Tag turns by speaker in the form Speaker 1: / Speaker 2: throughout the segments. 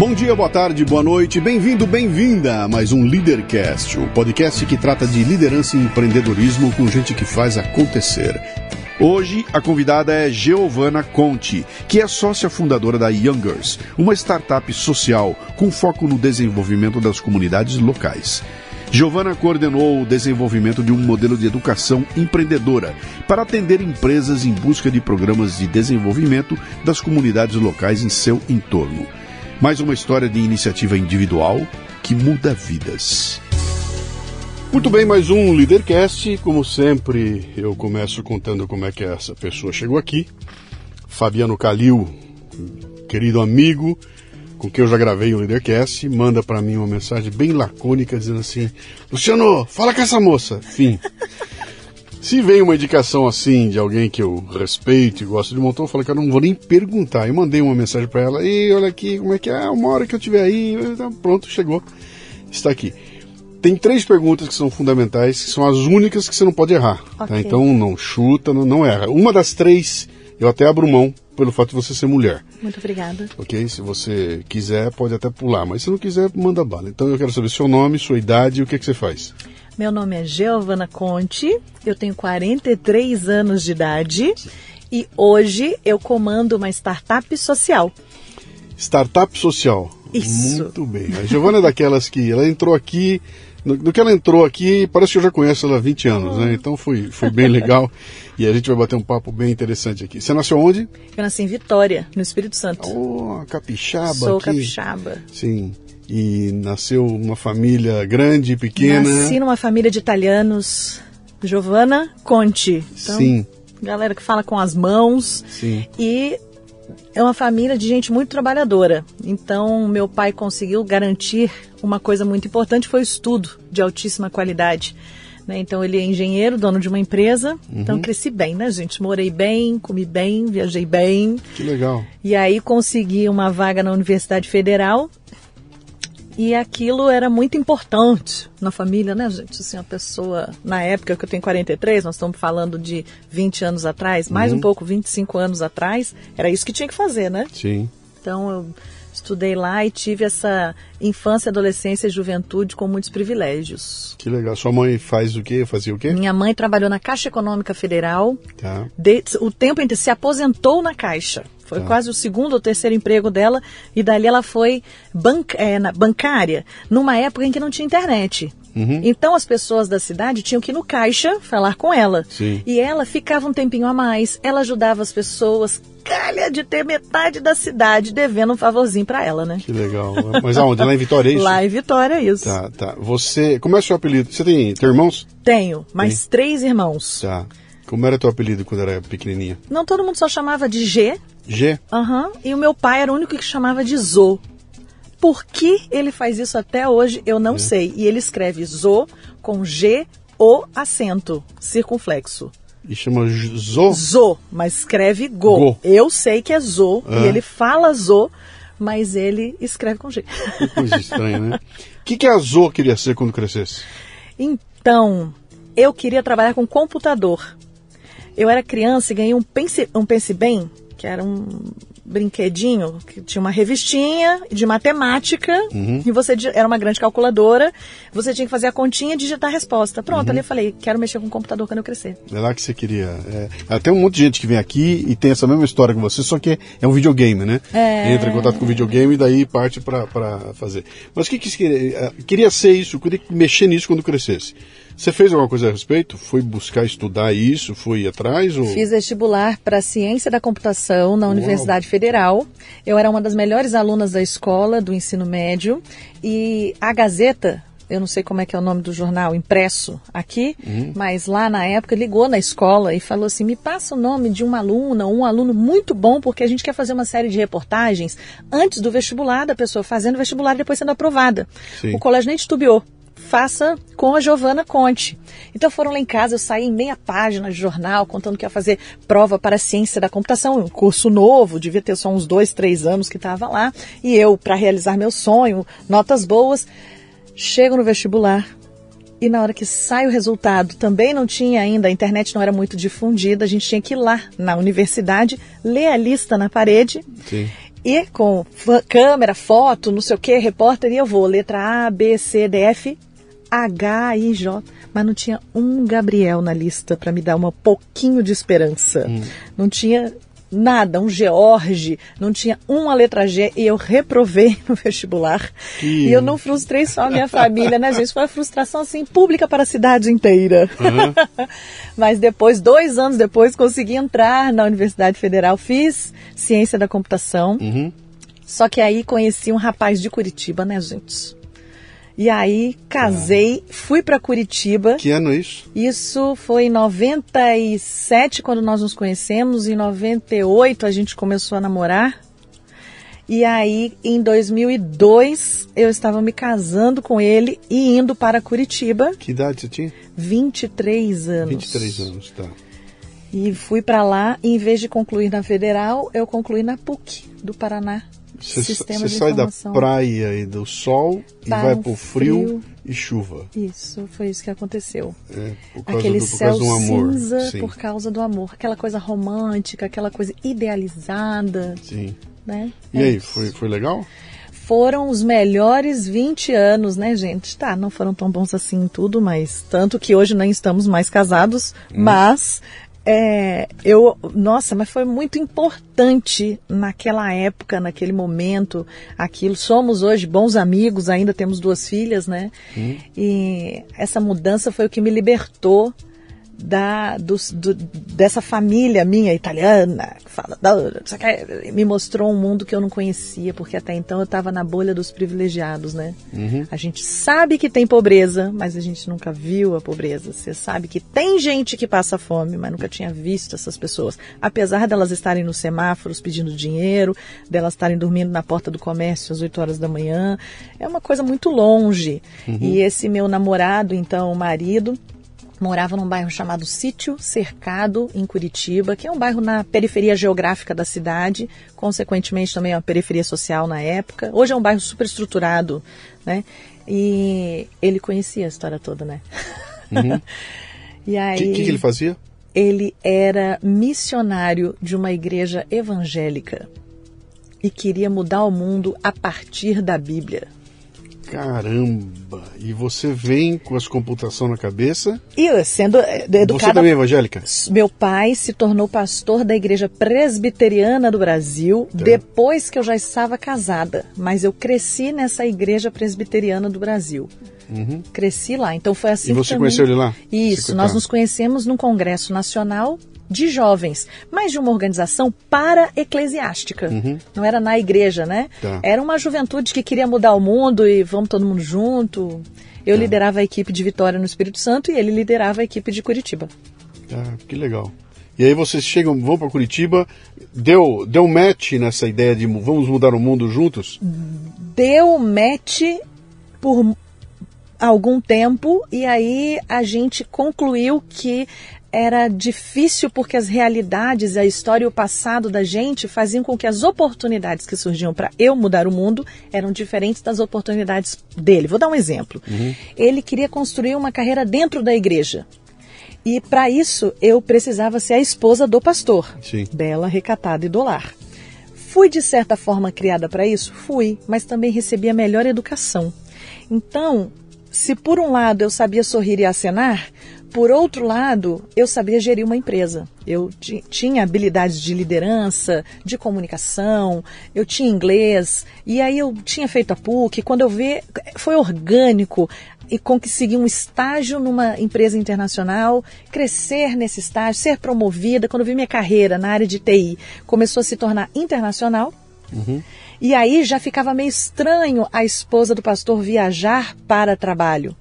Speaker 1: Bom dia, boa tarde, boa noite, bem-vindo, bem-vinda a mais um Leadercast, o podcast que trata de liderança e empreendedorismo com gente que faz acontecer. Hoje a convidada é Giovanna Conti, que é sócia fundadora da Youngers, uma startup social com foco no desenvolvimento das comunidades locais. Giovanna coordenou o desenvolvimento de um modelo de educação empreendedora para atender empresas em busca de programas de desenvolvimento das comunidades locais em seu entorno. Mais uma história de iniciativa individual que muda vidas. Muito bem, mais um Leadercast. Como sempre, eu começo contando como é que essa pessoa chegou aqui. Fabiano Calil, querido amigo, com quem eu já gravei um Leadercast, manda para mim uma mensagem bem lacônica dizendo assim: Luciano, fala com essa moça. Fim. Se vem uma indicação assim de alguém que eu respeito e gosto de montão, eu falo que eu não vou nem perguntar. Eu mandei uma mensagem para ela, e olha aqui, como é que é? Uma hora que eu estiver aí, pronto, chegou, está aqui. Tem três perguntas que são fundamentais, que são as únicas que você não pode errar. Tá?
Speaker 2: Ok.
Speaker 1: Então não chuta, não, não erra. Uma das três eu até abro mão pelo fato de você ser mulher.
Speaker 2: Muito obrigada.
Speaker 1: Ok? Se você quiser, pode até pular, mas se não quiser, manda bala. Então eu quero saber seu nome, sua idade e o que, que você faz.
Speaker 2: Meu nome é Giovana Conte, eu tenho 43 anos de idade e hoje eu comando uma startup social.
Speaker 1: Startup social.
Speaker 2: Isso.
Speaker 1: Muito bem. A Giovana é daquelas que ela entrou aqui. No, no que ela entrou aqui, parece que eu já conheço ela há 20 anos, né? Então foi, foi bem legal. e a gente vai bater um papo bem interessante aqui. Você nasceu onde?
Speaker 2: Eu nasci em Vitória, no Espírito Santo.
Speaker 1: Oh, capixaba
Speaker 2: Sou
Speaker 1: aqui.
Speaker 2: capixaba.
Speaker 1: Sim. E nasceu uma família grande, pequena.
Speaker 2: Nasci numa família de italianos. Giovana Conte. Então,
Speaker 1: Sim,
Speaker 2: galera que fala com as mãos.
Speaker 1: sim.
Speaker 2: E é uma família de gente muito trabalhadora. Então, meu pai conseguiu garantir uma coisa muito importante, foi o estudo de altíssima qualidade. né? Então, ele é engenheiro, dono de uma empresa. Então, cresci bem, né, gente? Morei bem, comi bem, viajei bem.
Speaker 1: Que legal.
Speaker 2: E aí, consegui uma vaga na Universidade Federal. E aquilo era muito importante na família, né, gente? Assim, a pessoa, na época que eu tenho 43, nós estamos falando de 20 anos atrás, mais um pouco, 25 anos atrás, era isso que tinha que fazer, né?
Speaker 1: Sim.
Speaker 2: Então eu estudei lá e tive essa infância, adolescência e juventude com muitos privilégios.
Speaker 1: Que legal. Sua mãe faz o quê? Fazia o quê?
Speaker 2: Minha mãe trabalhou na Caixa Econômica Federal,
Speaker 1: Tá.
Speaker 2: de- o tempo inteiro, se aposentou na Caixa. Foi
Speaker 1: Tá.
Speaker 2: quase o segundo ou terceiro emprego dela, e dali ela foi banc- é, na- bancária, numa época em que não tinha internet.
Speaker 1: Uhum.
Speaker 2: Então as pessoas da cidade tinham que ir no caixa falar com ela.
Speaker 1: Sim.
Speaker 2: E ela ficava um tempinho a mais, ela ajudava as pessoas, calha de ter metade da cidade devendo um favorzinho pra ela, né?
Speaker 1: Que legal. Mas aonde? Lá em Vitória, é isso?
Speaker 2: Lá em Vitória, é isso.
Speaker 1: Tá, tá. Você. Como é o seu apelido? Você tem, tem irmãos?
Speaker 2: Tenho mais três irmãos.
Speaker 1: Tá. Como era teu apelido quando era pequenininha?
Speaker 2: Não todo mundo só chamava de G,
Speaker 1: G?
Speaker 2: Aham. E o meu pai era o único que chamava de Zo. Por que ele faz isso até hoje, eu
Speaker 1: É.
Speaker 2: não sei. E ele escreve Zo com G, O acento, circunflexo.
Speaker 1: E chama Zo?
Speaker 2: Zo, mas escreve Go.
Speaker 1: Go.
Speaker 2: Eu sei que é Zo,
Speaker 1: Ah.
Speaker 2: e ele fala Zo, mas ele escreve com G.
Speaker 1: Que coisa estranha, né? O que, que a Zo queria ser quando crescesse?
Speaker 2: Então, eu queria trabalhar com computador. Eu era criança e ganhei um Pense, um pense Bem, que era um brinquedinho que tinha uma revistinha de matemática
Speaker 1: Uhum.
Speaker 2: e você era uma grande calculadora. Você tinha que fazer a continha e digitar a resposta. Pronto,
Speaker 1: Uhum.
Speaker 2: ali eu falei, quero mexer com o computador quando eu crescer.
Speaker 1: É lá que você queria. É, até um monte de gente que vem aqui e tem essa mesma história que você, só que é um videogame, né?
Speaker 2: É.
Speaker 1: Entra em contato com o videogame e daí parte pra fazer. Mas o que, que você queria? eh, Queria ser isso, queria mexer nisso quando crescesse. Você fez alguma coisa a respeito? Foi buscar estudar isso? Foi atrás? Ou...
Speaker 2: Fiz vestibular para Ciência da Computação na Universidade Federal. Eu era uma das melhores alunas da escola do ensino médio e a Gazeta, eu não sei como é que é o nome do jornal impresso aqui, mas lá na época ligou na escola e falou assim: "Me passa o nome de uma aluna, um aluno muito bom, porque a gente quer fazer uma série de reportagens antes do vestibular da pessoa fazendo o vestibular e depois sendo aprovada".
Speaker 1: Sim.
Speaker 2: O colégio nem titubeou faça com a Giovana Conte. Então foram lá em casa, eu saí em meia página de jornal contando que ia fazer prova para a ciência da computação, um curso novo, devia ter só uns dois, três anos que estava lá, e eu, para realizar meu sonho, notas boas, chego no vestibular. E na hora que sai o resultado, também não tinha ainda, a internet não era muito difundida, a gente tinha que ir lá na universidade, ler a lista na parede
Speaker 1: Sim.
Speaker 2: e com câmera, foto, não sei o que, repórter, e eu vou. Letra A, B, C, D, F, H, I, J. Mas não tinha um Gabriel na lista para me dar um pouquinho de esperança. Não tinha nada, um George, não tinha uma letra G e eu reprovei no vestibular.
Speaker 1: Que-
Speaker 2: E eu não frustrei só a minha família, né, gente? Foi uma frustração assim pública para a cidade inteira. Mas depois, dois anos depois, consegui entrar na Universidade Federal, fiz ciência da computação.
Speaker 1: Uhum.
Speaker 2: Só que aí conheci um rapaz de Curitiba, né, gente? E aí casei, fui para Curitiba.
Speaker 1: Que ano é isso?
Speaker 2: Isso foi em 97 quando nós nos conhecemos, em 98 a gente começou a namorar. E aí em 2002 eu estava me casando com ele e indo para Curitiba,
Speaker 1: Que idade você tinha?
Speaker 2: 23 anos.
Speaker 1: 23 anos, tá.
Speaker 2: E fui para lá, e em vez de concluir na Federal, eu concluí na PUC do Paraná.
Speaker 1: Você, sai da praia e do sol e
Speaker 2: Tá
Speaker 1: vai
Speaker 2: um
Speaker 1: pro frio,
Speaker 2: frio.
Speaker 1: e chuva.
Speaker 2: Isso, foi isso que aconteceu.
Speaker 1: É, por causa,
Speaker 2: Aquele
Speaker 1: do, por
Speaker 2: céu
Speaker 1: causa do amor.
Speaker 2: cinza
Speaker 1: Sim,
Speaker 2: por causa do amor. Aquela coisa romântica, aquela coisa idealizada,
Speaker 1: sim.
Speaker 2: né?
Speaker 1: E
Speaker 2: É
Speaker 1: aí,
Speaker 2: isso.
Speaker 1: foi, foi legal?
Speaker 2: Foram os melhores 20 anos, né, gente? Tá, não foram tão bons assim tudo, mas tanto que hoje nem estamos mais casados, mas é, eu, nossa, mas foi muito importante naquela época, naquele momento, aquilo. Somos hoje bons amigos, ainda temos duas filhas, né? E essa mudança foi o que me libertou da, dos- do- dessa família minha italiana, que fala, me mostrou um mundo que eu não conhecia, porque até então eu estava na bolha dos privilegiados, né? A gente sabe que tem pobreza, mas a gente nunca viu a pobreza. Você sabe que tem gente que passa fome, mas nunca tinha visto essas pessoas. Apesar delas estarem nos semáforos pedindo dinheiro, delas estarem dormindo na porta do comércio às 8 horas da manhã, é uma coisa muito longe. E esse meu namorado, então, o marido, morava num bairro chamado Sítio Cercado, em Curitiba, que é um bairro na periferia geográfica da cidade, consequentemente também uma periferia social na época. Hoje é um bairro super estruturado, né? E ele conhecia a história toda, né? e
Speaker 1: O
Speaker 2: aí
Speaker 1: que, que, que ele fazia?
Speaker 2: ele era missionário de uma igreja evangélica e queria mudar o mundo a partir da Bíblia.
Speaker 1: Caramba! E você vem com as computação na cabeça.
Speaker 2: E eu, sendo eh,
Speaker 1: Você
Speaker 2: educada
Speaker 1: também é evangélica?
Speaker 2: Meu pai se tornou pastor da Igreja Presbiteriana do Brasil
Speaker 1: Tá.
Speaker 2: depois que eu já estava casada. Mas eu cresci nessa Igreja Presbiteriana do Brasil. Cresci lá. Então foi assim
Speaker 1: Uhum. E você
Speaker 2: também-
Speaker 1: conheceu ele lá?
Speaker 2: Isso.
Speaker 1: Você-
Speaker 2: Nós nos conhecemos num congresso nacional de jovens, mas de uma organização para-eclesiástica. Não era na igreja, né?
Speaker 1: Uhum. Tá.
Speaker 2: Era uma juventude que queria mudar o mundo e vamos todo mundo junto. Eu
Speaker 1: Tá.
Speaker 2: liderava a equipe de Vitória no Espírito Santo e ele liderava a equipe de Curitiba.
Speaker 1: Ah, que legal. E aí vocês chegam, vão para Curitiba, deu, deu match nessa ideia de vamos mudar o mundo juntos?
Speaker 2: deu match por algum tempo e aí a gente concluiu que era difícil porque as realidades, a história e o passado da gente faziam com que as oportunidades que surgiam para eu mudar o mundo eram diferentes das oportunidades dele. Vou dar um exemplo. Ele queria construir uma carreira dentro da igreja. E para isso eu precisava ser a esposa do pastor.
Speaker 1: Sim.
Speaker 2: Bela, recatada e do lar. Fui de certa forma criada para isso? Fui, mas também recebi a melhor educação. Então, se por um lado eu sabia sorrir e acenar, por outro lado, eu sabia gerir uma empresa. Eu tinha habilidades de liderança, de comunicação, eu tinha inglês, e aí eu tinha feito a PUC. Quando eu vi, foi orgânico e consegui um estágio numa empresa internacional, crescer nesse estágio, ser promovida. Quando eu vi minha carreira na área de TI começou a se tornar internacional, uhum. e aí já ficava meio estranho a esposa do pastor viajar para trabalho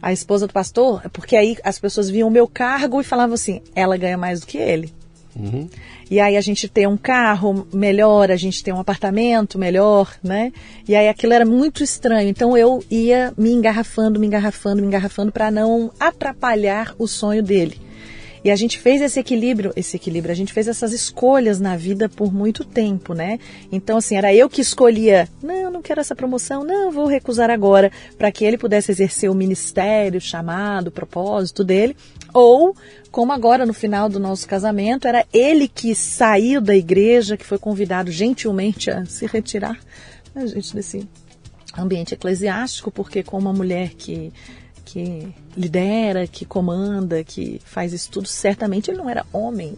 Speaker 2: a esposa do pastor, porque aí as pessoas viam o meu cargo e falavam assim: ela ganha mais do que ele. Uhum. E aí a gente tem um carro melhor, a gente tem um apartamento melhor, né? E aí aquilo era muito estranho. Então eu ia me engarrafando, me engarrafando, me engarrafando para não atrapalhar o sonho dele. E a gente fez esse equilíbrio, esse equilíbrio, a gente fez essas escolhas na vida por muito tempo, né? Então, assim, era eu que escolhia, não, não quero essa promoção, não, vou recusar agora, para que ele pudesse exercer o ministério, o chamado, o propósito dele, ou como agora no final do nosso casamento, era ele que saiu da igreja, que foi convidado gentilmente a se retirar, a gente, desse ambiente eclesiástico, porque com uma mulher que que lidera, que comanda, que faz isso tudo, certamente ele não era homem.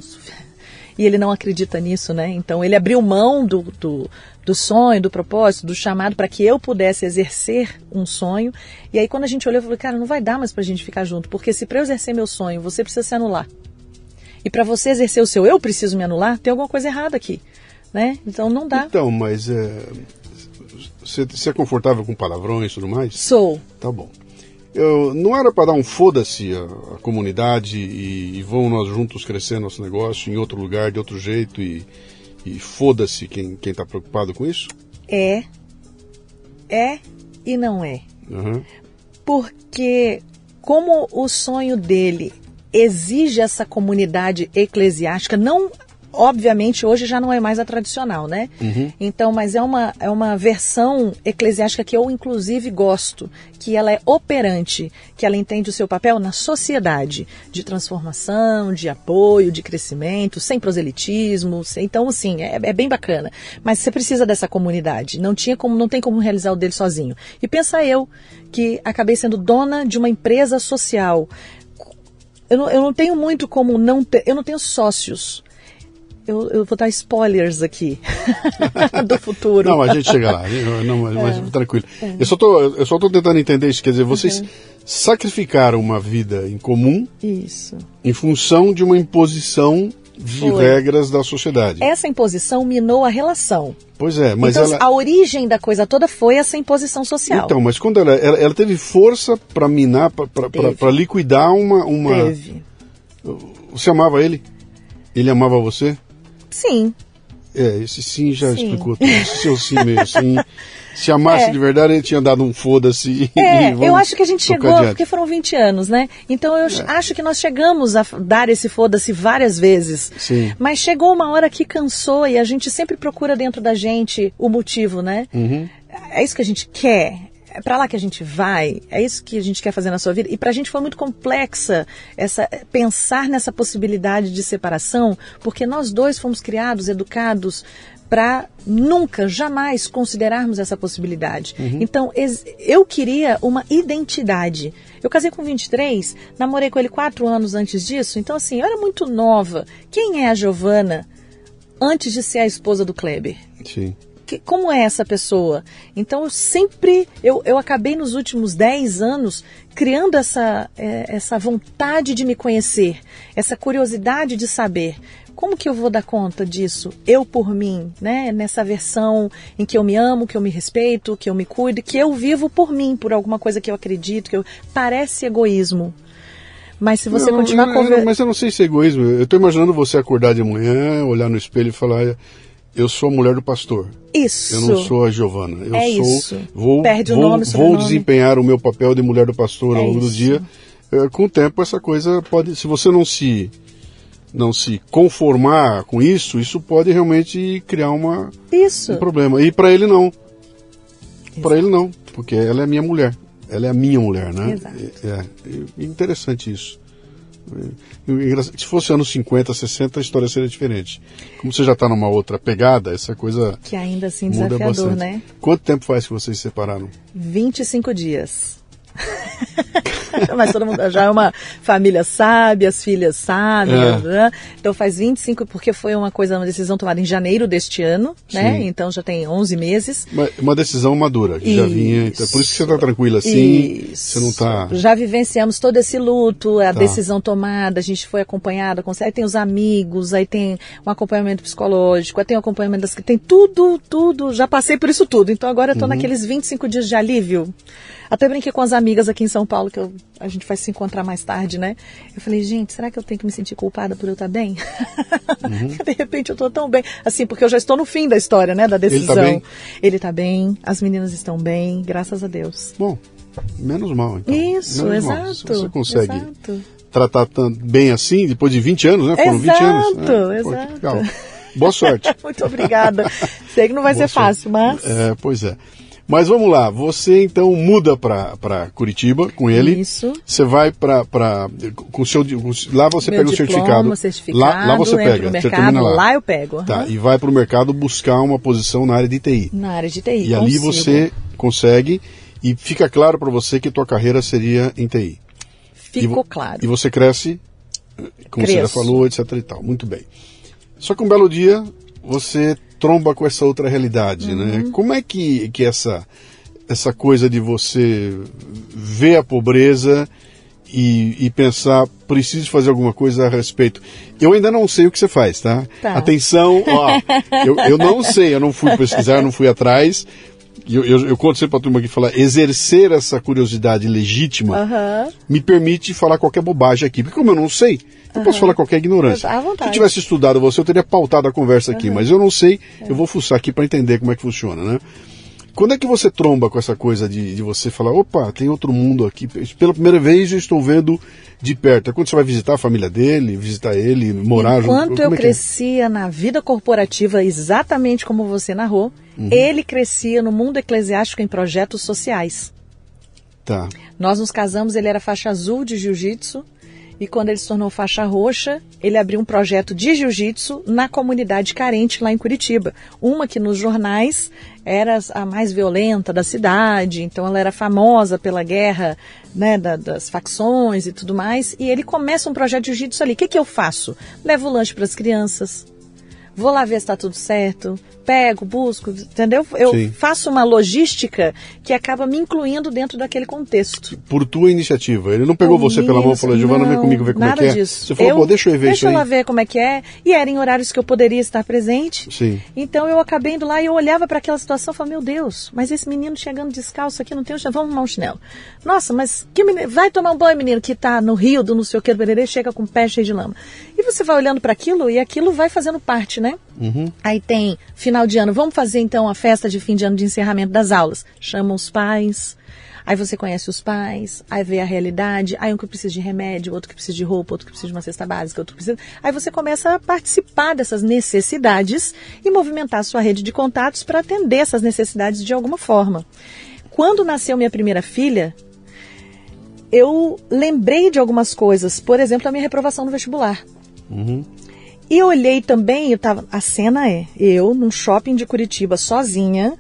Speaker 2: E ele não acredita nisso, né? Então ele abriu mão do, do, do sonho, do propósito, do chamado para que eu pudesse exercer um sonho. E aí quando a gente olhou, eu falei, cara, não vai dar mais para a gente ficar junto, porque se para eu exercer meu sonho, você precisa se anular. E para você exercer o seu eu preciso me anular, tem alguma coisa errada aqui, né? Então não dá.
Speaker 1: Então, mas é, você, você é confortável com palavrões e tudo mais?
Speaker 2: Sou.
Speaker 1: Tá bom. Eu, não era para dar um foda-se a, a, comunidade e, e vão nós juntos crescer nosso negócio em outro lugar, de outro jeito e, e foda-se quem está preocupado com isso?
Speaker 2: É. É e não é. Uhum. Porque, como o sonho dele exige essa comunidade eclesiástica, não obviamente hoje já não é mais a tradicional, né? Uhum. Então, mas é uma, é uma versão eclesiástica que eu inclusive gosto, que ela é operante, que ela entende o seu papel na sociedade, de transformação, de apoio, de crescimento, sem proselitismo, sem, então assim, é, é, bem bacana. Mas você precisa dessa comunidade, não tinha como, não tem como realizar o dele sozinho. E pensa eu, que acabei sendo dona de uma empresa social, eu não, eu não tenho muito como não ter, eu não tenho sócios, eu, eu vou dar spoilers aqui do futuro.
Speaker 1: Não, a gente chega lá. Não, mas é. tranquilo. É. Eu só tô, eu só tô tentando entender isso. Quer dizer, vocês uhum. sacrificaram uma vida em comum.
Speaker 2: Isso.
Speaker 1: Em função de uma imposição de Foi. regras da sociedade.
Speaker 2: Essa imposição minou a relação.
Speaker 1: Pois é, mas
Speaker 2: então,
Speaker 1: ela...
Speaker 2: a origem da coisa toda foi essa imposição social.
Speaker 1: Então, mas quando ela, ela, ela teve força para minar, para liquidar uma, uma.
Speaker 2: Teve.
Speaker 1: Você amava ele? Ele amava você?
Speaker 2: Sim.
Speaker 1: É, esse sim já sim. explicou tudo. Esse seu sim meio sim. Se amasse é. de verdade, ele tinha dado um foda-se.
Speaker 2: É, eu acho que a gente chegou, adiante. porque foram 20 anos, né? Então eu é. acho que nós chegamos a dar esse foda-se várias vezes.
Speaker 1: Sim.
Speaker 2: Mas chegou uma hora que cansou e a gente sempre procura dentro da gente o motivo, né?
Speaker 1: Uhum.
Speaker 2: É isso que a gente quer é para lá que a gente vai, é isso que a gente quer fazer na sua vida. E para a gente foi muito complexa essa pensar nessa possibilidade de separação, porque nós dois fomos criados, educados para nunca, jamais considerarmos essa possibilidade. Uhum. Então, eu queria uma identidade. Eu casei com 23, namorei com ele quatro anos antes disso, então assim, eu era muito nova. Quem é a Giovana antes de ser a esposa do Kleber?
Speaker 1: Sim
Speaker 2: que, como é essa pessoa? Então eu sempre, eu, eu acabei nos últimos 10 anos criando essa, é, essa vontade de me conhecer, essa curiosidade de saber. Como que eu vou dar conta disso? Eu por mim, né? Nessa versão em que eu me amo, que eu me respeito, que eu me cuido, que eu vivo por mim, por alguma coisa que eu acredito, que eu... parece egoísmo. Mas se você
Speaker 1: não,
Speaker 2: continuar
Speaker 1: conversando. Mas eu não sei se é egoísmo. Eu estou imaginando você acordar de manhã, olhar no espelho e falar: eu sou a mulher do pastor.
Speaker 2: Isso.
Speaker 1: Eu não sou a Giovana. Eu
Speaker 2: é
Speaker 1: sou.
Speaker 2: Isso.
Speaker 1: Vou,
Speaker 2: Perde
Speaker 1: vou,
Speaker 2: o nome,
Speaker 1: vou desempenhar o meu papel de mulher do pastor ao é longo do dia. É, com o tempo, essa coisa pode. Se você não se não se conformar com isso, isso pode realmente criar uma,
Speaker 2: isso.
Speaker 1: um problema. E para ele não. Para ele não, porque ela é minha mulher. Ela é a minha mulher, né?
Speaker 2: Exato.
Speaker 1: É, é interessante isso. Se fosse anos 50, 60, a história seria diferente. Como você já está numa outra pegada, essa coisa.
Speaker 2: Que ainda assim desafiador,
Speaker 1: bastante.
Speaker 2: né?
Speaker 1: Quanto tempo faz que vocês se separaram?
Speaker 2: 25 dias. Mas todo mundo já é uma família sábia, as filhas sábias, é. né? Então faz 25, porque foi uma coisa, uma decisão tomada em janeiro deste ano, né? Sim. Então já tem 11 meses.
Speaker 1: Uma, uma decisão madura, que isso. já vinha. Então, por isso que você está tranquila assim, isso. você não está...
Speaker 2: Já vivenciamos todo esse luto, a tá. decisão tomada, a gente foi acompanhada, aí tem os amigos, aí tem um acompanhamento psicológico, aí tem o um acompanhamento das... Tem tudo, tudo, já passei por isso tudo. Então agora eu estou uhum. naqueles 25 dias de alívio. Até brinquei com as amigas aqui em São Paulo, que eu, a gente vai se encontrar mais tarde, né? Eu falei, gente, será que eu tenho que me sentir culpada por eu estar bem? Uhum. De repente eu estou tão bem. Assim, porque eu já estou no fim da história, né? Da decisão. Ele está bem? Ele tá bem, as meninas estão bem, graças a Deus.
Speaker 1: Bom, menos mal, então.
Speaker 2: Isso,
Speaker 1: menos
Speaker 2: exato.
Speaker 1: Mal. Se você consegue exato. tratar tanto bem assim, depois de 20 anos, né?
Speaker 2: Foram
Speaker 1: exato,
Speaker 2: 20 anos. Exato, né?
Speaker 1: legal. Boa sorte.
Speaker 2: Muito obrigada. Sei que não vai Boa ser sorte. fácil, mas.
Speaker 1: É, pois é. Mas vamos lá, você então muda para Curitiba com ele.
Speaker 2: Isso.
Speaker 1: Você vai para com seu lá você Meu pega diploma,
Speaker 2: o certificado. Lá,
Speaker 1: lá você pega,
Speaker 2: mercado, você termina lá. Lá eu pego.
Speaker 1: Uhum. Tá, e vai para o mercado buscar uma posição na área de TI.
Speaker 2: Na área de TI. E
Speaker 1: consigo. ali você consegue e fica claro para você que tua carreira seria em TI.
Speaker 2: Ficou e, claro.
Speaker 1: E você cresce, como Cresço. você já falou, etc e tal. Muito bem. Só que um belo dia você tromba com essa outra realidade, né? uhum. né? Como é que, que essa, essa coisa de você ver a pobreza e, e, pensar, preciso fazer alguma coisa a respeito. Eu ainda não sei o que você faz, tá?
Speaker 2: tá.
Speaker 1: Atenção, ó, eu, eu não sei, eu não fui pesquisar, eu não fui atrás. Eu, eu, eu conto sempre para a turma aqui falar, exercer essa curiosidade legítima
Speaker 2: uhum.
Speaker 1: me permite falar qualquer bobagem aqui, porque como eu não sei, eu uhum. posso falar qualquer ignorância.
Speaker 2: Se
Speaker 1: eu tivesse estudado você, eu teria pautado a conversa aqui, uhum. mas eu não sei, eu vou fuçar aqui para entender como é que funciona, né? Quando é que você tromba com essa coisa de, de você falar, opa, tem outro mundo aqui? Pela primeira vez eu estou vendo de perto. É quando você vai visitar a família dele, visitar ele, morar
Speaker 2: junto? Enquanto eu é, é crescia é? na vida corporativa, exatamente como você narrou, uhum. ele crescia no mundo eclesiástico em projetos sociais.
Speaker 1: Tá.
Speaker 2: Nós nos casamos, ele era faixa azul de jiu-jitsu e quando ele se tornou faixa roxa, ele abriu um projeto de jiu-jitsu na comunidade carente lá em Curitiba. Uma que nos jornais era a mais violenta da cidade, então ela era famosa pela guerra né, da, das facções e tudo mais. E ele começa um projeto de jiu-jitsu ali. O que, que eu faço? Levo lanche para as crianças, vou lá ver se está tudo certo, pego, busco, entendeu? Eu Sim. faço uma logística que acaba me incluindo dentro daquele contexto.
Speaker 1: Por tua iniciativa. Ele não pegou Por você pela mão e falou, Giovana, vem comigo ver como é que é.
Speaker 2: Disso.
Speaker 1: Você falou,
Speaker 2: eu,
Speaker 1: pô, deixa eu ver
Speaker 2: deixa
Speaker 1: isso.
Speaker 2: Deixa ela ver como é que é. E era em horários que eu poderia estar presente.
Speaker 1: Sim.
Speaker 2: Então eu acabei indo lá e eu olhava para aquela situação e falava, meu Deus, mas esse menino chegando descalço aqui não tem um chinelo, vamos arrumar um chinelo. Nossa, mas que menino, vai tomar um banho, menino, que está no rio do não sei o que, do Bererê, chega com o pé cheio de lama. E você vai olhando para aquilo e aquilo vai fazendo parte, né?
Speaker 1: Uhum.
Speaker 2: Aí tem final de ano, vamos fazer então a festa de fim de ano de encerramento das aulas. Chama os pais, aí você conhece os pais, aí vê a realidade, aí um que precisa de remédio, outro que precisa de roupa, outro que precisa de uma cesta básica, outro que precisa. Aí você começa a participar dessas necessidades e movimentar a sua rede de contatos para atender essas necessidades de alguma forma. Quando nasceu minha primeira filha, eu lembrei de algumas coisas, por exemplo, a minha reprovação no vestibular.
Speaker 1: Uhum.
Speaker 2: E olhei também, eu tava, a cena é eu num shopping de Curitiba sozinha,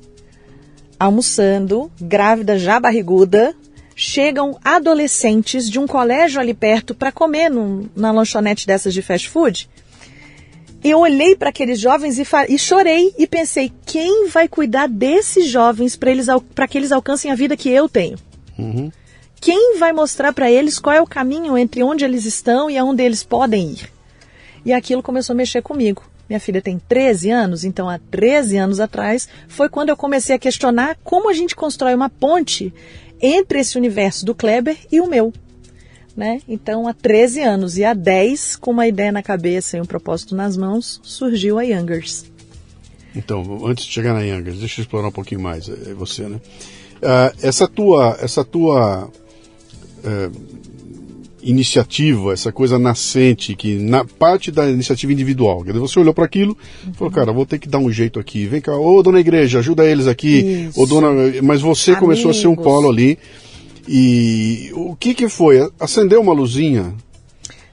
Speaker 2: almoçando, grávida já barriguda, chegam adolescentes de um colégio ali perto para comer num, na lanchonete dessas de fast food. Eu olhei para aqueles jovens e, e, chorei e pensei: quem vai cuidar desses jovens para que eles alcancem a vida que eu tenho?
Speaker 1: Uhum.
Speaker 2: Quem vai mostrar para eles qual é o caminho entre onde eles estão e aonde eles podem ir? E aquilo começou a mexer comigo. Minha filha tem 13 anos, então há 13 anos atrás foi quando eu comecei a questionar como a gente constrói uma ponte entre esse universo do Kleber e o meu. Né? Então, há 13 anos e há 10, com uma ideia na cabeça e um propósito nas mãos, surgiu a Youngers.
Speaker 1: Então, antes de chegar na Youngers, deixa eu explorar um pouquinho mais é, você, né? Uh, essa tua, essa tua uh, iniciativa, essa coisa nascente, que na parte da iniciativa individual. Quer dizer, você olhou para aquilo uhum. falou, cara, vou ter que dar um jeito aqui. Vem cá, ô dona igreja, ajuda eles aqui. Ô, dona... Mas você Amigos. começou a ser um polo ali. E o que que foi? Acendeu uma luzinha?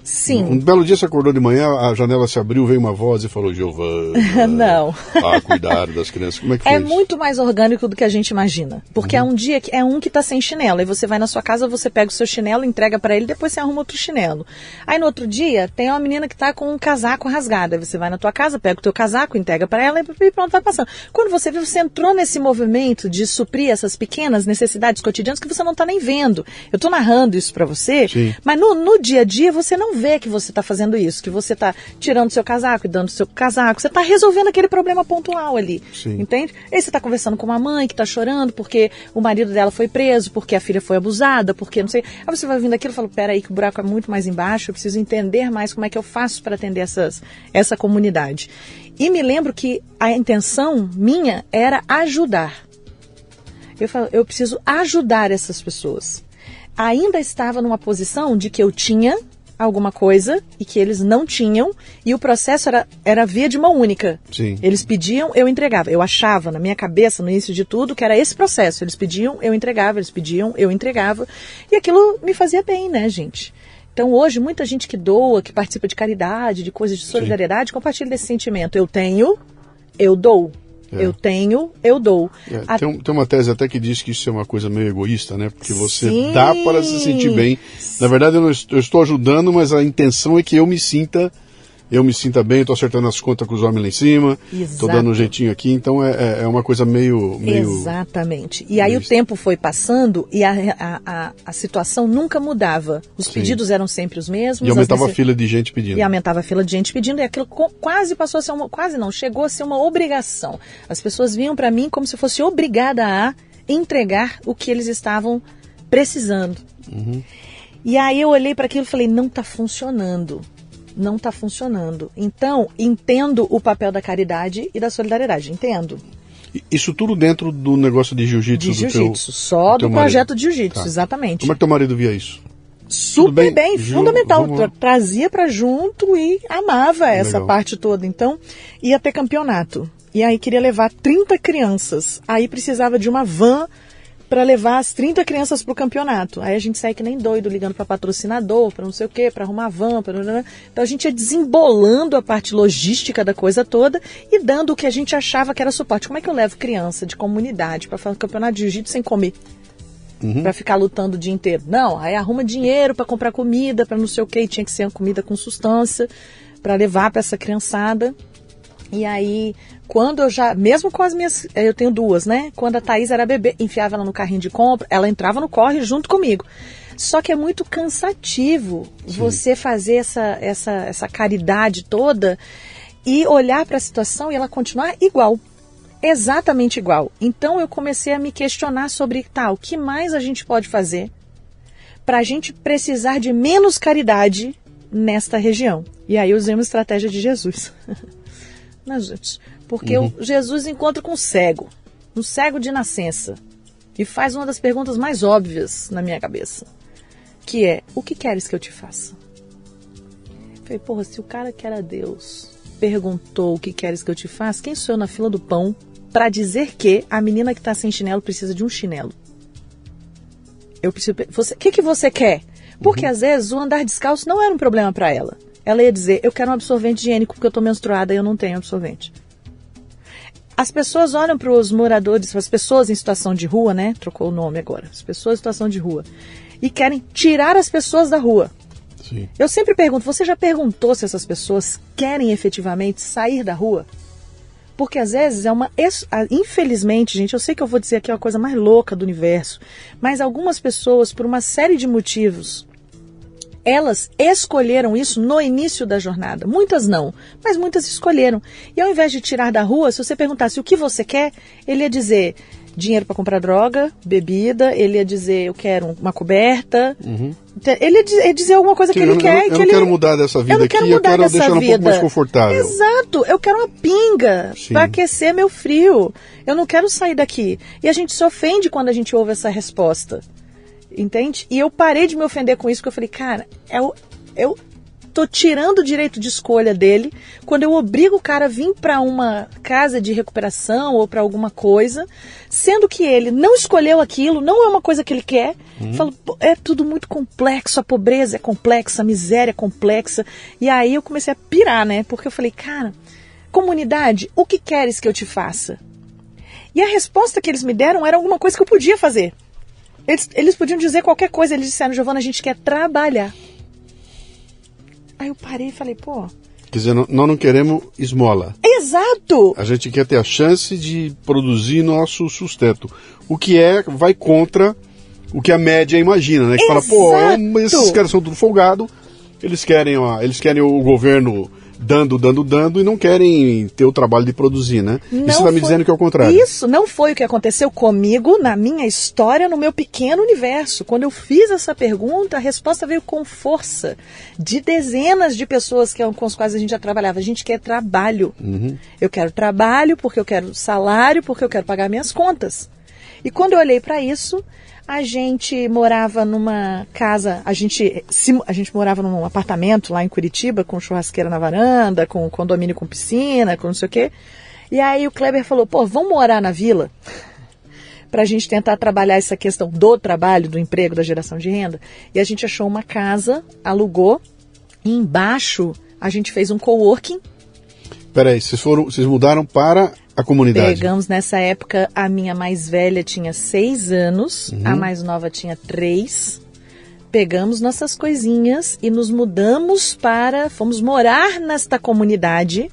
Speaker 2: Sim.
Speaker 1: Um belo dia você acordou de manhã, a janela se abriu, veio uma voz e falou, Giovana.
Speaker 2: Não.
Speaker 1: Ah, cuidar das crianças. Como é que
Speaker 2: É muito mais orgânico do que a gente imagina. Porque é
Speaker 1: Uhum.
Speaker 2: um dia que é um que tá sem chinelo. Aí você vai na sua casa, você pega o seu chinelo, entrega pra ele, depois você arruma outro chinelo. Aí no outro dia tem uma menina que tá com um casaco rasgado. Aí você vai na tua casa, pega o teu casaco, entrega pra ela e pronto, vai passando. Quando você vê, você entrou nesse movimento de suprir essas pequenas necessidades cotidianas que você não tá nem vendo. Eu tô narrando isso pra você,
Speaker 1: Sim.
Speaker 2: mas no, no dia a dia você não vê que você está fazendo isso, que você está tirando seu casaco e dando seu casaco. Você está resolvendo aquele problema pontual ali.
Speaker 1: Sim.
Speaker 2: Entende? Aí você está conversando com uma mãe que está chorando porque o marido dela foi preso, porque a filha foi abusada, porque não sei. Aí você vai ouvindo aquilo e fala: peraí, que o buraco é muito mais embaixo, eu preciso entender mais como é que eu faço para atender essas, essa comunidade. E me lembro que a intenção minha era ajudar. Eu falo, eu preciso ajudar essas pessoas. Ainda estava numa posição de que eu tinha alguma coisa e que eles não tinham, e o processo era, era via de mão única.
Speaker 1: Sim.
Speaker 2: Eles pediam, eu entregava. Eu achava na minha cabeça, no início de tudo, que era esse processo. Eles pediam, eu entregava, eles pediam, eu entregava. E aquilo me fazia bem, né, gente? Então hoje, muita gente que doa, que participa de caridade, de coisas de solidariedade, compartilha desse sentimento. Eu tenho, eu dou.
Speaker 1: É.
Speaker 2: Eu tenho, eu dou.
Speaker 1: É,
Speaker 2: A-
Speaker 1: tem, tem uma tese até que diz que isso é uma coisa meio egoísta, né? Porque você
Speaker 2: Sim.
Speaker 1: dá para se sentir bem. Na verdade, eu, não est- eu estou ajudando, mas a intenção é que eu me sinta, eu me sinta bem. Estou acertando as contas com os homens lá em cima, estou dando um jeitinho aqui. Então é, é- é uma coisa meio, meio
Speaker 2: Exatamente. E aí o
Speaker 1: tempo
Speaker 2: foi passando e a, a, a, a situação nunca mudava. Os
Speaker 1: Sim.
Speaker 2: pedidos eram sempre os mesmos.
Speaker 1: e aumentava a fila de gente pedindo.
Speaker 2: E aumentava a fila de gente pedindo, e aquilo quase passou a ser uma. Quase não, chegou a ser uma obrigação. As pessoas vinham para mim como se fosse obrigada a entregar o que eles estavam precisando. E aí eu olhei para aquilo e falei: não está funcionando. Não está funcionando. Então, entendo o papel da caridade e da solidariedade. Entendo.
Speaker 1: Isso tudo dentro do negócio de jiu-jitsu
Speaker 2: De
Speaker 1: do
Speaker 2: jiu-jitsu. Só
Speaker 1: do
Speaker 2: do
Speaker 1: marido.
Speaker 2: projeto de jiu-jitsu,
Speaker 1: Tá.
Speaker 2: exatamente.
Speaker 1: Como é que teu marido via isso?
Speaker 2: Super
Speaker 1: bem,
Speaker 2: bem, fundamental.
Speaker 1: vamos
Speaker 2: Trazia pra junto e amava essa
Speaker 1: Legal.
Speaker 2: parte toda. Então, ia ter campeonato. E aí queria levar 30 crianças. Aí precisava de uma van para levar as 30 crianças pro campeonato. Aí a gente sai que nem doido ligando para patrocinador, para não sei o quê, para arrumar van, pra... Então a gente ia desembolando a parte logística da coisa toda e dando o que a gente achava que era suporte. Como é que eu levo criança de comunidade para fazer um campeonato de jiu-jitsu sem comer? Pra ficar lutando o dia inteiro. Não, aí arruma dinheiro pra comprar comida, pra não sei o que, e tinha que ser uma comida com sustância pra levar pra essa criançada. E aí, quando eu já, mesmo com as minhas, eu tenho duas, né? Quando a Thaís era bebê, enfiava ela no carrinho de compra, ela entrava no corre junto comigo. Só que é muito cansativo você fazer essa, essa, essa caridade toda e olhar para a situação e ela continuar igual exatamente igual. Então eu comecei a me questionar sobre tá, o que mais a gente pode fazer para a gente precisar de menos caridade nesta região. E aí eu usei uma estratégia de Jesus. Né, gente? Porque o Jesus encontra com um cego, um cego de nascença, e faz uma das perguntas mais óbvias na minha cabeça, que é: o que queres que eu te faça? Eu Falei, porra, se o cara que era Deus perguntou o que queres que eu te faça, quem sou eu na fila do pão para dizer que a menina que tá sem chinelo precisa de um chinelo? Eu preciso. Você, o que, que você quer? Porque às vezes o andar descalço não era um problema para ela. Ela ia dizer: eu quero um absorvente higiênico porque eu tô menstruada e eu não tenho absorvente. As pessoas olham para os moradores, para as pessoas em situação de rua, né? Trocou o nome agora. As pessoas em situação de rua. E querem tirar as pessoas da rua.
Speaker 1: Sim.
Speaker 2: Eu sempre pergunto: você já perguntou se essas pessoas querem efetivamente sair da rua? Porque às vezes é uma. Infelizmente, gente, eu sei que eu vou dizer aqui uma coisa mais louca do universo, mas algumas pessoas, por uma série de motivos, elas escolheram isso no início da jornada. Muitas não, mas muitas escolheram. E ao invés de tirar da rua, se você perguntasse o que você quer, ele ia dizer dinheiro para comprar droga, bebida, ele ia dizer eu quero uma coberta. Ele ia dizer, ia dizer alguma coisa
Speaker 1: Sim,
Speaker 2: que ele
Speaker 1: eu,
Speaker 2: quer.
Speaker 1: eu,
Speaker 2: que
Speaker 1: eu não
Speaker 2: ele...
Speaker 1: quero mudar dessa vida
Speaker 2: eu não
Speaker 1: aqui,
Speaker 2: quero
Speaker 1: eu
Speaker 2: mudar
Speaker 1: quero
Speaker 2: dessa
Speaker 1: deixar ela um pouco
Speaker 2: vida.
Speaker 1: mais confortável.
Speaker 2: Exato, eu quero uma pinga para aquecer meu frio. Eu não quero sair daqui. E a gente se ofende quando a gente ouve essa resposta. Entende? E eu parei de me ofender com isso, porque eu falei, cara, é o, eu estou tirando o direito de escolha dele, quando eu obrigo o cara a vir para uma casa de recuperação ou para alguma coisa, sendo que ele não escolheu aquilo, não é uma coisa que ele quer. Uhum. Falo, é tudo muito complexo, a pobreza é complexa, a miséria é complexa. E aí eu comecei a pirar, né? Porque eu falei, cara, comunidade, o que queres que eu te faça? E a resposta que eles me deram era alguma coisa que eu podia fazer. Eles, eles podiam dizer qualquer coisa. Eles disseram, Giovana, a gente quer trabalhar. Aí eu parei e falei, pô.
Speaker 1: Quer dizer, nós não queremos esmola.
Speaker 2: Exato!
Speaker 1: A gente quer ter a chance de produzir nosso sustento. O que é, vai contra o que a média imagina, né? Que
Speaker 2: Exato.
Speaker 1: fala, pô, esses caras são tudo folgado, eles querem, ó, eles querem o governo dando, dando, dando e não querem ter o trabalho de produzir, né? Não e você está me dizendo que é o contrário.
Speaker 2: Isso não foi o que aconteceu comigo na minha história, no meu pequeno universo. Quando eu fiz essa pergunta, a resposta veio com força de dezenas de pessoas que, com as quais a gente já trabalhava. A gente quer trabalho. Uhum. Eu quero trabalho porque eu quero salário, porque eu quero pagar minhas contas. E quando eu olhei para isso, a gente morava numa casa, a gente, a gente morava num apartamento lá em Curitiba, com churrasqueira na varanda, com condomínio com piscina, com não sei o quê. E aí o Kleber falou, pô, vamos morar na vila? Para a gente tentar trabalhar essa questão do trabalho, do emprego, da geração de renda. E a gente achou uma casa, alugou, e embaixo a gente fez um coworking.
Speaker 1: Peraí, vocês foram, vocês mudaram para a comunidade?
Speaker 2: Pegamos nessa época, a minha mais velha tinha seis anos, uhum. a mais nova tinha três. Pegamos nossas coisinhas e nos mudamos para. Fomos morar nesta comunidade,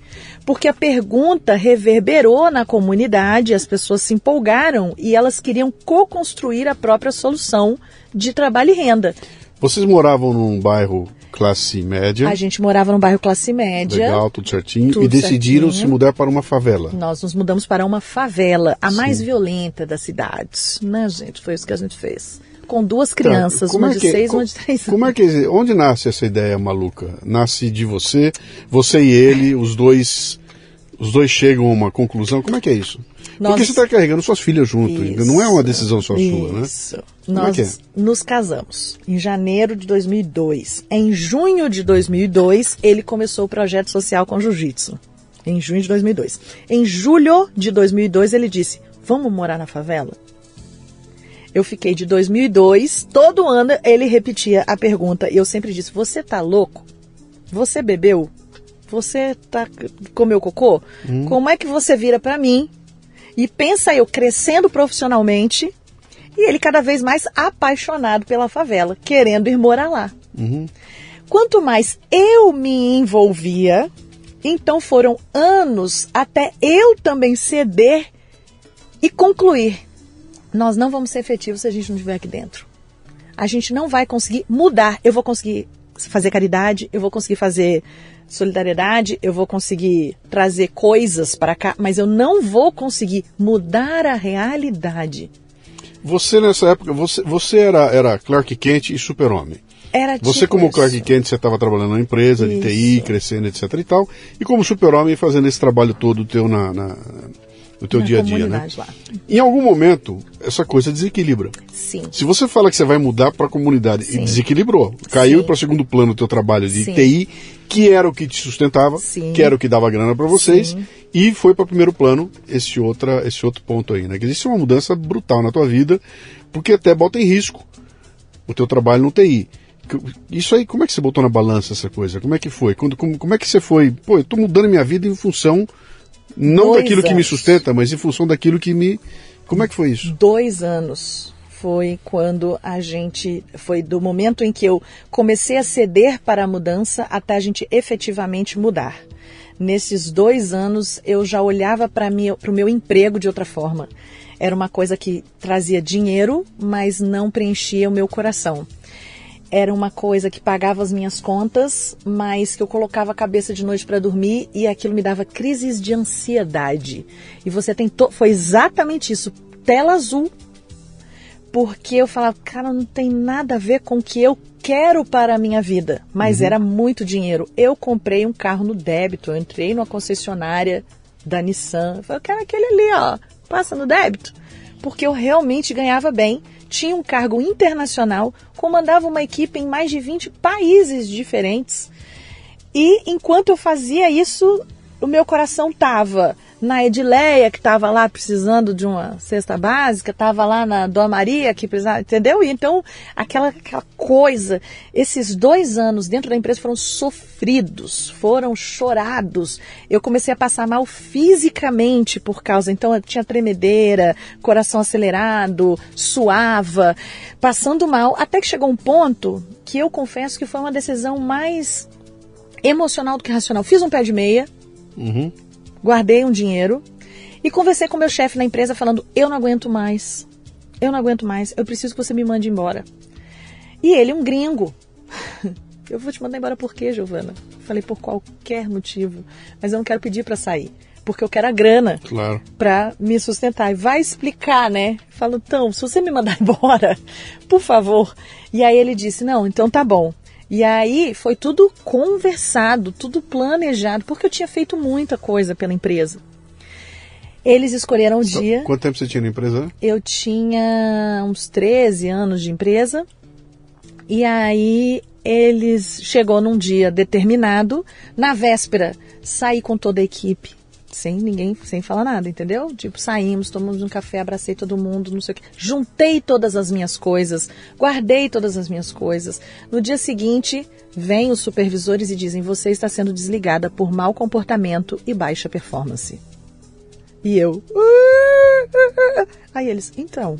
Speaker 2: porque a pergunta reverberou na comunidade, as pessoas se empolgaram e elas queriam co-construir a própria solução de trabalho e renda.
Speaker 1: Vocês moravam num bairro classe média.
Speaker 2: A gente morava no bairro classe média.
Speaker 1: Legal, tudo certinho. Tudo e decidiram certinho. se mudar para uma favela.
Speaker 2: Nós nos mudamos para uma favela, a Sim. mais violenta das cidades. Né, gente? Foi isso que a gente fez. Com duas tá, crianças, tá, uma é de seis e uma de três anos.
Speaker 1: Como é que, onde nasce essa ideia maluca? Nasce de você, você e ele, os dois, os dois chegam a uma conclusão? Como é que é isso? Nós... Porque você está carregando suas filhas junto, isso, não é uma decisão só
Speaker 2: isso.
Speaker 1: sua, né?
Speaker 2: Isso. Nós é é? nos casamos em janeiro de 2002. Em junho de 2002, ele começou o projeto social com jiu-jitsu. Em junho de 2002. Em julho de 2002, ele disse: Vamos morar na favela? Eu fiquei de 2002, todo ano ele repetia a pergunta e eu sempre disse: Você tá louco? Você bebeu? Você tá comeu cocô? Hum. Como é que você vira para mim e pensa eu crescendo profissionalmente e ele cada vez mais apaixonado pela favela, querendo ir morar lá. Uhum. Quanto mais eu me envolvia, então foram anos até eu também ceder e concluir. Nós não vamos ser efetivos se a gente não estiver aqui dentro. A gente não vai conseguir mudar. Eu vou conseguir fazer caridade, eu vou conseguir fazer solidariedade, eu vou conseguir trazer coisas para cá, mas eu não vou conseguir mudar a realidade.
Speaker 1: Você nessa época, você, você era, era Clark Kent e super-homem.
Speaker 2: Era tipo
Speaker 1: Você como Clark Kent, você estava trabalhando na empresa isso. de TI, crescendo, etc e tal, e como super-homem fazendo esse trabalho todo teu na, na no teu na dia a dia, né? Lá. Em algum momento, essa coisa desequilibra.
Speaker 2: Sim.
Speaker 1: Se você fala que você vai mudar para a comunidade Sim. e desequilibrou, caiu para segundo plano o teu trabalho de Sim. TI, que era o que te sustentava, Sim. que era o que dava grana para vocês, e foi para primeiro plano esse, outra, esse outro ponto aí, né? Que existe uma mudança brutal na tua vida, porque até bota em risco o teu trabalho no TI. Isso aí, como é que você botou na balança essa coisa? Como é que foi? Quando, como, como é que você foi? Pô, eu estou mudando minha vida em função não Dois daquilo anos. que me sustenta, mas em função daquilo que me. Como é que foi isso?
Speaker 2: Dois anos foi quando a gente. Foi do momento em que eu comecei a ceder para a mudança até a gente efetivamente mudar. Nesses dois anos eu já olhava para o meu emprego de outra forma. Era uma coisa que trazia dinheiro, mas não preenchia o meu coração era uma coisa que pagava as minhas contas, mas que eu colocava a cabeça de noite para dormir e aquilo me dava crises de ansiedade. E você tentou, foi exatamente isso, tela azul. Porque eu falava, cara, não tem nada a ver com o que eu quero para a minha vida, mas uhum. era muito dinheiro. Eu comprei um carro no débito, eu entrei numa concessionária da Nissan, eu falei, eu quero aquele ali, ó, passa no débito. Porque eu realmente ganhava bem tinha um cargo internacional, comandava uma equipe em mais de 20 países diferentes. E enquanto eu fazia isso, o meu coração tava na Edileia, que estava lá precisando de uma cesta básica, estava lá na Dona Maria, que precisava, entendeu? Então, aquela, aquela coisa, esses dois anos dentro da empresa foram sofridos, foram chorados. Eu comecei a passar mal fisicamente por causa, então eu tinha tremedeira, coração acelerado, suava, passando mal, até que chegou um ponto que eu confesso que foi uma decisão mais emocional do que racional. Fiz um pé de meia,
Speaker 1: Uhum.
Speaker 2: Guardei um dinheiro e conversei com meu chefe na empresa falando: eu não aguento mais, eu não aguento mais, eu preciso que você me mande embora. E ele, um gringo. Eu vou te mandar embora por quê, Giovana? Falei por qualquer motivo, mas eu não quero pedir para sair, porque eu quero a grana
Speaker 1: Claro.
Speaker 2: para me sustentar. E vai explicar, né? Falo, então, se você me mandar embora, por favor. E aí ele disse, não, então tá bom. E aí foi tudo conversado, tudo planejado, porque eu tinha feito muita coisa pela empresa. Eles escolheram o dia.
Speaker 1: Quanto tempo você tinha na empresa?
Speaker 2: Eu tinha uns 13 anos de empresa. E aí eles chegou num dia determinado, na véspera, saí com toda a equipe, sem ninguém, sem falar nada, entendeu? Tipo, saímos, tomamos um café, abracei todo mundo, não sei o quê. Juntei todas as minhas coisas, guardei todas as minhas coisas. No dia seguinte, vêm os supervisores e dizem: "Você está sendo desligada por mau comportamento e baixa performance". E eu. Aí eles, então.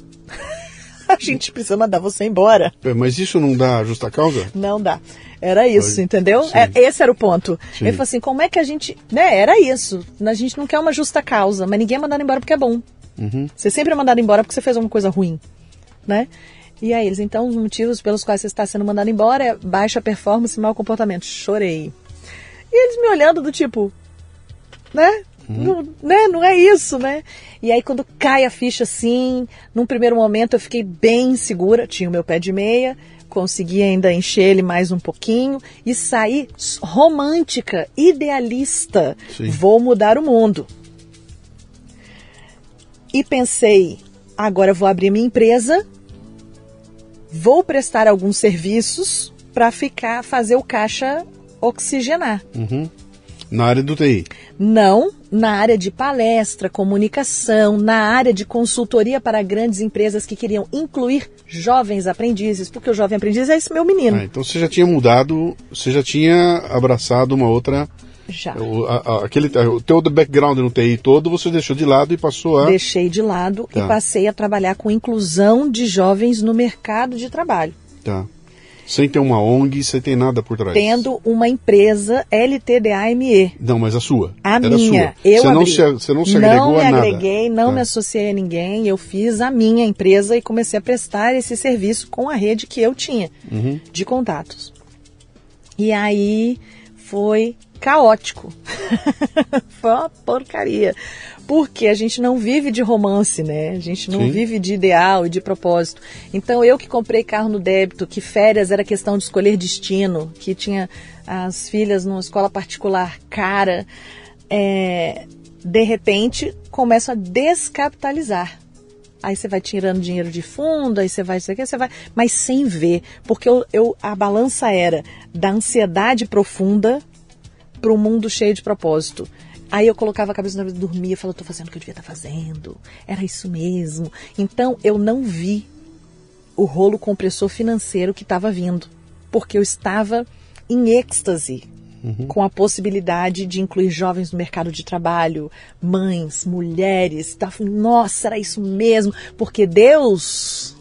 Speaker 2: A gente precisa mandar você embora.
Speaker 1: É, Mas isso não dá justa causa?
Speaker 2: Não dá. Era isso,
Speaker 1: Foi.
Speaker 2: entendeu?
Speaker 1: Sim.
Speaker 2: É, esse era o ponto.
Speaker 1: Sim.
Speaker 2: Ele falou assim: como é que a gente. Né, era isso. A gente não quer uma justa causa, mas ninguém é mandado embora porque é bom.
Speaker 1: Uhum.
Speaker 2: Você sempre é mandado embora porque você fez alguma coisa ruim. Né? E aí eles, então, os motivos pelos quais você está sendo mandado embora é baixa performance e mau comportamento. Chorei. E eles me olhando do tipo, né? Não, né? não é isso, né? E aí quando cai a ficha assim, num primeiro momento eu fiquei bem insegura, tinha o meu pé de meia, consegui ainda encher ele mais um pouquinho e saí s- romântica, idealista.
Speaker 1: Sim.
Speaker 2: Vou mudar o mundo. E pensei, agora vou abrir minha empresa, vou prestar alguns serviços para ficar fazer o caixa oxigenar.
Speaker 1: Uhum. Na área do TI.
Speaker 2: Não na área de palestra, comunicação, na área de consultoria para grandes empresas que queriam incluir jovens aprendizes, porque o jovem aprendiz é esse meu menino.
Speaker 1: Ah, então você já tinha mudado, você já tinha abraçado uma outra.
Speaker 2: Já.
Speaker 1: O, a- aquele, o teu background no TI todo você deixou de lado e passou a.
Speaker 2: Deixei de lado
Speaker 1: Tá.
Speaker 2: e passei a trabalhar com inclusão de jovens no mercado de trabalho.
Speaker 1: Tá. Sem ter uma ONG, sem ter nada por trás.
Speaker 2: Tendo uma empresa LTDAME.
Speaker 1: Não, mas a sua.
Speaker 2: A
Speaker 1: Era
Speaker 2: minha.
Speaker 1: sua.
Speaker 2: Eu
Speaker 1: você, não
Speaker 2: abri.
Speaker 1: se, você não se agregou
Speaker 2: me
Speaker 1: a nada.
Speaker 2: agreguei, não
Speaker 1: Tá.
Speaker 2: me associei a ninguém. Eu fiz a minha empresa e comecei a prestar esse serviço com a rede que eu tinha
Speaker 1: Uhum.
Speaker 2: de contatos. E aí foi caótico. foi uma porcaria. Porque a gente não vive de romance, né? A gente não
Speaker 1: Sim.
Speaker 2: vive de ideal e de propósito. Então eu que comprei carro no débito, que férias era questão de escolher destino, que tinha as filhas numa escola particular cara, é, de repente começo a descapitalizar. Aí você vai tirando dinheiro de fundo, aí você vai, isso aqui, você vai, mas sem ver, porque eu, eu- a balança era da ansiedade profunda para um mundo cheio de propósito. Aí eu colocava a cabeça na vida, dormia, falava, estou fazendo o que eu devia estar fazendo, era isso mesmo. Então eu não vi o rolo compressor financeiro que estava vindo, porque eu estava em êxtase com a possibilidade de incluir jovens no mercado de trabalho, mães, mulheres. Tava, Nossa, era isso mesmo, porque Deus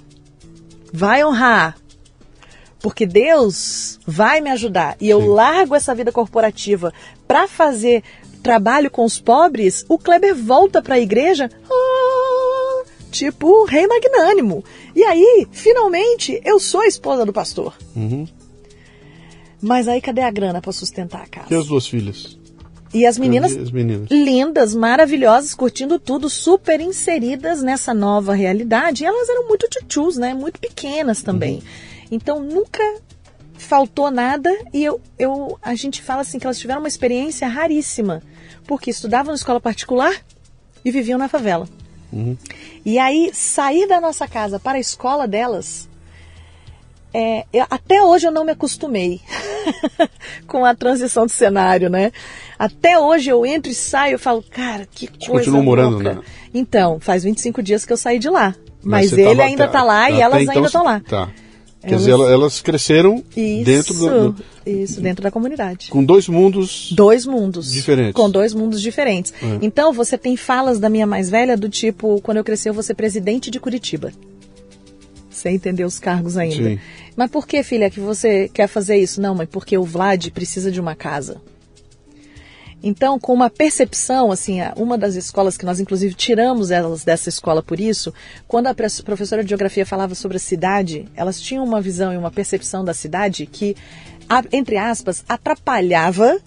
Speaker 2: vai honrar. Porque Deus vai me ajudar e eu
Speaker 1: Sim.
Speaker 2: largo essa vida corporativa para fazer trabalho com os pobres, o Kleber volta para a igreja, ah, tipo rei magnânimo. E aí, finalmente, eu sou a esposa do pastor.
Speaker 1: Uhum.
Speaker 2: Mas aí cadê a grana para sustentar a
Speaker 1: E
Speaker 2: casa?
Speaker 1: as duas filhas?
Speaker 2: E as meninas
Speaker 1: As meninas.
Speaker 2: lindas, maravilhosas, curtindo tudo, super inseridas nessa nova realidade. E elas eram muito tchutchus, né? Muito pequenas também. Então nunca faltou nada e eu, eu, a gente fala assim que elas tiveram uma experiência raríssima, porque estudavam na escola particular e viviam na favela.
Speaker 1: Uhum.
Speaker 2: E aí sair da nossa casa para a escola delas é, eu, até hoje eu não me acostumei com a transição de cenário, né? Até hoje eu entro e saio e falo, cara, que coisa continua morando, né? Então, faz 25 dias que eu saí de lá. Mas, mas ele ainda está lá e elas então, ainda estão lá.
Speaker 1: Tá. Quer elas... dizer, elas cresceram
Speaker 2: isso,
Speaker 1: dentro do,
Speaker 2: do, Isso, dentro da comunidade.
Speaker 1: Com dois mundos.
Speaker 2: Dois mundos.
Speaker 1: Diferentes.
Speaker 2: Com dois mundos diferentes. É. Então, você tem falas da minha mais velha do tipo: quando eu crescer, eu vou ser presidente de Curitiba. Você entendeu os cargos ainda.
Speaker 1: Sim.
Speaker 2: Mas por que, filha, que você quer fazer isso? Não, mas porque o Vlad precisa de uma casa. Então, com uma percepção, assim, uma das escolas que nós inclusive tiramos elas dessa escola por isso, quando a professora de geografia falava sobre a cidade, elas tinham uma visão e uma percepção da cidade que, entre aspas, atrapalhava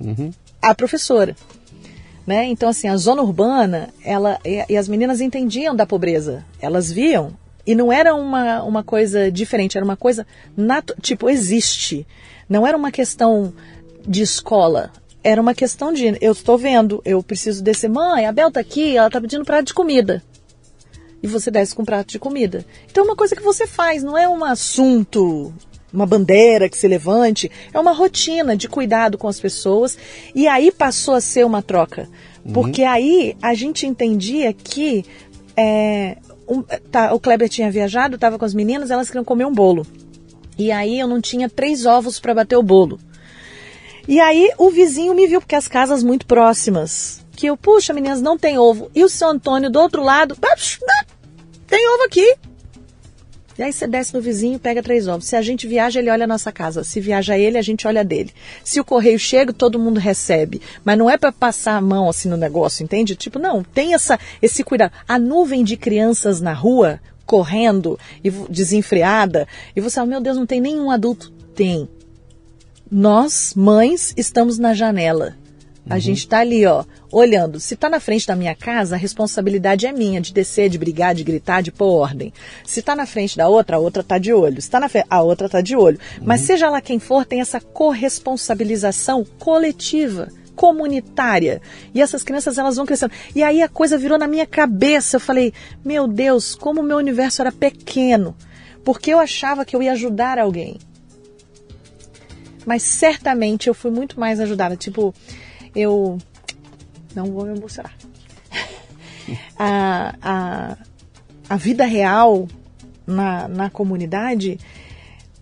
Speaker 2: uhum. a professora. Né? Então, assim, a zona urbana, ela e as meninas entendiam da pobreza. Elas viam e não era uma, uma coisa diferente, era uma coisa, tipo, existe. Não era uma questão de escola era uma questão de eu estou vendo, eu preciso descer. Mãe, a Bel tá aqui, ela tá pedindo prato de comida. E você desce com prato de comida. Então é uma coisa que você faz, não é um assunto, uma bandeira que se levante, é uma rotina de cuidado com as pessoas. E aí passou a ser uma troca. Uhum. Porque aí a gente entendia que é, um, tá, o Kleber tinha viajado, estava com as meninas, elas queriam comer um bolo. E aí eu não tinha três ovos para bater o bolo. E aí o vizinho me viu, porque as casas muito próximas. Que eu, puxa, meninas, não tem ovo. E o seu Antônio do outro lado, tem ovo aqui. E aí você desce no vizinho, pega três ovos. Se a gente viaja, ele olha a nossa casa. Se viaja ele, a gente olha dele. Se o correio chega, todo mundo recebe. Mas não é para passar a mão assim no negócio, entende? Tipo, não, tem essa, esse cuidado. A nuvem de crianças na rua, correndo e desenfreada, e você fala, meu Deus, não tem nenhum adulto. Tem nós, mães, estamos na janela. A uhum. gente está ali, ó, olhando. Se está na frente da minha casa, a responsabilidade é minha de descer, de brigar, de gritar, de pôr ordem. Se está na frente da outra, a outra está de olho. Se está na a outra está de olho. Uhum. Mas seja lá quem for, tem essa corresponsabilização coletiva comunitária. E essas crianças elas vão crescendo. E aí a coisa virou na minha cabeça. Eu falei: "Meu Deus, como o meu universo era pequeno". Porque eu achava que eu ia ajudar alguém mas certamente eu fui muito mais ajudada. Tipo, eu não vou me emocionar. a, a, a vida real na, na comunidade,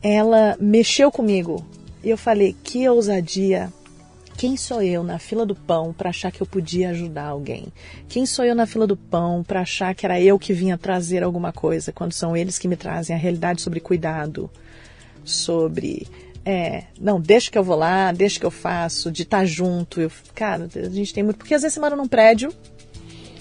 Speaker 2: ela mexeu comigo. E eu falei, que ousadia. Quem sou eu na fila do pão para achar que eu podia ajudar alguém? Quem sou eu na fila do pão para achar que era eu que vinha trazer alguma coisa, quando são eles que me trazem a realidade sobre cuidado, sobre é, não, deixa que eu vou lá, deixa que eu faço, de estar tá junto. Eu, cara, a gente tem muito. Porque às vezes você mora num prédio.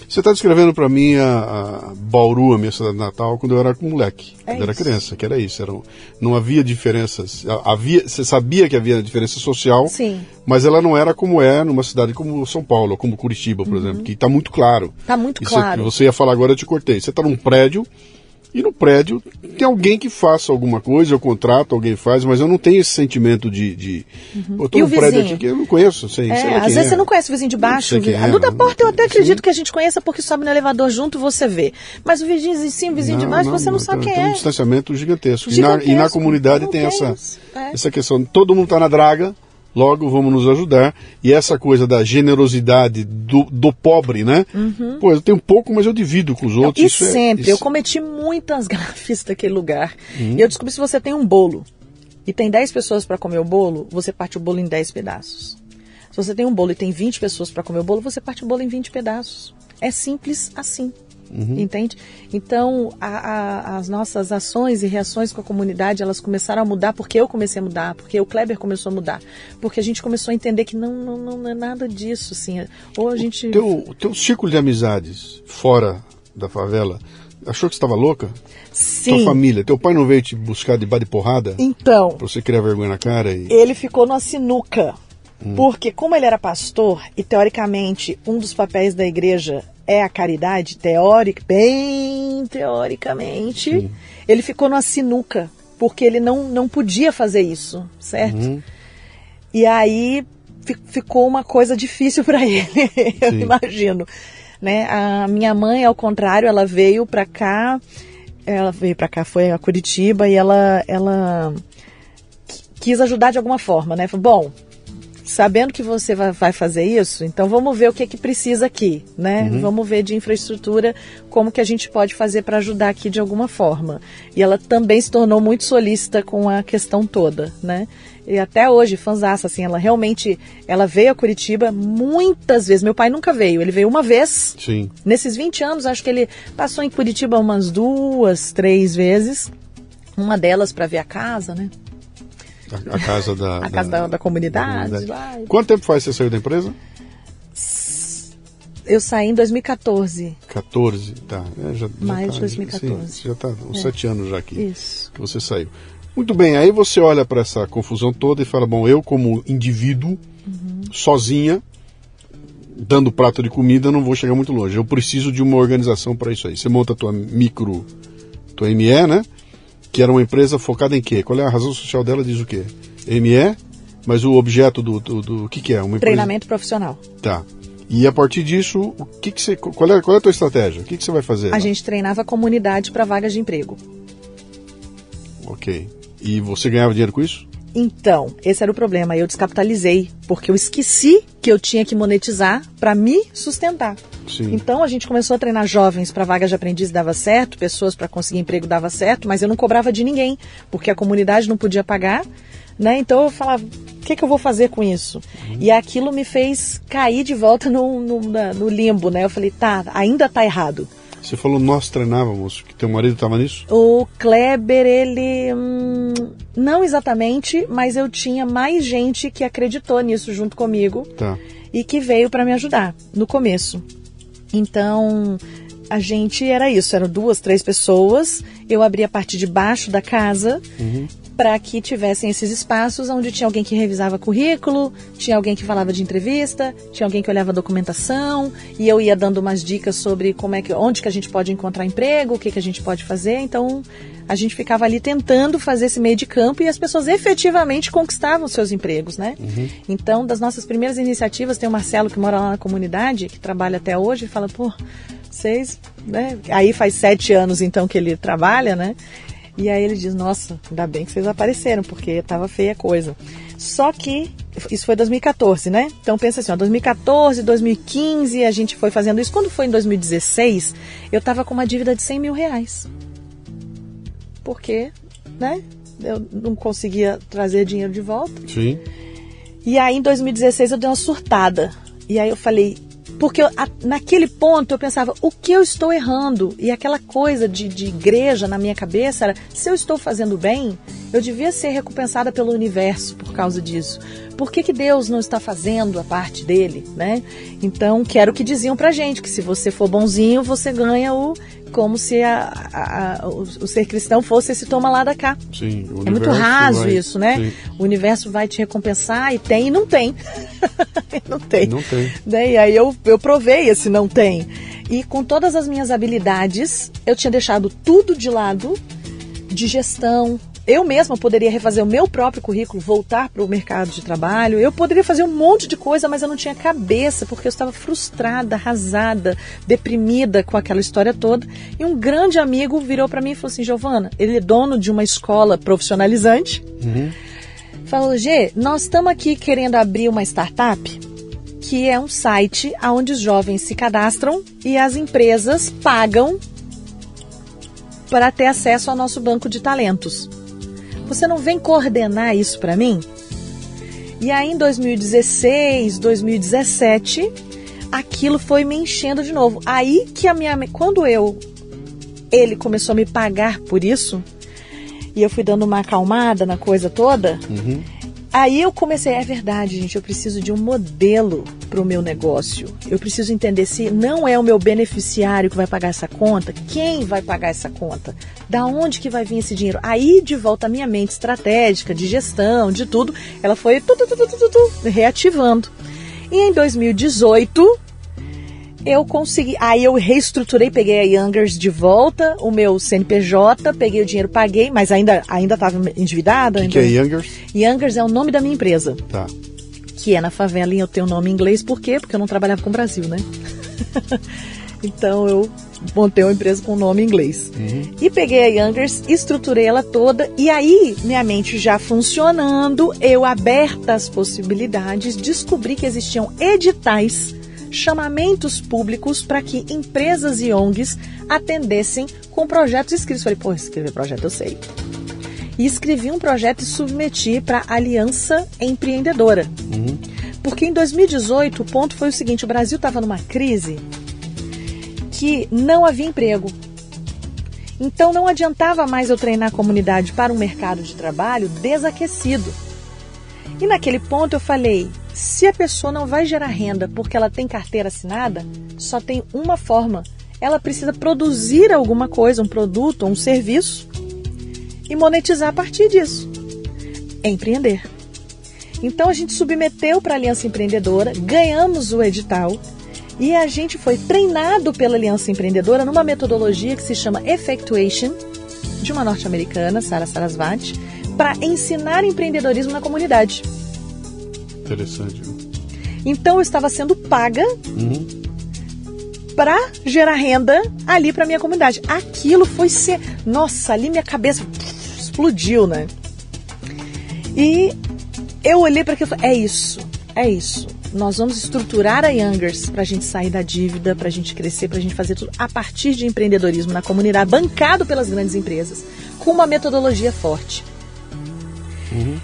Speaker 1: Você está descrevendo para mim a, a, Bauru, a minha cidade natal, quando eu era moleque, é quando eu era criança, que era isso. Era, não havia diferenças. Havia, você sabia que havia diferença social,
Speaker 2: Sim.
Speaker 1: mas ela não era como é numa cidade como São Paulo, como Curitiba, por uhum. exemplo, que está muito claro.
Speaker 2: Está muito claro.
Speaker 1: Você ia falar agora, eu te cortei. Você está num prédio e no prédio tem alguém que faça alguma coisa, eu contrato, alguém faz, mas eu não tenho esse sentimento de. de
Speaker 2: uhum.
Speaker 1: Eu tô num prédio aqui que eu não conheço, sei,
Speaker 2: é,
Speaker 1: sei
Speaker 2: Às vezes é. você não conhece o vizinho de baixo. O é. da porta eu até acredito Sim. que a gente conheça porque sobe no elevador junto você vê. Mas o vizinho de cima, o vizinho não, de baixo, não, você não, não sabe quem
Speaker 1: tem
Speaker 2: é.
Speaker 1: um distanciamento gigantesco. gigantesco. E, na, e na comunidade tem, tem essa, é. essa questão. Todo mundo está na draga logo vamos nos ajudar. E essa coisa da generosidade do, do pobre, né?
Speaker 2: Uhum.
Speaker 1: Pô, eu tenho pouco, mas eu divido com os outros.
Speaker 2: E isso é sempre, é, eu cometi muitas gafes naquele lugar. Uhum. E eu descobri se você tem um bolo e tem 10 pessoas para comer o bolo, você parte o bolo em 10 pedaços. Se você tem um bolo e tem 20 pessoas para comer o bolo, você parte o bolo em 20 pedaços. É simples assim. Uhum. Entende? Então, a, a, as nossas ações e reações com a comunidade, elas começaram a mudar porque eu comecei a mudar, porque o Kleber começou a mudar, porque a gente começou a entender que não, não, não é nada disso, assim. Ou a gente...
Speaker 1: O teu, o teu círculo de amizades fora da favela, achou que estava louca?
Speaker 2: Sim.
Speaker 1: Tua família, teu pai não veio te buscar de de porrada?
Speaker 2: Então.
Speaker 1: Pra você criar vergonha na cara? E...
Speaker 2: Ele ficou numa sinuca. Hum. Porque, como ele era pastor, e teoricamente um dos papéis da igreja é a caridade, teórica, bem teoricamente, Sim. ele ficou numa sinuca, porque ele não, não podia fazer isso, certo? Uhum. E aí ficou uma coisa difícil para ele, eu imagino. Né? A minha mãe, ao contrário, ela veio para cá ela veio para cá, foi a Curitiba e ela, ela quis ajudar de alguma forma, né? Falou, bom, sabendo que você vai fazer isso, então vamos ver o que é que precisa aqui, né? Uhum. Vamos ver de infraestrutura como que a gente pode fazer para ajudar aqui de alguma forma. E ela também se tornou muito solícita com a questão toda, né? E até hoje, fanzaça, assim, ela realmente, ela veio a Curitiba muitas vezes. Meu pai nunca veio, ele veio uma vez.
Speaker 1: Sim.
Speaker 2: Nesses 20 anos, acho que ele passou em Curitiba umas duas, três vezes. Uma delas para ver a casa, né?
Speaker 1: A, a casa da,
Speaker 2: a
Speaker 1: da,
Speaker 2: casa da, da comunidade. Da
Speaker 1: comunidade. Quanto tempo faz você saiu da empresa?
Speaker 2: Eu saí em 2014.
Speaker 1: 14, tá.
Speaker 2: É, já, Mais tá, de 2014.
Speaker 1: Sim, já está uns é. sete anos já aqui.
Speaker 2: Isso.
Speaker 1: Que você saiu. Muito bem, aí você olha para essa confusão toda e fala: bom, eu, como indivíduo, uhum. sozinha, dando prato de comida, não vou chegar muito longe. Eu preciso de uma organização para isso aí. Você monta a tua micro, tua ME, né? Que era uma empresa focada em quê? Qual é a razão social dela? Diz o quê? ME, mas o objeto do, do, do, que, que é?
Speaker 2: Uma Treinamento profissional.
Speaker 1: Tá. E a partir disso, o que, que você, qual, é, qual é a tua estratégia? O que, que você vai fazer?
Speaker 2: A lá? gente treinava a comunidade para vagas de emprego.
Speaker 1: Ok. E você ganhava dinheiro com isso?
Speaker 2: Então, esse era o problema. Eu descapitalizei, porque eu esqueci que eu tinha que monetizar para me sustentar.
Speaker 1: Sim.
Speaker 2: Então a gente começou a treinar jovens para vagas de aprendiz dava certo, pessoas para conseguir emprego dava certo, mas eu não cobrava de ninguém, porque a comunidade não podia pagar, né? Então eu falava, o que, que eu vou fazer com isso? Uhum. E aquilo me fez cair de volta no, no, no limbo, né? Eu falei, tá, ainda tá errado.
Speaker 1: Você falou nós treinávamos, que teu marido estava nisso?
Speaker 2: O Kleber, ele. Hum, não exatamente, mas eu tinha mais gente que acreditou nisso junto comigo.
Speaker 1: Tá.
Speaker 2: E que veio para me ajudar no começo. Então, a gente era isso, eram duas, três pessoas. Eu abria a parte de baixo da casa uhum para que tivessem esses espaços onde tinha alguém que revisava currículo, tinha alguém que falava de entrevista, tinha alguém que olhava documentação e eu ia dando umas dicas sobre como é que, onde que a gente pode encontrar emprego, o que que a gente pode fazer. Então a gente ficava ali tentando fazer esse meio de campo e as pessoas efetivamente conquistavam seus empregos, né? Uhum. Então das nossas primeiras iniciativas tem o Marcelo que mora lá na comunidade que trabalha até hoje e fala pô vocês, né? Aí faz sete anos então que ele trabalha, né? E aí ele diz: Nossa, ainda bem que vocês apareceram, porque estava feia a coisa. Só que isso foi 2014, né? Então pensa assim: ó, 2014, 2015, a gente foi fazendo isso. Quando foi em 2016, eu estava com uma dívida de 100 mil reais. Porque, né? Eu não conseguia trazer dinheiro de volta.
Speaker 1: Sim.
Speaker 2: E aí em 2016 eu dei uma surtada. E aí eu falei, porque eu, a, naquele ponto eu pensava, o que eu estou errando? E aquela coisa de, de igreja na minha cabeça era, se eu estou fazendo bem, eu devia ser recompensada pelo universo por causa disso. Por que, que Deus não está fazendo a parte dele, né? Então, que era o que diziam pra gente, que se você for bonzinho, você ganha o como se a, a, a, o, o, ser cristão fosse esse toma lá da cá.
Speaker 1: Sim,
Speaker 2: é muito raso vai, isso, né? Sim. O universo vai te recompensar e tem e não tem. não tem.
Speaker 1: Não tem.
Speaker 2: Né? E aí eu, eu provei esse não tem. E com todas as minhas habilidades, eu tinha deixado tudo de lado de gestão, eu mesma poderia refazer o meu próprio currículo, voltar para o mercado de trabalho. Eu poderia fazer um monte de coisa, mas eu não tinha cabeça, porque eu estava frustrada, arrasada, deprimida com aquela história toda. E um grande amigo virou para mim e falou assim: Giovana, ele é dono de uma escola profissionalizante. Uhum. Falou: G, nós estamos aqui querendo abrir uma startup que é um site onde os jovens se cadastram e as empresas pagam para ter acesso ao nosso banco de talentos. Você não vem coordenar isso para mim? E aí em 2016, 2017, aquilo foi me enchendo de novo. Aí que a minha quando eu ele começou a me pagar por isso, e eu fui dando uma acalmada na coisa toda, uhum. Aí eu comecei, é verdade, gente, eu preciso de um modelo para o meu negócio. Eu preciso entender se não é o meu beneficiário que vai pagar essa conta, quem vai pagar essa conta? Da onde que vai vir esse dinheiro? Aí de volta a minha mente estratégica, de gestão, de tudo, ela foi tu, tu, tu, reativando. E em 2018, eu consegui. Aí eu reestruturei, peguei a Youngers de volta, o meu CNPJ, peguei o dinheiro, paguei, mas ainda ainda estava endividada.
Speaker 1: O
Speaker 2: que,
Speaker 1: que é Youngers?
Speaker 2: Youngers é o nome da minha empresa.
Speaker 1: Tá.
Speaker 2: Que é na favela e eu tenho o nome em inglês, por quê? Porque eu não trabalhava com o Brasil, né? então eu montei uma empresa com nome em inglês. Uhum. E peguei a Youngers, estruturei ela toda e aí minha mente já funcionando, eu aberta às possibilidades, descobri que existiam editais, chamamentos públicos para que empresas e ONGs atendessem com projetos escritos. Falei, pô, escrever projeto eu sei. E escrevi um projeto e submeti para a Aliança Empreendedora. Uhum. Porque em 2018 o ponto foi o seguinte: o Brasil estava numa crise que não havia emprego. Então não adiantava mais eu treinar a comunidade para um mercado de trabalho desaquecido. E naquele ponto eu falei: se a pessoa não vai gerar renda porque ela tem carteira assinada, só tem uma forma. Ela precisa produzir alguma coisa, um produto um serviço e monetizar a partir disso. Empreender. Então a gente submeteu para a Aliança Empreendedora, ganhamos o edital e a gente foi treinado pela Aliança Empreendedora numa metodologia que se chama Effectuation, de uma norte-americana, Sara Sarasvati, para ensinar empreendedorismo na comunidade.
Speaker 1: Interessante.
Speaker 2: Então eu estava sendo paga uhum. para gerar renda ali para minha comunidade. Aquilo foi ser, nossa, ali minha cabeça explodiu, né? E eu olhei para aquilo e falei, é isso, é isso. Nós vamos estruturar a Youngers para a gente sair da dívida, para a gente crescer, para a gente fazer tudo a partir de empreendedorismo na comunidade, bancado pelas grandes empresas, com uma metodologia forte. Uhum.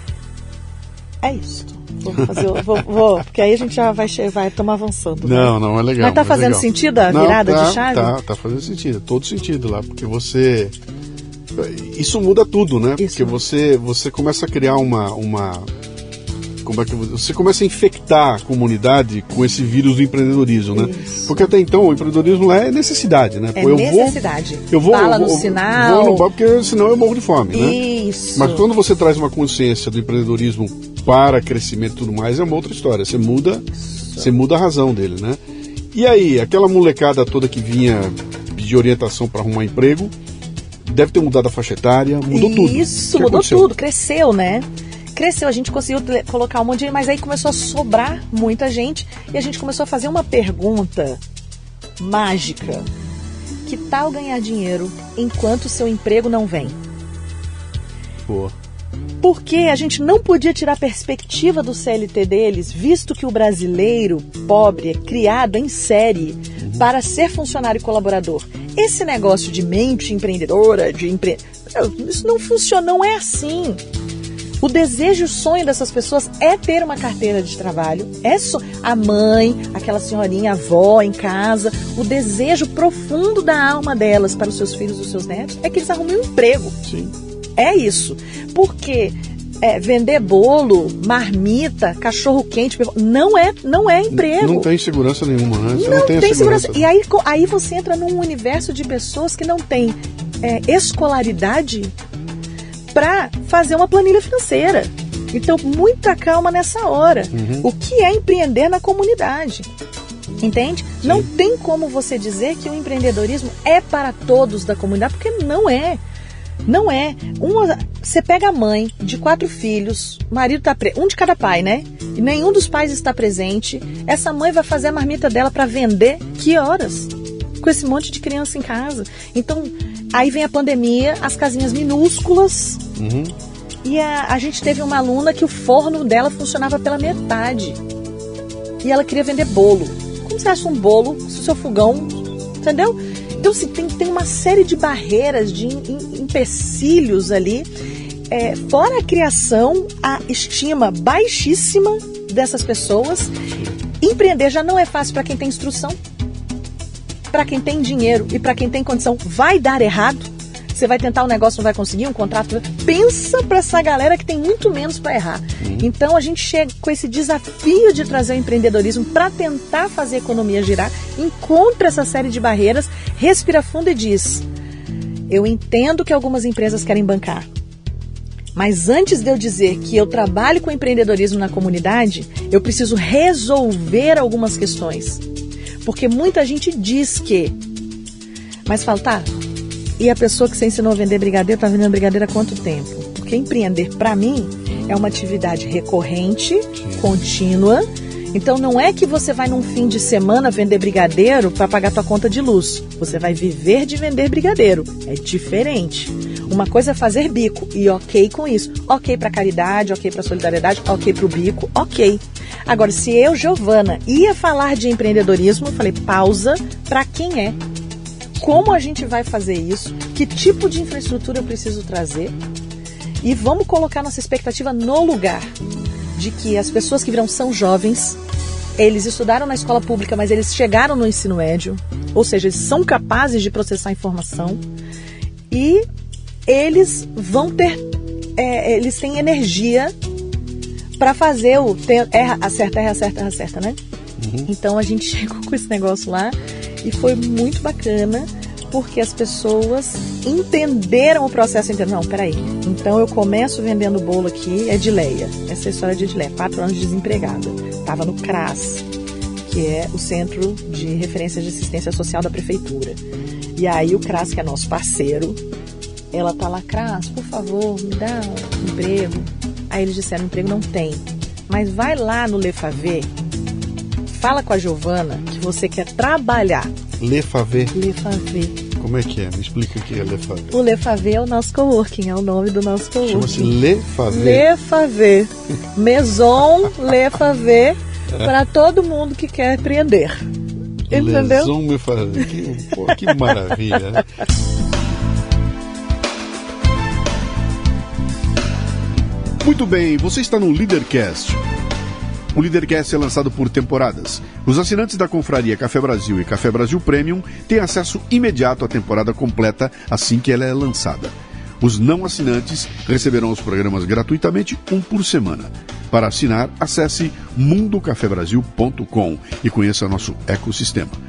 Speaker 2: É isso. Vou fazer, vou, vou, porque aí a gente já vai, vai estamos avançando.
Speaker 1: Né? Não, não, é legal.
Speaker 2: Mas tá fazendo
Speaker 1: legal.
Speaker 2: sentido a virada
Speaker 1: não, tá,
Speaker 2: de chave?
Speaker 1: Tá, tá fazendo sentido, todo sentido lá, porque você isso muda tudo, né? Isso. Porque você você começa a criar uma uma como é que você começa a infectar a comunidade com esse vírus do empreendedorismo, né? Isso. Porque até então o empreendedorismo é necessidade, né?
Speaker 2: É eu necessidade.
Speaker 1: Vou, eu vou,
Speaker 2: Fala
Speaker 1: eu vou,
Speaker 2: no sinal.
Speaker 1: Vou no bar porque senão eu morro de fome, né?
Speaker 2: Isso.
Speaker 1: Mas quando você traz uma consciência do empreendedorismo para crescimento e tudo mais, é uma outra história. Você muda, Isso. você muda a razão dele, né? E aí, aquela molecada toda que vinha pedir orientação para arrumar emprego, deve ter mudado a faixa etária, mudou tudo.
Speaker 2: Isso, mudou aconteceu? tudo, cresceu, né? cresceu, a gente conseguiu colocar um monte de mas aí começou a sobrar muita gente e a gente começou a fazer uma pergunta mágica. Que tal ganhar dinheiro enquanto o seu emprego não vem?
Speaker 1: Boa.
Speaker 2: Porque a gente não podia tirar a perspectiva do CLT deles, visto que o brasileiro pobre é criado em série para ser funcionário e colaborador. Esse negócio de mente empreendedora, de empre... isso não funciona, não é assim. O desejo, o sonho dessas pessoas é ter uma carteira de trabalho. É so... a mãe, aquela senhorinha, a avó em casa. O desejo profundo da alma delas para os seus filhos, os seus netos, é que eles arrumem um emprego.
Speaker 1: Sim.
Speaker 2: É isso. Porque é, vender bolo, marmita, cachorro quente, não é, não é emprego.
Speaker 1: Não, não tem segurança nenhuma, né? Você
Speaker 2: não,
Speaker 1: não tem,
Speaker 2: tem
Speaker 1: segurança. segurança.
Speaker 2: E aí, aí você entra num universo de pessoas que não têm é, escolaridade para fazer uma planilha financeira. Então, muita calma nessa hora. Uhum. O que é empreender na comunidade? Entende? Sim. Não tem como você dizer que o empreendedorismo é para todos da comunidade, porque não é. Não é. Uma, você pega a mãe de quatro filhos, marido tá pre... um de cada pai, né? E nenhum dos pais está presente. Essa mãe vai fazer a marmita dela para vender que horas? Com esse monte de criança em casa. Então, Aí vem a pandemia, as casinhas minúsculas. Uhum. E a, a gente teve uma aluna que o forno dela funcionava pela metade. E ela queria vender bolo. Como você acha um bolo se o seu fogão. Entendeu? Então, assim, tem, tem uma série de barreiras, de empecilhos ali. É, fora a criação, a estima baixíssima dessas pessoas. Empreender já não é fácil para quem tem instrução para quem tem dinheiro e para quem tem condição, vai dar errado? Você vai tentar um negócio, não vai conseguir um contrato? Pensa para essa galera que tem muito menos para errar. Uhum. Então a gente chega com esse desafio de trazer o empreendedorismo para tentar fazer a economia girar, encontra essa série de barreiras, respira fundo e diz: Eu entendo que algumas empresas querem bancar, mas antes de eu dizer que eu trabalho com empreendedorismo na comunidade, eu preciso resolver algumas questões. Porque muita gente diz que. Mas fala, tá. E a pessoa que você ensinou a vender brigadeiro está vendendo brigadeiro há quanto tempo? Porque empreender, para mim, é uma atividade recorrente, contínua Então não é que você vai num fim de semana vender brigadeiro para pagar tua conta de luz. Você vai viver de vender brigadeiro. É diferente. Uma coisa é fazer bico e ok com isso. Ok para caridade, ok para solidariedade, ok para o bico, ok. Agora, se eu, Giovana, ia falar de empreendedorismo, eu falei pausa para quem é. Como a gente vai fazer isso? Que tipo de infraestrutura eu preciso trazer? E vamos colocar nossa expectativa no lugar de que as pessoas que virão são jovens, eles estudaram na escola pública, mas eles chegaram no ensino médio, ou seja, eles são capazes de processar informação e eles vão ter, é, eles têm energia para fazer o ter, erra, acerta, erra, acerta, erra, acerta, né? Uhum. Então a gente chegou com esse negócio lá e foi muito bacana porque as pessoas entenderam o processo inteiro. Não, peraí. Então eu começo vendendo bolo aqui, é de Leia. Essa é história de Edileia, quatro anos de desempregada. Estava no CRAS, que é o Centro de Referência de Assistência Social da Prefeitura. E aí o CRAS, que é nosso parceiro, ela tá lá, CRAS, por favor, me dá um emprego. Aí eles disseram, emprego não tem. Mas vai lá no Lefavê, fala com a Giovana que você quer trabalhar
Speaker 1: Lefavê.
Speaker 2: Lefavê.
Speaker 1: Como é que é? Me explica o que é Lefavê.
Speaker 2: O Lefavê é o nosso coworking, é o nome do nosso coworking.
Speaker 1: Chama-se Lefavê.
Speaker 2: Lefavê. Maison Lefavê para todo mundo que quer empreender. Entendeu?
Speaker 1: Maison Lefavê. Que, pô, que maravilha. Né? Muito bem, você está no Leadercast o Leadercast é lançado por temporadas. Os assinantes da Confraria Café Brasil e Café Brasil Premium têm acesso imediato à temporada completa assim que ela é lançada. Os não assinantes receberão os programas gratuitamente, um por semana. Para assinar, acesse mundocafebrasil.com e conheça nosso ecossistema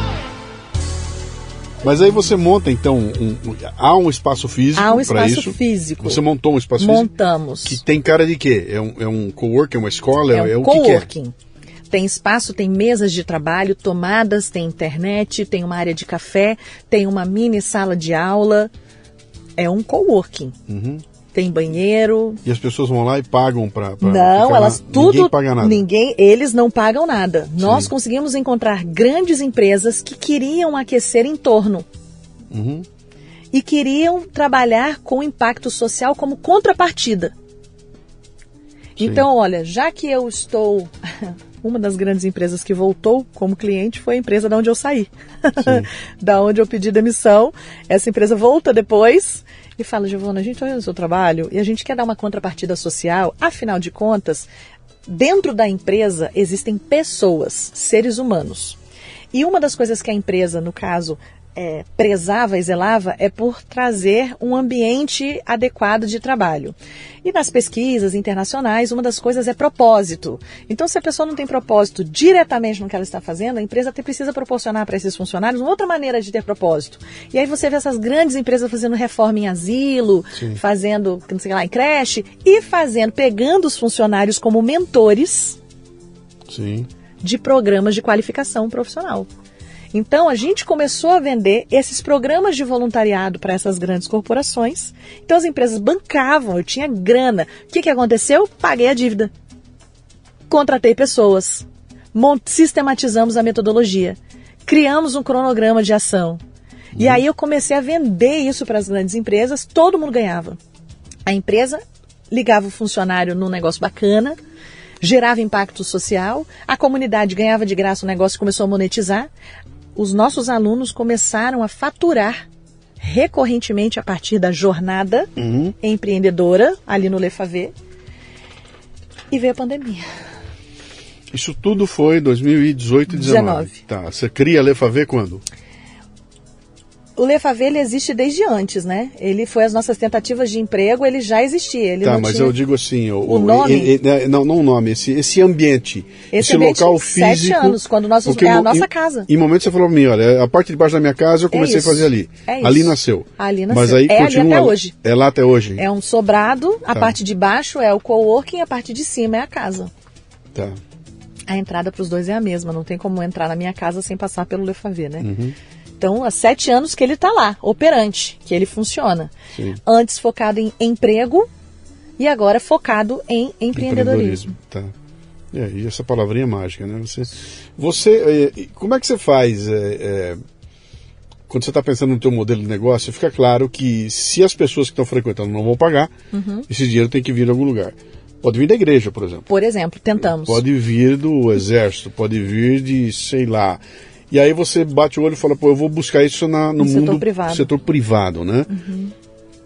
Speaker 1: Mas aí você monta, então, um, um, há um espaço físico
Speaker 2: Há um espaço
Speaker 1: isso.
Speaker 2: físico.
Speaker 1: Você montou um espaço
Speaker 2: Montamos.
Speaker 1: físico? Que tem cara de quê? É um, é um coworking, é uma escola?
Speaker 2: É um
Speaker 1: é o
Speaker 2: coworking.
Speaker 1: Que que
Speaker 2: é? Tem espaço, tem mesas de trabalho, tomadas, tem internet, tem uma área de café, tem uma mini sala de aula. É um coworking.
Speaker 1: Uhum
Speaker 2: tem banheiro.
Speaker 1: E as pessoas vão lá e pagam para.
Speaker 2: Não, elas
Speaker 1: lá.
Speaker 2: tudo.
Speaker 1: Ninguém paga nada.
Speaker 2: Ninguém, eles não pagam nada. Sim. Nós conseguimos encontrar grandes empresas que queriam aquecer em torno.
Speaker 1: Uhum.
Speaker 2: E queriam trabalhar com impacto social como contrapartida. Sim. Então, olha, já que eu estou. Uma das grandes empresas que voltou como cliente foi a empresa da onde eu saí. da onde eu pedi demissão. Essa empresa volta depois e fala, Giovana, a gente olha o seu trabalho e a gente quer dar uma contrapartida social. Afinal de contas, dentro da empresa existem pessoas, seres humanos. E uma das coisas que a empresa, no caso, é, prezava e zelava é por trazer um ambiente adequado de trabalho. E nas pesquisas internacionais, uma das coisas é propósito. Então, se a pessoa não tem propósito diretamente no que ela está fazendo, a empresa até precisa proporcionar para esses funcionários uma outra maneira de ter propósito. E aí você vê essas grandes empresas fazendo reforma em asilo, Sim. fazendo, não sei lá, em creche, e fazendo, pegando os funcionários como mentores
Speaker 1: Sim.
Speaker 2: de programas de qualificação profissional. Então a gente começou a vender esses programas de voluntariado para essas grandes corporações. Então as empresas bancavam, eu tinha grana. O que, que aconteceu? Paguei a dívida. Contratei pessoas. Sistematizamos a metodologia. Criamos um cronograma de ação. E aí eu comecei a vender isso para as grandes empresas, todo mundo ganhava. A empresa ligava o funcionário num negócio bacana, gerava impacto social, a comunidade ganhava de graça o negócio e começou a monetizar, os nossos alunos começaram a faturar recorrentemente a partir da jornada
Speaker 1: uhum.
Speaker 2: empreendedora ali no Lefavê e veio a pandemia.
Speaker 1: Isso tudo foi 2018 e 2019. Tá, você cria a Lefavê quando?
Speaker 2: O Lefavê ele existe desde antes, né? Ele foi as nossas tentativas de emprego, ele já existia. Ele
Speaker 1: tá,
Speaker 2: não
Speaker 1: mas
Speaker 2: tinha...
Speaker 1: eu digo assim, o,
Speaker 2: O nome?
Speaker 1: e- e- né, não, não o nome, esse, esse ambiente,
Speaker 2: Esse
Speaker 1: esse,
Speaker 2: ambiente
Speaker 1: local
Speaker 2: sete
Speaker 1: físico.
Speaker 2: anos, quando nós- é a nossa
Speaker 1: em-
Speaker 2: casa.
Speaker 1: Em momento você falou pra mim, olha, a parte de baixo da minha casa eu comecei a
Speaker 2: isso.
Speaker 1: fazer ali.
Speaker 2: É isso.
Speaker 1: ali nasceu.
Speaker 2: Ali
Speaker 1: Mas
Speaker 2: nasceu.
Speaker 1: aí
Speaker 2: É ali
Speaker 1: continua.
Speaker 2: até hoje.
Speaker 1: É lá até hoje.
Speaker 2: É um sobrado, a
Speaker 1: Tá.
Speaker 2: parte de baixo é o coworking, a parte de cima é a casa.
Speaker 1: Tá.
Speaker 2: A entrada para os dois é a mesma, não tem como entrar na minha casa sem passar pelo Lefavê, né?
Speaker 1: Uhum.
Speaker 2: Então, há sete anos que ele está lá, operante, que ele funciona.
Speaker 1: Sim.
Speaker 2: Antes focado em emprego e agora focado em empreendedorismo.
Speaker 1: Tá. É, e essa palavrinha é mágica, né? Você, você é, como é que você faz é, é, quando você está pensando no teu modelo de negócio? Fica claro que se as pessoas que estão frequentando não vão pagar,
Speaker 2: Uhum.
Speaker 1: esse dinheiro tem que vir de algum lugar. Pode vir da igreja, por exemplo.
Speaker 2: Por exemplo, tentamos.
Speaker 1: Pode vir do exército, pode vir de, sei lá. E aí você bate o olho e fala, pô, eu vou buscar isso na, no
Speaker 2: No setor
Speaker 1: mundo
Speaker 2: privado. Uhum.
Speaker 1: setor privado, né?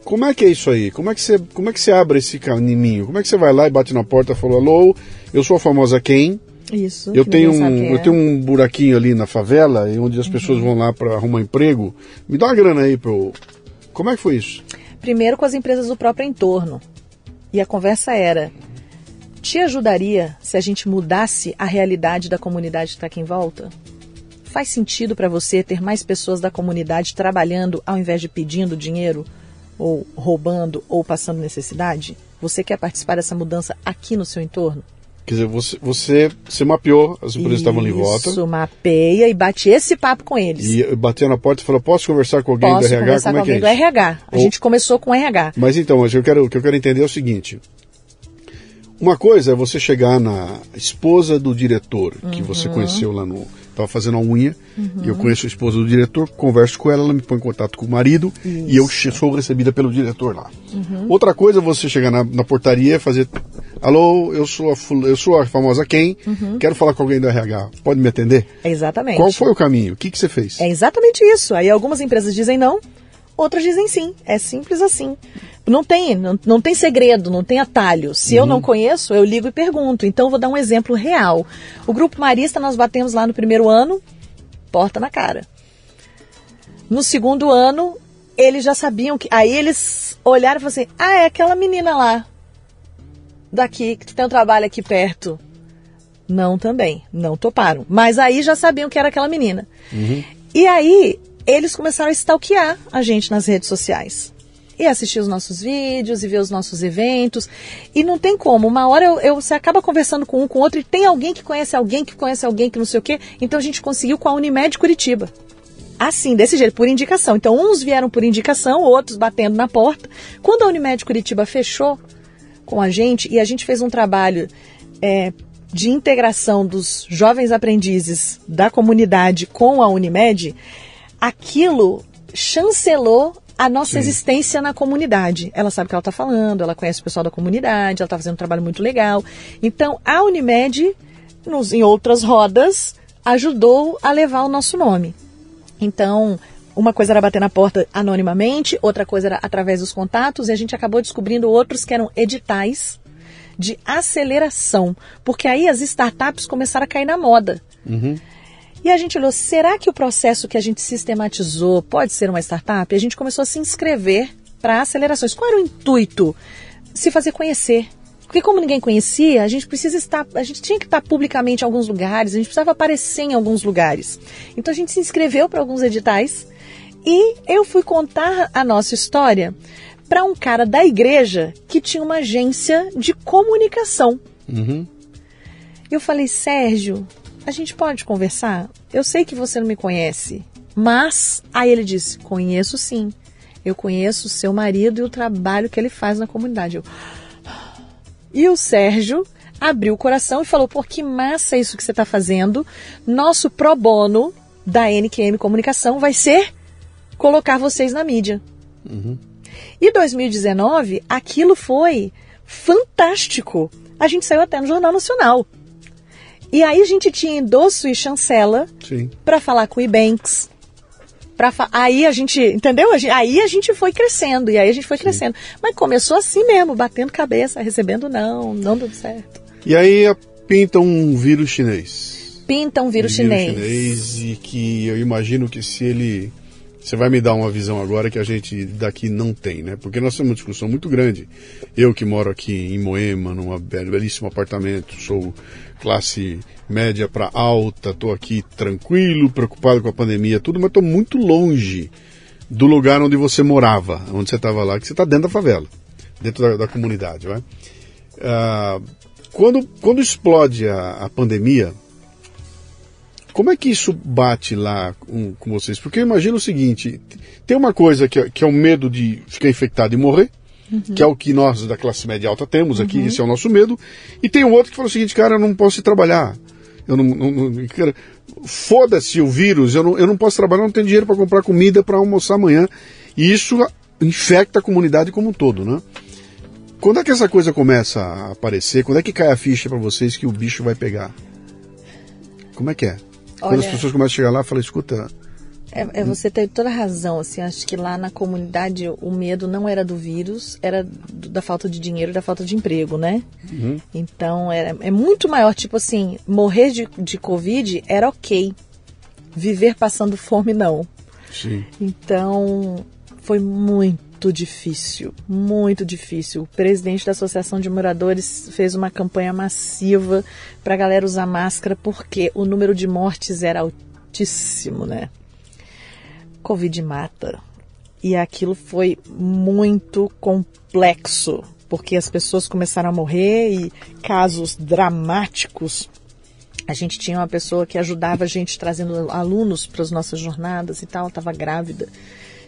Speaker 1: Como é que é isso aí? Como é que você, como é que você abre esse caminho? Como é que você vai lá e bate na porta e fala, alô, eu sou a famosa quem?
Speaker 2: Isso.
Speaker 1: Eu tenho, um,
Speaker 2: quem
Speaker 1: eu
Speaker 2: é.
Speaker 1: tenho um buraquinho ali na favela, e onde as pessoas
Speaker 2: Uhum.
Speaker 1: vão lá para arrumar emprego. Me dá uma grana aí, pro. Como é que foi isso?
Speaker 2: Primeiro com as empresas do próprio entorno. E a conversa era: te ajudaria se a gente mudasse a realidade da comunidade que está aqui em volta? Faz sentido para você ter mais pessoas da comunidade trabalhando ao invés de pedindo dinheiro, ou roubando, ou passando necessidade? Você quer participar dessa mudança aqui no seu entorno?
Speaker 1: Quer dizer, você, você, você mapeou, as empresas estavam ali em volta.
Speaker 2: Isso, mapeia e bate esse papo com eles.
Speaker 1: E bateu na porta e falou: Posso conversar com alguém
Speaker 2: Posso
Speaker 1: do RH?
Speaker 2: conversar
Speaker 1: Como
Speaker 2: com
Speaker 1: é que é
Speaker 2: alguém do? RH. A
Speaker 1: Ou-
Speaker 2: gente começou com RH.
Speaker 1: Mas então, mas eu quero, o que eu quero entender é o seguinte: uma coisa é você chegar na esposa do diretor que
Speaker 2: Uhum.
Speaker 1: você conheceu lá no. Estava fazendo a unha, e eu conheço a esposa do diretor, converso com ela, ela me põe em contato com o marido e eu sou recebida pelo diretor lá.
Speaker 2: Uhum.
Speaker 1: Outra coisa é você chegar na, na portaria e fazer. Alô, eu sou a, eu sou a famosa quem,
Speaker 2: Uhum.
Speaker 1: quero falar com alguém do RH, pode me atender?
Speaker 2: Exatamente.
Speaker 1: Qual foi o caminho? O que, que você fez?
Speaker 2: É exatamente isso. Aí algumas empresas dizem não, outras dizem sim. É simples assim. Não tem, não, não tem segredo, não tem atalho. Se eu não conheço, eu ligo e pergunto. Então, eu vou dar um exemplo real. O Grupo Marista, nós batemos lá no primeiro ano, porta na cara. No segundo ano, eles já sabiam que. Aí eles olharam e falaram assim: ah, é aquela menina lá, daqui, que tem um trabalho aqui perto. Não também, não toparam. Mas aí já sabiam que era aquela menina. E aí eles começaram a stalkear a gente nas redes sociais. E assistir os nossos vídeos e ver os nossos eventos. E não tem como. Uma hora eu, eu- você acaba conversando com um, com outro, e tem alguém que conhece alguém, que conhece alguém, que não sei o quê. Então a gente conseguiu com a Unimed Curitiba. Assim, desse jeito, por indicação. Então, uns vieram por indicação, outros batendo na porta. Quando a Unimed Curitiba fechou com a gente, e a gente fez um trabalho é, de integração dos jovens aprendizes da comunidade com a Unimed, aquilo chancelou a nossa
Speaker 1: Sim.
Speaker 2: existência na comunidade. Ela sabe o que ela está falando, ela conhece o pessoal da comunidade, ela está fazendo um trabalho muito legal. Então, a Unimed, nos, em outras rodas, ajudou a levar o nosso nome. Então, uma coisa era bater na porta anonimamente, outra coisa era através dos contatos, e a gente acabou descobrindo outros que eram editais de aceleração, porque aí as startups começaram a cair na moda. E a gente olhou, será que o processo que a gente sistematizou pode ser uma startup? A gente começou a se inscrever para acelerações. Qual era o intuito? Se fazer conhecer. Porque como ninguém conhecia, a gente precisa estar, a gente tinha que estar publicamente em alguns lugares, a gente precisava aparecer em alguns lugares. Então a gente se inscreveu para alguns editais e eu fui contar a nossa história para um cara da igreja que tinha uma agência de comunicação.
Speaker 1: Uhum.
Speaker 2: Eu falei, Sérgio, a gente pode conversar? Eu sei que você não me conhece, mas. Aí ele disse: Conheço sim. Eu conheço o seu marido e o trabalho que ele faz na comunidade. Eu... E o Sérgio abriu o coração e falou: Pô, que massa isso que você está fazendo. Nosso pro bono da NQM Comunicação vai ser colocar vocês na mídia. E 2019, aquilo foi fantástico. A gente saiu até no Jornal Nacional. E aí a gente tinha endosso e chancela
Speaker 1: Sim.
Speaker 2: para falar com o Ibanks. Pra fa- aí a gente, entendeu? Aí a gente foi crescendo, e aí a gente foi crescendo. Mas começou assim mesmo, batendo cabeça, recebendo não, não deu certo.
Speaker 1: E aí pinta um vírus chinês.
Speaker 2: Pinta um vírus
Speaker 1: Um
Speaker 2: chinês.
Speaker 1: chinês e que eu imagino que se ele Você vai me dar uma visão agora que a gente daqui não tem, né? Porque nós temos uma discussão muito grande. Eu que moro aqui em Moema, num belíssimo apartamento, sou classe média para alta, estou aqui tranquilo, preocupado com a pandemia, tudo, mas estou muito longe do lugar onde você morava, onde você estava lá, que você está dentro da favela, dentro da, da comunidade, vai? Ah, quando, quando explode a, a pandemia, como é que isso bate lá com, com vocês? Porque eu imagino o seguinte: tem uma coisa que, é, que é o medo de ficar infectado e morrer, uhum. que é o que nós da classe média alta temos aqui, uhum. esse é o nosso medo. E tem o outro que fala o seguinte: cara, eu não posso ir trabalhar. Eu não, não, não foda-se o vírus, eu não, eu não posso trabalhar, não tenho dinheiro para comprar comida para almoçar amanhã. E isso infecta a comunidade como um todo, né? Quando é que essa coisa começa a aparecer? Quando é que cai a ficha para vocês que o bicho vai pegar? Como é que é? Quando as pessoas começam a chegar lá, fala, escuta.
Speaker 2: É, é, você tem toda a razão, assim, acho que lá na comunidade o medo não era do vírus, era do, da falta de dinheiro, da falta de emprego, né? Uhum. Então era, é muito maior, tipo assim, morrer de, de Covid era ok, viver passando fome não.
Speaker 1: Sim.
Speaker 2: Então foi muito difícil, muito difícil. O presidente da Associação de Moradores fez uma campanha massiva para a galera usar máscara porque o número de mortes era altíssimo, né? Covid mata. E aquilo foi muito complexo, porque as pessoas começaram a morrer e casos dramáticos. A gente tinha uma pessoa que ajudava a gente trazendo alunos para as nossas jornadas e tal, estava grávida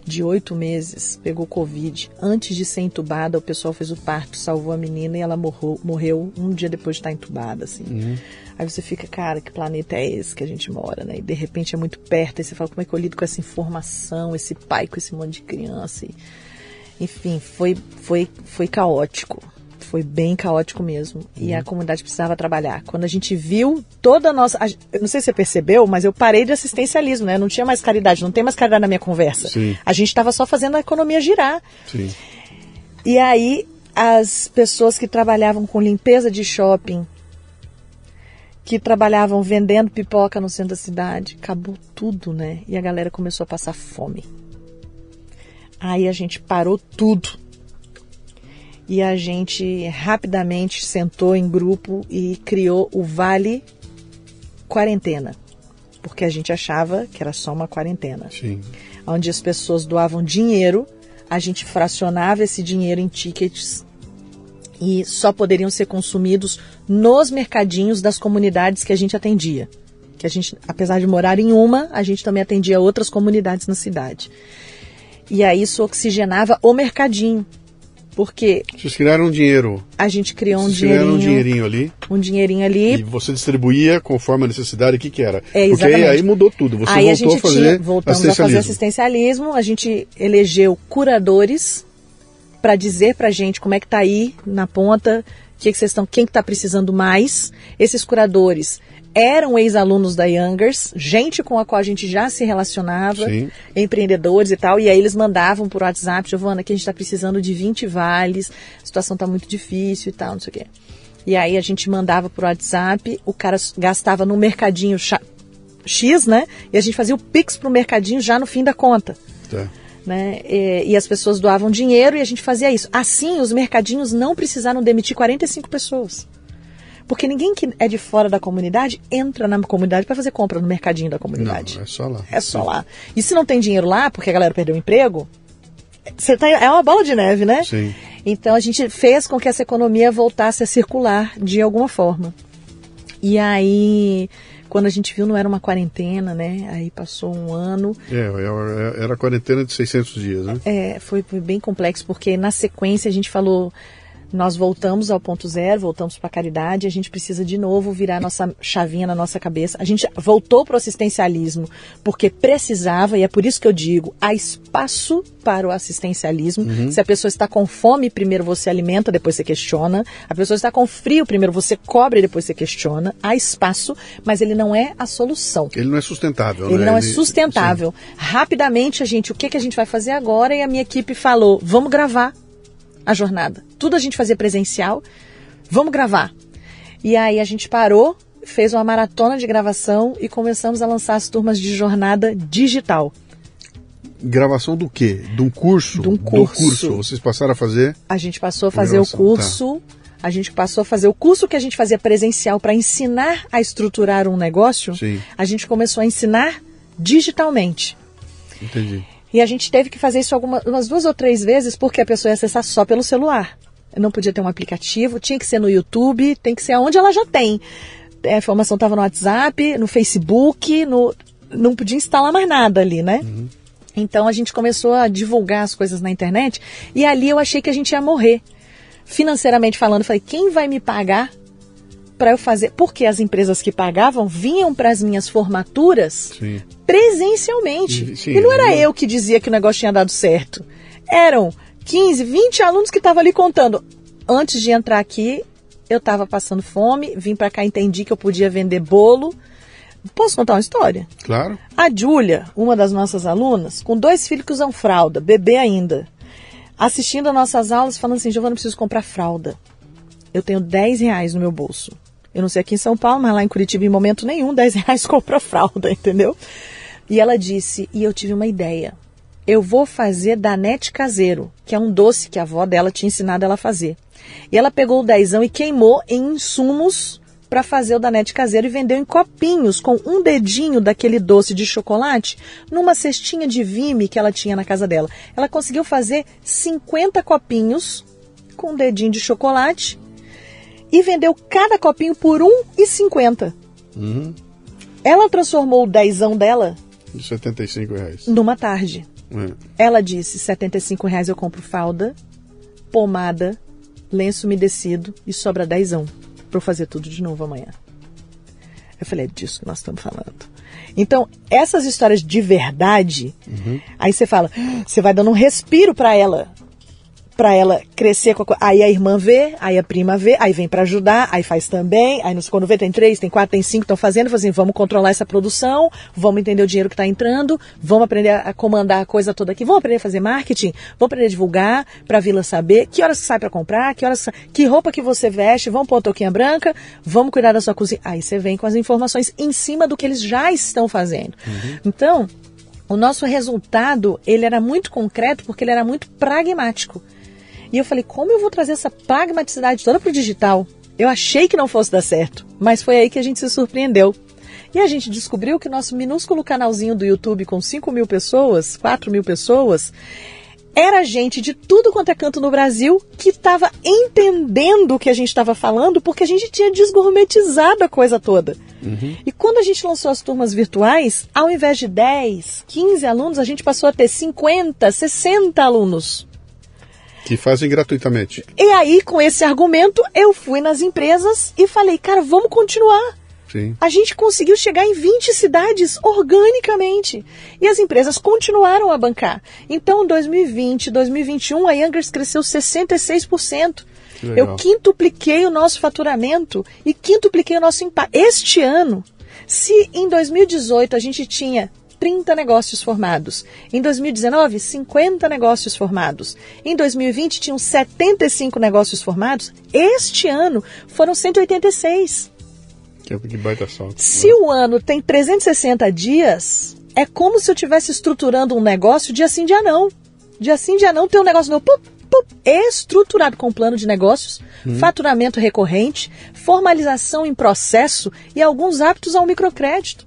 Speaker 2: de oito meses, pegou Covid. Antes de ser entubada, o pessoal fez o parto, salvou a menina e ela morreu, morreu um dia depois de estar entubada, assim. Uhum. Aí você fica, cara, que planeta é esse que a gente mora, né? E de repente é muito perto, aí você fala, como é que eu lido com essa informação, esse pai com esse monte de criança? E... Enfim, foi, foi, foi caótico. Foi bem caótico mesmo. E a uhum. comunidade precisava trabalhar. Quando a gente viu toda a nossa. Eu não sei se você percebeu, mas eu parei de assistencialismo, né? Não tinha mais caridade, não tem mais caridade na minha conversa.
Speaker 1: Sim.
Speaker 2: A gente estava só fazendo a economia girar.
Speaker 1: Sim.
Speaker 2: E aí, as pessoas que trabalhavam com limpeza de shopping, que trabalhavam vendendo pipoca no centro da cidade, acabou tudo, né? E a galera começou a passar fome. Aí a gente parou tudo e a gente rapidamente sentou em grupo e criou o Vale Quarentena, porque a gente achava que era só uma quarentena.
Speaker 1: Sim.
Speaker 2: Onde as pessoas doavam dinheiro, a gente fracionava esse dinheiro em tickets e só poderiam ser consumidos nos mercadinhos das comunidades que a gente atendia. Que a gente, apesar de morar em uma, a gente também atendia outras comunidades na cidade. E aí isso oxigenava o mercadinho. Porque.
Speaker 1: Vocês criaram um dinheiro.
Speaker 2: A gente criou
Speaker 1: Vocês
Speaker 2: um dinheirinho.
Speaker 1: Criaram um dinheirinho ali.
Speaker 2: Um dinheirinho ali.
Speaker 1: E você distribuía conforme a necessidade, o que, que era?
Speaker 2: É,
Speaker 1: exatamente. Porque aí mudou tudo. Você
Speaker 2: aí
Speaker 1: voltou
Speaker 2: a, gente
Speaker 1: a fazer.
Speaker 2: Tinha, voltamos a fazer assistencialismo. A gente elegeu curadores para dizer pra gente como é que tá aí na ponta, que, que vocês estão, quem que tá precisando mais. Esses curadores eram ex-alunos da Youngers, gente com a qual a gente já se relacionava,
Speaker 1: Sim.
Speaker 2: empreendedores e tal, e aí eles mandavam por WhatsApp, Giovana, que a gente está precisando de 20 vales, a situação está muito difícil e tal, não sei o quê. E aí a gente mandava por WhatsApp, o cara gastava no mercadinho X, né? E a gente fazia o Pix pro mercadinho já no fim da conta.
Speaker 1: Tá.
Speaker 2: Né? E, e, as pessoas doavam dinheiro e a gente fazia isso. Assim, os mercadinhos não precisaram demitir 45 pessoas. Porque ninguém que é de fora da comunidade entra na comunidade para fazer compra no mercadinho da comunidade.
Speaker 1: Não, é só lá.
Speaker 2: É só lá. E se não tem dinheiro lá, porque a galera perdeu o emprego, você tá, é uma bola de neve, né?
Speaker 1: Sim.
Speaker 2: Então a gente fez com que essa economia voltasse a circular de alguma forma. E aí, quando a gente viu, não era uma quarentena, né? Aí passou um ano.
Speaker 1: É, era a quarentena de 600 dias, né?
Speaker 2: É, foi, foi bem complexo, porque na sequência a gente falou nós voltamos ao ponto zero, voltamos para a caridade, a gente precisa de novo virar nossa chavinha na nossa cabeça. A gente voltou para o assistencialismo porque precisava, e é por isso que eu digo, há espaço para o assistencialismo. Uhum. Se a pessoa está com fome, primeiro você alimenta, depois você questiona. A pessoa está com frio, primeiro você cobre, depois você questiona. Há espaço, mas ele não é a solução.
Speaker 1: Ele não é sustentável.
Speaker 2: Ele
Speaker 1: né?
Speaker 2: não é sustentável. Sim. Rapidamente, a gente, o que, que a gente vai fazer agora? E a minha equipe falou, vamos gravar a jornada. Tudo a gente fazia presencial. Vamos gravar. E aí a gente parou, fez uma maratona de gravação e começamos a lançar as turmas de jornada digital.
Speaker 1: gravação do quê? De um curso?
Speaker 2: De um curso.
Speaker 1: Do curso. Vocês passaram a fazer?
Speaker 2: A gente passou a fazer o
Speaker 1: Gravação,
Speaker 2: curso. A gente passou a fazer o curso que a gente fazia presencial para ensinar a estruturar um negócio.
Speaker 1: Sim.
Speaker 2: A gente começou a ensinar digitalmente.
Speaker 1: Entendi.
Speaker 2: E a gente teve que fazer isso algumas umas duas ou três vezes porque a pessoa ia acessar só pelo celular. Não podia ter um aplicativo, tinha que ser no YouTube, tem que ser onde ela já tem. A informação estava no WhatsApp, no Facebook, no... não podia instalar mais nada ali, né? Então a gente começou a divulgar as coisas na internet e ali eu achei que a gente ia morrer. Financeiramente falando, falei, quem vai me pagar para eu fazer? Porque as empresas que pagavam vinham para as minhas formaturas
Speaker 1: Sim.
Speaker 2: presencialmente.
Speaker 1: Sim,
Speaker 2: e não era
Speaker 1: eu-
Speaker 2: eu que dizia que o negócio tinha dado certo. Eram 15, 20 alunos que estavam ali contando. Antes de entrar aqui, eu estava passando fome, vim para cá, entendi que eu podia vender bolo. Posso contar uma história?
Speaker 1: Claro.
Speaker 2: A Júlia, uma das nossas alunas, com dois filhos que usam fralda, bebê ainda, assistindo a nossas aulas, falando assim: Giovana, preciso comprar fralda. Eu tenho 10 reais no meu bolso. Eu não sei aqui em São Paulo, mas lá em Curitiba, em momento nenhum, 10 reais compra fralda, entendeu? E ela disse: E eu tive uma ideia. Eu vou fazer danete caseiro, que é um doce que a avó dela tinha ensinado ela a fazer. E ela pegou o dezão e queimou em insumos para fazer o danete caseiro e vendeu em copinhos com um dedinho daquele doce de chocolate numa cestinha de vime que ela tinha na casa dela. Ela conseguiu fazer 50 copinhos com um dedinho de chocolate e vendeu cada copinho por R$ 1,50.
Speaker 1: Uhum.
Speaker 2: Ela transformou o dezão dela
Speaker 1: 75 reais.
Speaker 2: numa tarde.
Speaker 1: É.
Speaker 2: Ela disse: 75 reais eu compro fralda, pomada, lenço umedecido e sobra dezão para eu fazer tudo de novo amanhã. Eu falei: é disso que nós estamos falando. Então, essas histórias de verdade, aí você fala, você vai dando um respiro para ela. Pra ela crescer com a coisa. Aí a irmã vê, aí a prima vê, aí vem para ajudar, aí faz também. Aí não sei quando vê, tem três, tem quatro, tem cinco, estão fazendo. Assim, vamos controlar essa produção, vamos entender o dinheiro que está entrando, vamos aprender a comandar a coisa toda aqui, vamos aprender a fazer marketing, vamos aprender a divulgar para a vila saber que horas você sai para comprar, que horas, que roupa que você veste, vamos pôr a touquinha branca, vamos cuidar da sua cozinha. Aí você vem com as informações em cima do que eles já estão fazendo. Então, o nosso resultado, ele era muito concreto porque ele era muito pragmático. E eu falei, como eu vou trazer essa pragmaticidade toda para o digital? Eu achei que não fosse dar certo, mas foi aí que a gente se surpreendeu. E a gente descobriu que o nosso minúsculo canalzinho do YouTube com 5 mil pessoas, 4 mil pessoas, era gente de tudo quanto é canto no Brasil que estava entendendo o que a gente estava falando porque a gente tinha desgourmetizado a coisa toda. E quando a gente lançou as turmas virtuais, ao invés de 10, 15 alunos, a gente passou a ter 50, 60 alunos.
Speaker 1: Que fazem gratuitamente.
Speaker 2: E aí, com esse argumento, eu fui nas empresas e falei, cara, vamos continuar.
Speaker 1: Sim.
Speaker 2: A gente conseguiu chegar em 20 cidades organicamente. E as empresas continuaram a bancar. Então, em 2020, 2021, a Youngers cresceu 66%.
Speaker 1: Que legal.
Speaker 2: Eu quintupliquei o nosso faturamento e quintupliquei o nosso impacto. Este ano, se em 2018 a gente tinha 30 negócios formados, em 2019, 50 negócios formados, em 2020 tinham 75 negócios formados, este ano foram 186.
Speaker 1: Que, que baita salto.
Speaker 2: Se o ano tem 360 dias, é como se eu estivesse estruturando um negócio dia sim, dia não. Dia sim, dia não, tem um negócio pup, pup, estruturado com plano de negócios, faturamento recorrente, formalização em processo e alguns hábitos ao microcrédito.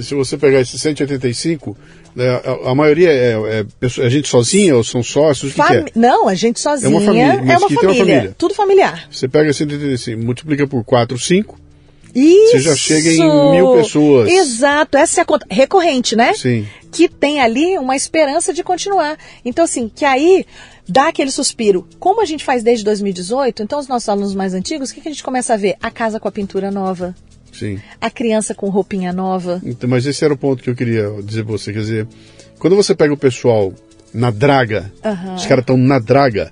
Speaker 1: Se você pegar esses 185, né, a, a maioria é, é, pessoa- é gente sozinha ou são sócios? O que, que é?
Speaker 2: Não, a gente sozinha
Speaker 1: família,
Speaker 2: é uma
Speaker 1: que tem uma
Speaker 2: família,
Speaker 1: família.
Speaker 2: tudo familiar.
Speaker 1: Você pega 185, multiplica por 4, 5.
Speaker 2: Isso.
Speaker 1: Você já chega em mil pessoas.
Speaker 2: Exato, essa é a conta recorrente, né?
Speaker 1: Sim.
Speaker 2: Que tem ali uma esperança de continuar. Então, assim, que aí dá aquele suspiro. Como a gente faz desde 2018, então os nossos alunos mais antigos, o que, que a gente começa a ver? A casa com a pintura nova,
Speaker 1: Sim.
Speaker 2: a criança com roupinha nova.
Speaker 1: Então, mas esse era o ponto que eu queria dizer pra você. Quer dizer, quando você pega o pessoal na draga, os caras estão na draga,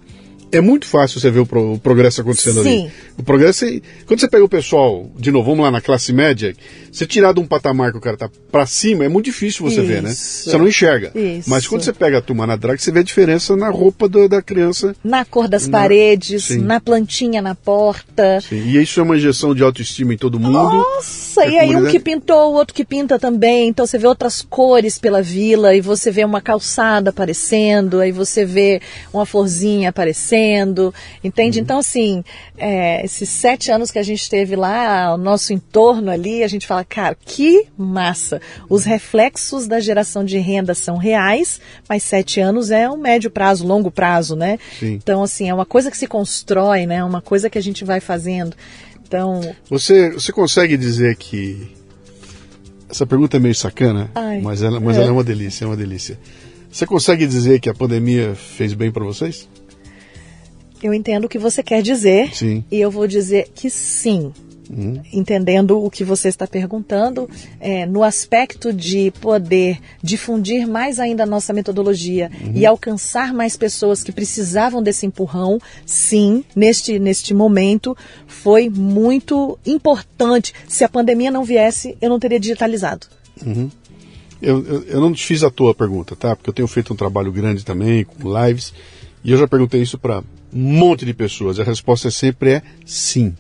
Speaker 1: é muito fácil você ver o, pro, o progresso acontecendo
Speaker 2: Sim.
Speaker 1: ali. O progresso é, Quando você pega o pessoal, de novo, vamos lá na classe média, você tirar de um patamar que o cara tá pra cima, é muito difícil você ver, né?
Speaker 2: Isso.
Speaker 1: Você não enxerga.
Speaker 2: Isso.
Speaker 1: Mas quando você pega a turma na drag, você vê a diferença na roupa do- da criança.
Speaker 2: Na cor das
Speaker 1: Na-
Speaker 2: paredes,
Speaker 1: sim.
Speaker 2: na plantinha na porta.
Speaker 1: Sim, E isso é uma injeção de autoestima em todo mundo.
Speaker 2: Nossa,
Speaker 1: É
Speaker 2: e aí um que pintou, o outro que pinta também. Então você vê outras cores pela vila e você vê uma calçada aparecendo, aí você vê uma florzinha aparecendo, entende?
Speaker 1: Uhum.
Speaker 2: Então, assim, é, esses sete anos que a gente teve lá, o nosso entorno ali, a gente fala, cara, que massa! Os reflexos da geração de renda são reais, mas sete anos é um médio prazo, longo prazo, né?
Speaker 1: Sim.
Speaker 2: Então, assim, é uma coisa que se constrói, né? Uma coisa que a gente vai fazendo. Então,
Speaker 1: Você, você consegue dizer que. Essa pergunta é meio sacana,
Speaker 2: Ai,
Speaker 1: mas, ela, mas
Speaker 2: é.
Speaker 1: ela é uma delícia, é uma delícia. Você consegue dizer que a pandemia fez bem para vocês?
Speaker 2: Eu entendo o que você quer dizer.
Speaker 1: Sim.
Speaker 2: E eu vou dizer que sim. Entendendo o que você está perguntando, é, no aspecto de poder difundir mais ainda a nossa metodologia e alcançar mais pessoas que precisavam desse empurrão, sim, neste, neste momento foi muito importante. Se a pandemia não viesse, eu não teria digitalizado.
Speaker 1: Eu, eu, eu não fiz à toa a pergunta, tá? Porque eu tenho feito um trabalho grande também, com lives, e eu já perguntei isso para um monte de pessoas. A resposta sempre é sim.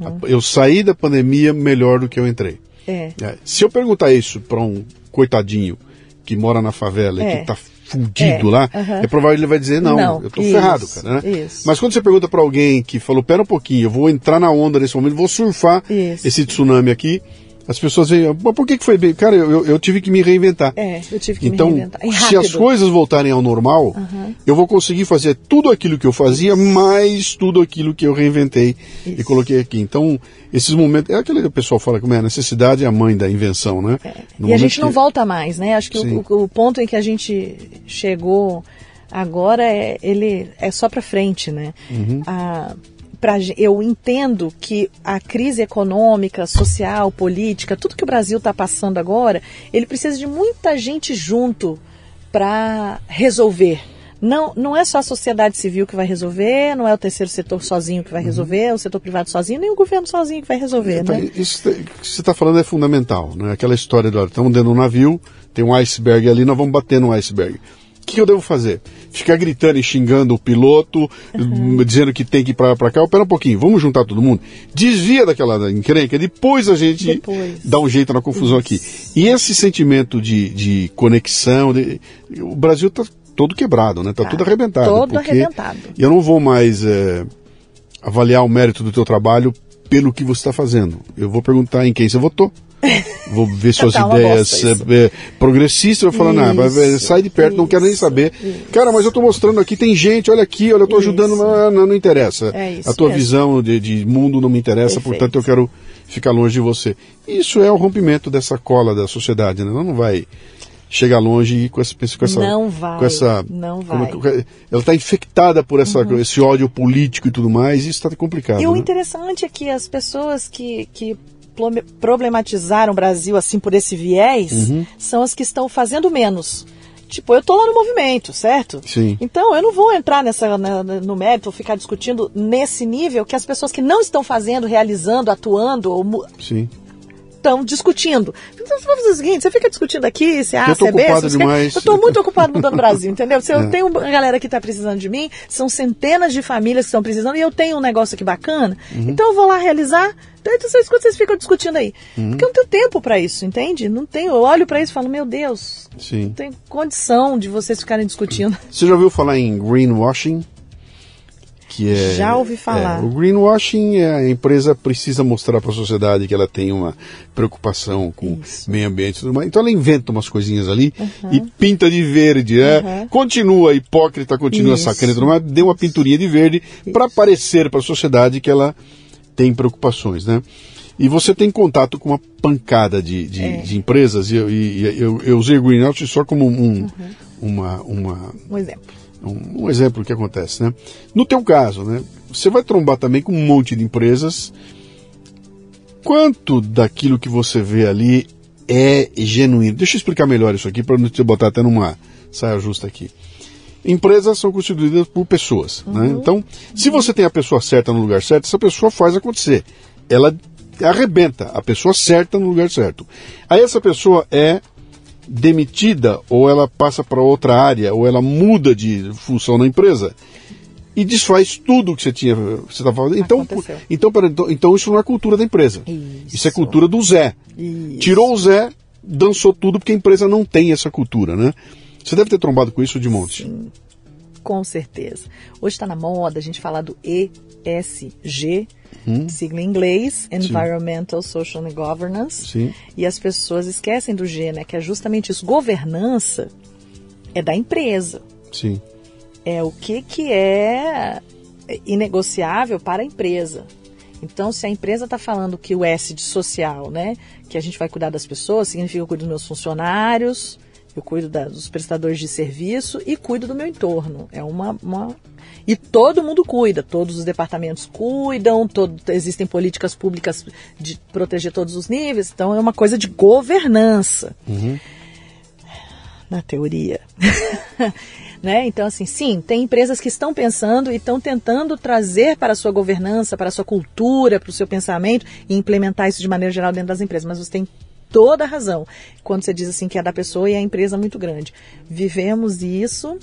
Speaker 1: A- Eu saí da pandemia melhor do que eu entrei.
Speaker 2: É.
Speaker 1: É, Se eu perguntar isso para um coitadinho que mora na favela e
Speaker 2: É.
Speaker 1: que tá fudido
Speaker 2: É,
Speaker 1: lá,
Speaker 2: aham.
Speaker 1: é provável que ele vai dizer, não,
Speaker 2: Não,
Speaker 1: eu
Speaker 2: isso,
Speaker 1: ferrado, cara, né?
Speaker 2: isso.
Speaker 1: Mas quando você pergunta para alguém que falou, pera um pouquinho, eu vou entrar na onda nesse momento, vou surfar
Speaker 2: Isso.
Speaker 1: esse tsunami aqui, as pessoas veem, mas por que, que foi bem? Cara, eu, eu- tive que me reinventar.
Speaker 2: É, eu tive que
Speaker 1: Então,
Speaker 2: me reinventar. E
Speaker 1: se as coisas voltarem ao normal, eu vou conseguir fazer tudo aquilo que eu fazia, mais tudo aquilo que eu reinventei e
Speaker 2: Isso.
Speaker 1: coloquei aqui. Então, esses momentos. É aquele que o pessoal fala como é a necessidade é a mãe da invenção, né?
Speaker 2: É. e a gente não
Speaker 1: que-
Speaker 2: volta mais, né? Acho que
Speaker 1: Sim.
Speaker 2: o, o ponto em que a gente chegou agora é ele é só para frente, né?
Speaker 1: Uhum.
Speaker 2: A- pra eu entendo que a crise econômica, social, política, tudo que o Brasil está passando agora, ele precisa de muita gente junto para resolver. Não, não é só a sociedade civil que vai resolver, não é o terceiro setor sozinho que vai resolver, é o setor privado sozinho, nem o governo sozinho que vai resolver,
Speaker 1: Então,
Speaker 2: né?
Speaker 1: Isso que você está falando é fundamental, né? Aquela história do estamos dentro de um navio, tem um iceberg ali, nós vamos bater no iceberg. O que eu devo fazer? Ficar gritando e xingando o piloto,
Speaker 2: Uhum.
Speaker 1: dizendo que tem que ir para pra cá? Pera um pouquinho, vamos juntar todo mundo. Desvia daquela encrenca, depois a gente
Speaker 2: Depois.
Speaker 1: dá um jeito na confusão aqui. E esse sentimento de, de conexão, de- o Brasil está todo quebrado, né? Tá,
Speaker 2: Tá
Speaker 1: tudo arrebentado.
Speaker 2: todo arrebentado.
Speaker 1: Eu não vou mais é, avaliar o mérito do teu trabalho pelo que você está fazendo. Eu vou perguntar em quem você votou. Vou ver suas
Speaker 2: Tá
Speaker 1: ideias
Speaker 2: isso.
Speaker 1: é, é, progressistas. Vou falar, não, mas, é,
Speaker 2: Isso,
Speaker 1: sai de perto, não quero nem
Speaker 2: isso,
Speaker 1: saber.
Speaker 2: isso.
Speaker 1: Cara, mas eu estou mostrando aqui, tem gente, olha aqui, olha, eu estou ajudando,
Speaker 2: Isso.
Speaker 1: não, não, não interessa.
Speaker 2: É isso
Speaker 1: A tua
Speaker 2: mesmo.
Speaker 1: visão de, de mundo não me interessa,
Speaker 2: Perfeito.
Speaker 1: portanto eu quero ficar longe de você. Isso é o rompimento dessa cola da sociedade, né? Ela não vai chegar longe com essa, com essa
Speaker 2: Não vai,
Speaker 1: com essa
Speaker 2: não
Speaker 1: é
Speaker 2: vai.
Speaker 1: ela está infectada por essa, esse ódio político e tudo mais, e isso está complicado.
Speaker 2: E o
Speaker 1: né?
Speaker 2: interessante é que as pessoas que, que problematizaram o Brasil assim por esse viés
Speaker 1: Uhum.
Speaker 2: são as que estão fazendo menos. Tipo, eu tô lá no movimento, certo?
Speaker 1: Sim.
Speaker 2: Então, eu não vou entrar nessa, na- no mérito, ficar discutindo nesse nível que as pessoas que não estão fazendo, realizando, atuando, ou
Speaker 1: Sim.
Speaker 2: Estão discutindo. Então, vamos fazer o seguinte, você fica discutindo aqui, se A,
Speaker 1: Eu tô
Speaker 2: se é B, se quer-. Eu estou muito ocupado mudando o Brasil, entendeu? Se eu
Speaker 1: É.
Speaker 2: tenho uma galera que está precisando de mim, são centenas de famílias que estão precisando, e eu tenho um negócio aqui bacana,
Speaker 1: Uhum.
Speaker 2: então eu vou lá realizar. Então, vocês, quando vocês ficam discutindo aí?
Speaker 1: Uhum.
Speaker 2: Porque eu não tenho tempo para isso, entende? Não tenho. Eu olho para isso e falo, meu Deus,
Speaker 1: Sim.
Speaker 2: não tem condição de vocês ficarem discutindo.
Speaker 1: Você já ouviu falar em greenwashing? Que é,
Speaker 2: Já ouvi falar.
Speaker 1: é, o greenwashing é a empresa precisa mostrar para a sociedade que ela tem uma preocupação com
Speaker 2: Isso.
Speaker 1: meio ambiente e tudo mais. Então ela inventa umas coisinhas ali e pinta de verde, né?
Speaker 2: Uhum.
Speaker 1: Continua hipócrita, continua
Speaker 2: Isso.
Speaker 1: sacana e tudo mais, dê uma pinturinha de verde para parecer para a sociedade que ela tem preocupações, né? E você tem contato com uma pancada de, de,
Speaker 2: É.
Speaker 1: de empresas, e, eu, eu, eu usei o greenwashing só como um,
Speaker 2: Uhum.
Speaker 1: uma, uma,
Speaker 2: Um exemplo.
Speaker 1: Um, um exemplo que acontece, né? No teu caso, né? Você vai trombar também com um monte de empresas. Quanto daquilo que você vê ali é genuíno? Deixa eu explicar melhor isso aqui para não te botar até numa saia justa aqui. Empresas são constituídas por pessoas. Né? Então, se você tem a pessoa certa no lugar certo, essa pessoa faz acontecer. Ela arrebenta a pessoa certa no lugar certo. Aí essa pessoa é demitida ou ela passa para outra área ou ela muda de função na empresa e desfaz tudo que você tinha você estava fazendo. Então,
Speaker 2: Aconteceu.
Speaker 1: então, pera, então, então isso não é cultura da empresa.
Speaker 2: Isso.
Speaker 1: Isso é cultura do Zé.
Speaker 2: Isso.
Speaker 1: Tirou o Zé, dançou tudo porque a empresa não tem essa cultura, né? Você deve ter trombado com isso de monte.
Speaker 2: Sim, com certeza. Hoje está na moda a gente falar do ESG, sigla em inglês, Environmental, Social and Governance.
Speaker 1: Sim.
Speaker 2: E as pessoas esquecem do G, né? Que é justamente isso. Governança é da empresa.
Speaker 1: Sim.
Speaker 2: É o que, que é inegociável para a empresa. Então, se a empresa está falando que o S de social, né? Que a gente vai cuidar das pessoas, significa que eu cuido dos meus funcionários, eu cuido da- dos prestadores de serviço e cuido do meu entorno. É uma, uma- E todo mundo cuida, todos os departamentos cuidam, todo- existem políticas públicas de proteger todos os níveis, então é uma coisa de governança na teoria. né? Então, assim, sim, tem empresas que estão pensando e estão tentando trazer para a sua governança, para a sua cultura, para o seu pensamento e implementar isso de maneira geral dentro das empresas. Mas você tem toda a razão quando você diz assim que é da pessoa e a empresa é muito grande. Vivemos isso,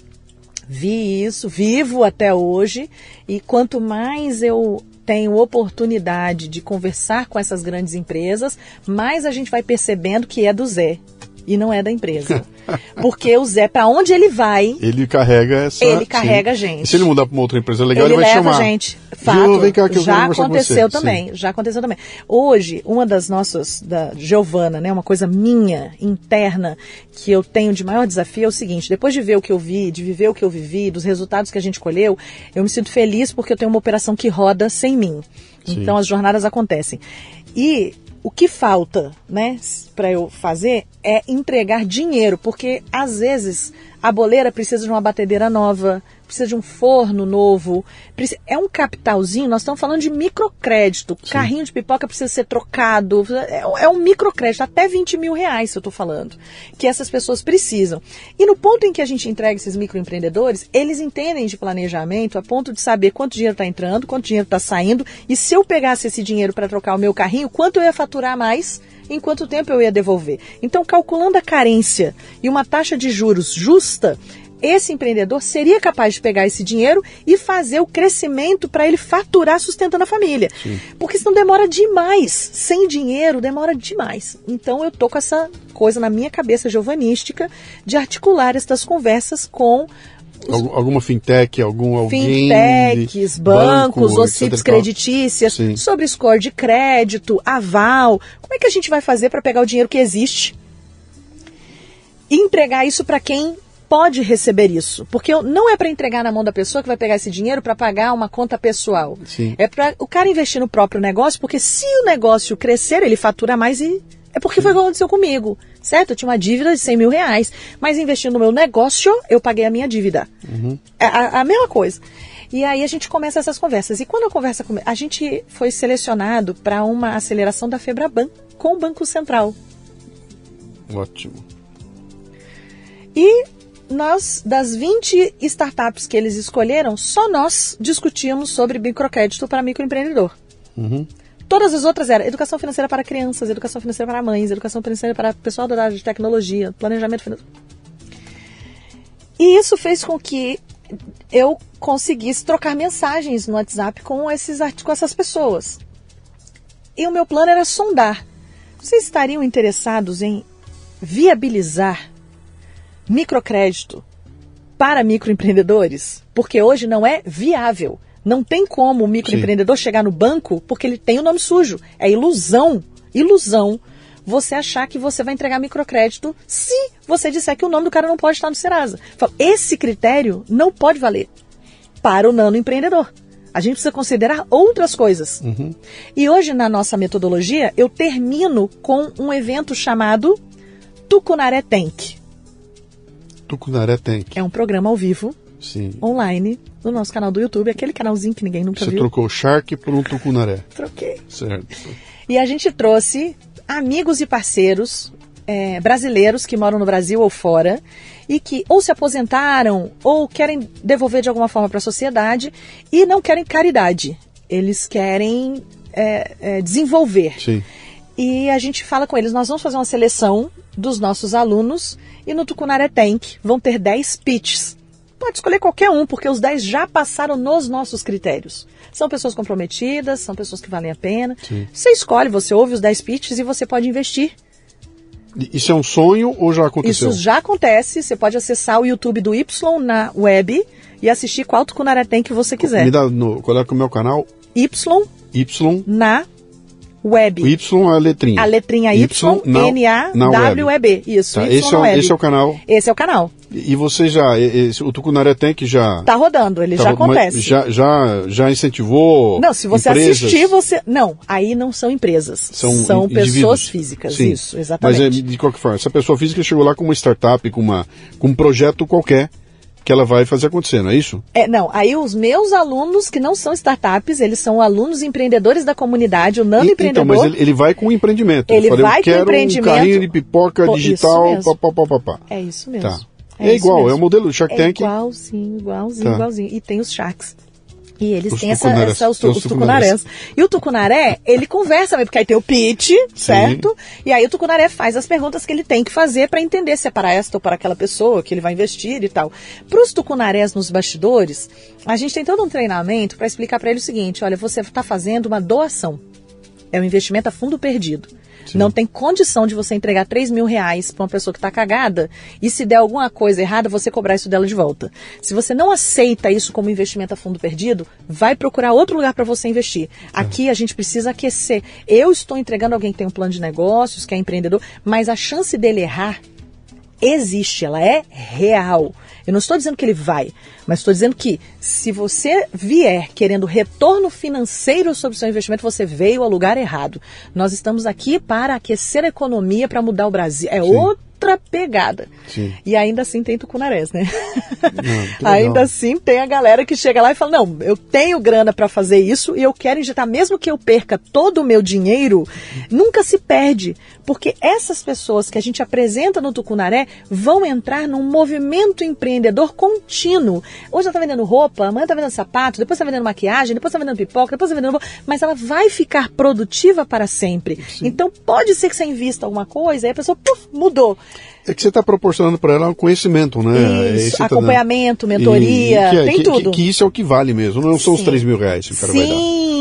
Speaker 2: vi isso, vivo até hoje e quanto mais eu tenho oportunidade de conversar com essas grandes empresas, mais a gente vai percebendo que é do Zé e não é da empresa. Porque o Zé, para onde ele vai,
Speaker 1: Ele carrega essa.
Speaker 2: Ele carrega
Speaker 1: sim.
Speaker 2: gente.
Speaker 1: E se ele mudar para uma outra empresa legal, ele,
Speaker 2: ele
Speaker 1: vai
Speaker 2: leva
Speaker 1: chamar.
Speaker 2: a gente. Fato,
Speaker 1: Vem cá que eu
Speaker 2: já aconteceu também,
Speaker 1: Sim.
Speaker 2: já aconteceu também. Hoje, uma das nossas, da Giovana, né, uma coisa minha, interna, que eu tenho de maior desafio é o seguinte, depois de ver o que eu vi, de viver o que eu vivi, dos resultados que a gente colheu, eu me sinto feliz porque eu tenho uma operação que roda sem mim.
Speaker 1: Sim.
Speaker 2: Então as jornadas acontecem. E o que falta, né, para eu fazer é entregar dinheiro, porque às vezes a boleira precisa de uma batedeira nova, precisa de um forno novo, é um capitalzinho, nós estamos falando de microcrédito, carrinho de pipoca precisa ser trocado, é, um- é um microcrédito, até 20 mil reais, se eu estou falando, que essas pessoas precisam. E no ponto em que a gente entrega esses microempreendedores, eles entendem de planejamento a ponto de saber quanto dinheiro está entrando, quanto dinheiro está saindo, e se eu pegasse esse dinheiro para trocar o meu carrinho, quanto eu ia faturar mais, em quanto tempo eu ia devolver. Então, calculando a carência e uma taxa de juros justa, esse empreendedor seria capaz de pegar esse dinheiro e fazer o crescimento para ele faturar sustentando a família. Porque senão demora demais. Sem dinheiro, demora demais. Então eu tô com essa coisa na minha cabeça giovanística de articular estas conversas com
Speaker 1: Algum- alguma fintech, algum alguém.
Speaker 2: fintechs, bancos,
Speaker 1: banco,
Speaker 2: OCIPs creditícias,
Speaker 1: Sim.
Speaker 2: sobre score de crédito, aval. Como é que a gente vai fazer para pegar o dinheiro que existe e entregar isso para quem pode receber isso? Porque não é para entregar na mão da pessoa que vai pegar esse dinheiro para pagar uma conta pessoal.
Speaker 1: Sim.
Speaker 2: É para o cara investir no próprio negócio, porque se o negócio crescer, ele fatura mais e é porque foi o que aconteceu comigo, certo? Eu tinha uma dívida de 100 mil reais, mas investindo no meu negócio, eu paguei a minha dívida. É a, a mesma coisa. E aí a gente começa essas conversas. E quando a conversa come... a gente foi selecionado para uma aceleração da Febraban com o Banco Central.
Speaker 1: Ótimo.
Speaker 2: E nós, das 20 startups que eles escolheram, só nós discutíamos sobre microcrédito para microempreendedor.
Speaker 1: Uhum.
Speaker 2: Todas as outras eram educação financeira para crianças, educação financeira para mães, educação financeira para pessoal da área de tecnologia, planejamento financeiro. E isso fez com que eu conseguisse trocar mensagens no WhatsApp com, esses, com essas pessoas. E o meu plano era sondar. Vocês estariam interessados em viabilizar microcrédito para microempreendedores? Porque hoje não é viável. Não tem como o microempreendedor chegar no banco porque ele tem o nome sujo. É ilusão, ilusão você achar que você vai entregar microcrédito se você disser que o nome do cara não pode estar no Serasa. Esse critério não pode valer para o nano empreendedor. A gente precisa considerar outras coisas. E hoje, na nossa metodologia, eu termino com um evento chamado Tucunaré Tank.
Speaker 1: Tucunaré Tank.
Speaker 2: É um programa ao vivo,
Speaker 1: Sim.
Speaker 2: online, no nosso canal do YouTube, aquele canalzinho que ninguém nunca
Speaker 1: Você
Speaker 2: viu.
Speaker 1: trocou o Shark por um tucunaré.
Speaker 2: Troquei.
Speaker 1: Certo.
Speaker 2: E a gente trouxe amigos e parceiros é, brasileiros que moram no Brasil ou fora e que ou se aposentaram ou querem devolver de alguma forma para a sociedade e não querem caridade. Eles querem é, é, desenvolver.
Speaker 1: Sim.
Speaker 2: E a gente fala com eles, nós vamos fazer uma seleção dos nossos alunos e no Tucunaré Tank vão ter 10 pitches. Pode escolher qualquer um, porque os 10 já passaram nos nossos critérios. São pessoas comprometidas, são pessoas que valem a pena.
Speaker 1: Sim.
Speaker 2: Você escolhe, você ouve os 10 pitches e você pode investir.
Speaker 1: Isso é um sonho ou já aconteceu?
Speaker 2: Isso já acontece. Você pode acessar o YouTube do Y na web e assistir qual Tucunaré Tank você quiser.
Speaker 1: Me dá no, é o meu canal?
Speaker 2: Y
Speaker 1: Y.
Speaker 2: na web.
Speaker 1: O Y é a letrinha.
Speaker 2: A letrinha Y,
Speaker 1: na-
Speaker 2: N, A,
Speaker 1: na
Speaker 2: W. E, B. Isso,
Speaker 1: Tá,
Speaker 2: Y
Speaker 1: esse, é,
Speaker 2: web.
Speaker 1: esse é o canal.
Speaker 2: Esse é o canal.
Speaker 1: E você já, esse, o Tucunaré Tank já...
Speaker 2: Tá rodando, ele já
Speaker 1: tá- mas
Speaker 2: acontece.
Speaker 1: Já, já, já incentivou
Speaker 2: Não, se você
Speaker 1: empresas?
Speaker 2: assistir, você. Não, aí não são empresas.
Speaker 1: São,
Speaker 2: São, pessoas físicas.
Speaker 1: Sim.
Speaker 2: Isso, exatamente.
Speaker 1: Mas é, de qualquer forma, essa pessoa física chegou lá com uma startup, com, uma, com um projeto qualquer que ela vai fazer acontecer, não é isso?
Speaker 2: É, não, aí os meus alunos, que não são startups, eles são alunos empreendedores da comunidade, o Nano
Speaker 1: E-
Speaker 2: Empreendedor.
Speaker 1: Então, mas ele, ele vai com o empreendimento.
Speaker 2: Ele
Speaker 1: Falei,
Speaker 2: vai
Speaker 1: eu
Speaker 2: com o
Speaker 1: quero
Speaker 2: empreendimento.
Speaker 1: um carrinho de pipoca
Speaker 2: Pô,
Speaker 1: digital,
Speaker 2: isso mesmo.
Speaker 1: pá, pá, pá, pá, pá.
Speaker 2: É isso mesmo.
Speaker 1: Tá. É,
Speaker 2: isso
Speaker 1: igual,
Speaker 2: mesmo.
Speaker 1: é o modelo Shark
Speaker 2: É
Speaker 1: Tank.
Speaker 2: igualzinho, igualzinho,
Speaker 1: Tá.
Speaker 2: igualzinho. E tem os sharks. E eles
Speaker 1: Os
Speaker 2: têm essa,
Speaker 1: tucunarés,
Speaker 2: essa os,
Speaker 1: tem os
Speaker 2: os tucunarés. E o tucunaré, ele conversa, porque aí tem o pitch, certo? E aí o tucunaré faz as perguntas que ele tem que fazer para entender se é para esta ou para aquela pessoa que ele vai investir e tal. Para os tucunarés nos bastidores, a gente tem todo um treinamento para explicar para ele o seguinte: olha, você está fazendo uma doação. É um investimento a fundo perdido. Não tem condição de você entregar 3 mil reais para uma pessoa que está cagada e se der alguma coisa errada, você cobrar isso dela de volta. Se você não aceita isso como investimento a fundo perdido, vai procurar outro lugar para você investir. Aqui a gente precisa aquecer. Eu estou entregando alguém que tem um plano de negócios, que é empreendedor, mas a chance dele errar existe, ela é real. Eu não estou dizendo que ele vai, mas estou dizendo que se você vier querendo retorno financeiro sobre o seu investimento, você veio ao lugar errado. Nós estamos aqui para aquecer a economia, para mudar o Brasil. É
Speaker 1: Sim.
Speaker 2: outra pegada.
Speaker 1: Sim.
Speaker 2: E ainda assim tem tucunarés, né?
Speaker 1: legal.
Speaker 2: ainda assim tem a galera que chega lá e fala: não, eu tenho grana para fazer isso e eu quero injetar, mesmo que eu perca todo o meu dinheiro, nunca se perde. Porque essas pessoas que a gente apresenta no Tucunaré vão entrar num movimento empreendedor contínuo. Hoje ela está vendendo roupa, amanhã está vendendo sapato, depois está vendendo maquiagem, depois está vendendo pipoca, depois está vendendo. Mas ela vai ficar produtiva para sempre. Então pode ser que você invista alguma coisa e a pessoa puf, mudou.
Speaker 1: É que você está proporcionando para ela um conhecimento, né? É
Speaker 2: Isso,
Speaker 1: você tá
Speaker 2: acompanhamento, mentoria,
Speaker 1: E- que é-
Speaker 2: tem
Speaker 1: que,
Speaker 2: tudo.
Speaker 1: Que, que isso é o que vale mesmo, não são os
Speaker 2: Sim.
Speaker 1: 3 mil reais que o cara vai dar.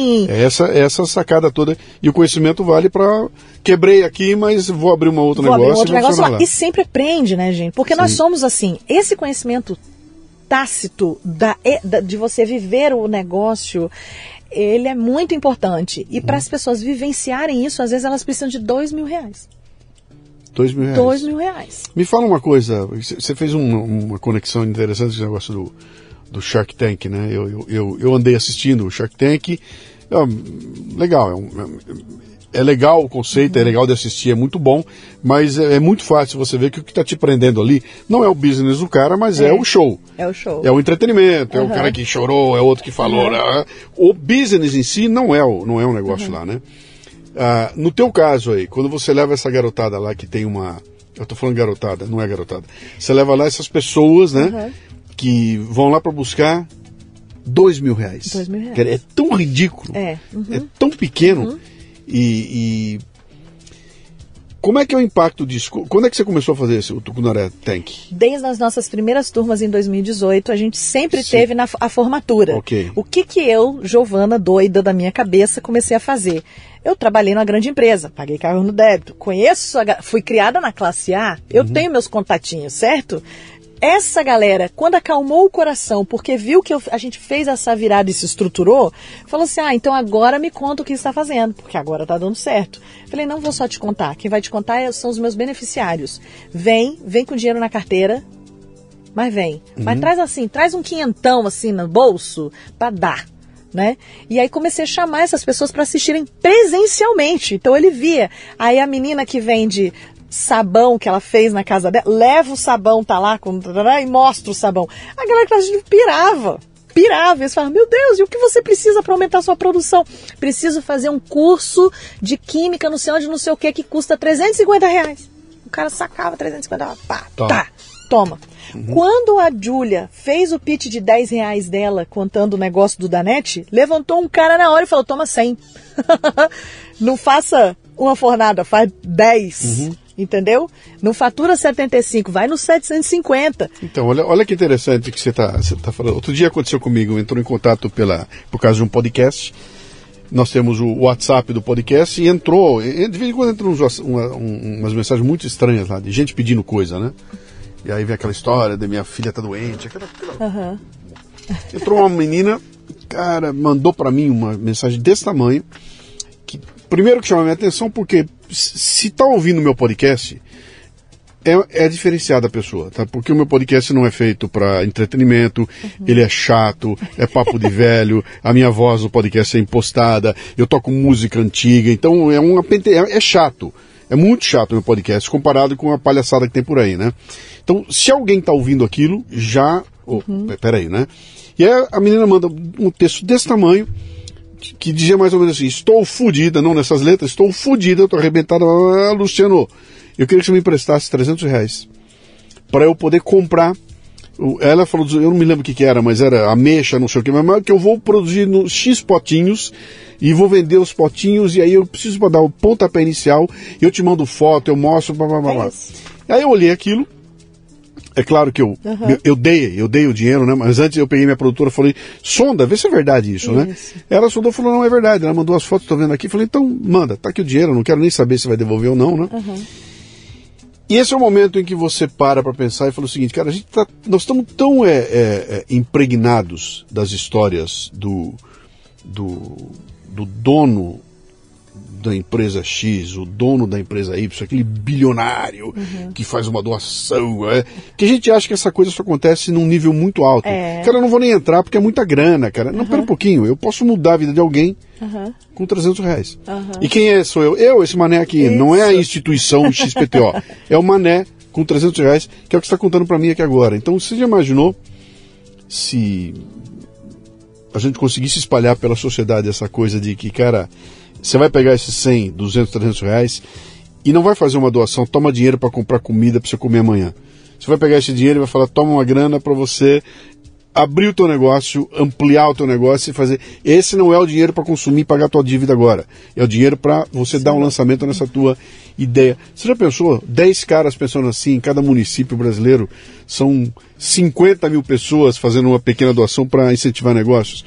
Speaker 2: Sim.
Speaker 1: É essa, essa sacada toda. E o conhecimento vale para. Quebrei aqui, mas vou abrir um outro
Speaker 2: Vou abrir
Speaker 1: negócio.
Speaker 2: um outro
Speaker 1: e
Speaker 2: negócio lá.
Speaker 1: funcionar
Speaker 2: E sempre aprende, né, gente? Porque nós
Speaker 1: Sim.
Speaker 2: somos assim. Esse conhecimento tácito da, de você viver o negócio, ele é muito importante. E
Speaker 1: Uhum.
Speaker 2: para as pessoas vivenciarem isso, às vezes elas precisam de dois mil reais.
Speaker 1: Dois mil reais.
Speaker 2: Dois mil reais.
Speaker 1: Me fala uma coisa, você fez um- uma conexão interessante com esse negócio do, do Shark Tank, né? Eu, eu, eu andei assistindo o Shark Tank, é, legal, é, um- é legal o conceito, é legal de assistir, é muito bom, mas é, é muito fácil você ver que o que está te prendendo ali não é o business do cara, mas é,
Speaker 2: É.
Speaker 1: o show.
Speaker 2: É o show.
Speaker 1: É o entretenimento, é o
Speaker 2: Uhum.
Speaker 1: cara que chorou, é outro que falou. né? O business em si não é o, não é um negócio
Speaker 2: Uhum.
Speaker 1: lá, né? Ah, no teu caso aí, quando você leva essa garotada lá que tem uma. Eu tô falando garotada, não é garotada. Você leva lá essas pessoas, né?
Speaker 2: Uhum.
Speaker 1: Que vão lá para buscar dois mil reais.
Speaker 2: Dois mil reais.
Speaker 1: Cara, É tão ridículo.
Speaker 2: É, uhum.
Speaker 1: É tão pequeno. E, e Como é que é o impacto disso? Quando é que você começou a fazer esse, o Tucunaré Tank?
Speaker 2: Desde as nossas primeiras turmas em 2018, a gente sempre
Speaker 1: Sim.
Speaker 2: teve na, a formatura.
Speaker 1: Ok.
Speaker 2: O que que eu, Giovana, doida da minha cabeça, comecei a fazer? Eu trabalhei numa grande empresa, paguei carro no débito, conheço, a, fui criada na classe A, eu
Speaker 1: Uhum.
Speaker 2: tenho meus contatinhos, certo? Essa galera, quando acalmou o coração, porque viu que eu- a gente fez essa virada e se estruturou, falou assim: ah, então agora me conta o que está fazendo, porque agora tá dando certo. Falei: não vou só te contar, quem vai te contar é- são os meus beneficiários. Vem, vem com dinheiro na carteira, mas vem. Mas traz assim, traz um quinhentão assim no bolso para dar. Né? E aí comecei a chamar essas pessoas para assistirem presencialmente. Então ele via. Aí a menina que vende sabão que ela fez na casa dela, leva o sabão, tá lá com, e mostra o sabão. A galera que a gente pirava. Pirava, eles falavam, meu Deus, e o que você precisa para aumentar a sua produção? Preciso fazer um curso de química, não sei onde, não sei o que, que custa 350 reais. cara sacava 350, pá,
Speaker 1: Tá.
Speaker 2: tá, toma. Quando a Júlia fez o pitch de 10 reais dela, contando o negócio do Danete, levantou um cara na hora e falou, toma 100. Não faça uma fornada, faz 10. Entendeu? Não fatura 75, vai no 750.
Speaker 1: Então, olha, olha que interessante que você está você tá falando. Outro dia aconteceu comigo, entrou em contato pela, por causa de um podcast. Nós temos o WhatsApp do podcast e entrou, de vez em quando entram uns, uma- um- umas mensagens muito estranhas lá, de gente pedindo coisa, né? E aí vem aquela história da minha filha tá doente, aquela, aquela-
Speaker 2: Aham.
Speaker 1: Entrou uma menina, cara, mandou pra mim uma mensagem desse tamanho. Primeiro que chama a minha atenção, porque se se tá ouvindo meu podcast, é, é diferenciada a pessoa, tá? Porque o meu podcast não é feito para entretenimento, ele é chato, é papo de velho, a minha voz no podcast é impostada, eu toco música antiga, então é uma é, é chato. É muito chato o meu podcast comparado com a palhaçada que tem por aí, né? Então, se alguém tá ouvindo aquilo, já. Oh, pe- Peraí, né? E aí a menina manda um texto desse tamanho, que- que dizia mais ou menos assim: Estou fodida, não nessas letras, estou fodida, estou arrebentada. Ah, Luciano, eu queria que você me emprestasse 300 reais para eu poder comprar. Ela falou, eu não me lembro o que, que era, mas era ameixa, não sei o que, mas que eu vou produzir no X potinhos e vou vender os potinhos e aí eu preciso para dar o pontapé inicial, eu te mando foto, eu mostro, blá blá blá.
Speaker 2: É
Speaker 1: blá. Aí eu olhei aquilo, é claro que eu, eu, eu dei, eu dei o dinheiro, né? Mas antes eu peguei minha produtora e falei, sonda, vê se é verdade isso, né?
Speaker 2: Isso.
Speaker 1: Ela sondou e falou, não é verdade. Ela mandou as fotos, tô vendo aqui. Falei, então manda, tá aqui o dinheiro, não quero nem saber se vai devolver ou não, né? E esse é o momento em que você para para pensar e fala o seguinte, cara, a gente tá, nós estamos tão é, é, é, impregnados das histórias do, do, do dono da empresa X, o dono da empresa Y, aquele bilionário que faz uma doação, é, que a gente acha que essa coisa só acontece num nível muito alto.
Speaker 2: É.
Speaker 1: Cara, eu não vou nem entrar porque é muita grana, cara. Não, pera um pouquinho, eu posso mudar a vida de alguém
Speaker 2: Aham.
Speaker 1: com 300 reais.
Speaker 2: Aham.
Speaker 1: E quem é? Sou eu. Eu, esse mané aqui. Não é a
Speaker 2: Isso.
Speaker 1: instituição XPTO. é o mané com 300 reais, que é o que você está contando para mim aqui agora. Então, você já imaginou se a gente conseguisse espalhar pela sociedade essa coisa de que, cara, você vai pegar esses 100, 200, 300 reais e não vai fazer uma doação, toma dinheiro para comprar comida para você comer amanhã. Você vai pegar esse dinheiro e vai falar, toma uma grana para você abrir o teu negócio, ampliar o teu negócio e fazer. Esse não é o dinheiro para consumir e pagar a tua dívida agora. É o dinheiro para você dar um lançamento nessa tua ideia. Você já pensou? 10 caras pensando assim, em cada município brasileiro, são 50 mil pessoas fazendo uma pequena doação para incentivar negócios.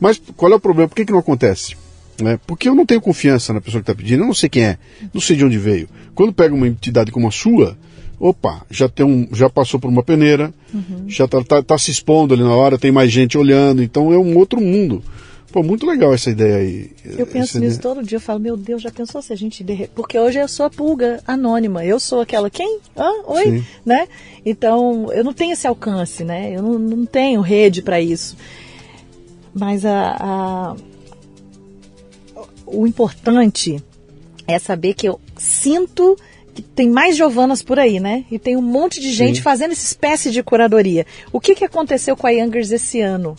Speaker 1: Mas qual é o problema? Por que, que não acontece? Né? Porque eu não tenho confiança na pessoa que está pedindo, eu não sei quem é, não sei de onde veio. Quando pega uma entidade como a sua, opa, já tem um, já passou por uma peneira, já está tá, tá se expondo ali na hora, tem mais gente olhando, então é um outro mundo. Pô, muito legal essa ideia aí.
Speaker 2: Eu penso nisso
Speaker 1: ideia.
Speaker 2: todo dia. Eu falo, meu Deus, já pensou se a gente. de re- Porque hoje eu sou a pulga anônima. Eu sou aquela. Quem? Hã? Oi?
Speaker 1: Sim.
Speaker 2: Né? Então, eu não tenho esse alcance, né? Eu não, não tenho rede para isso. Mas a, a- o importante é saber que eu sinto que tem mais Giovanas por aí, né? E tem um monte de gente
Speaker 1: Sim.
Speaker 2: fazendo essa espécie de curadoria. O que, que aconteceu com a Youngers esse ano?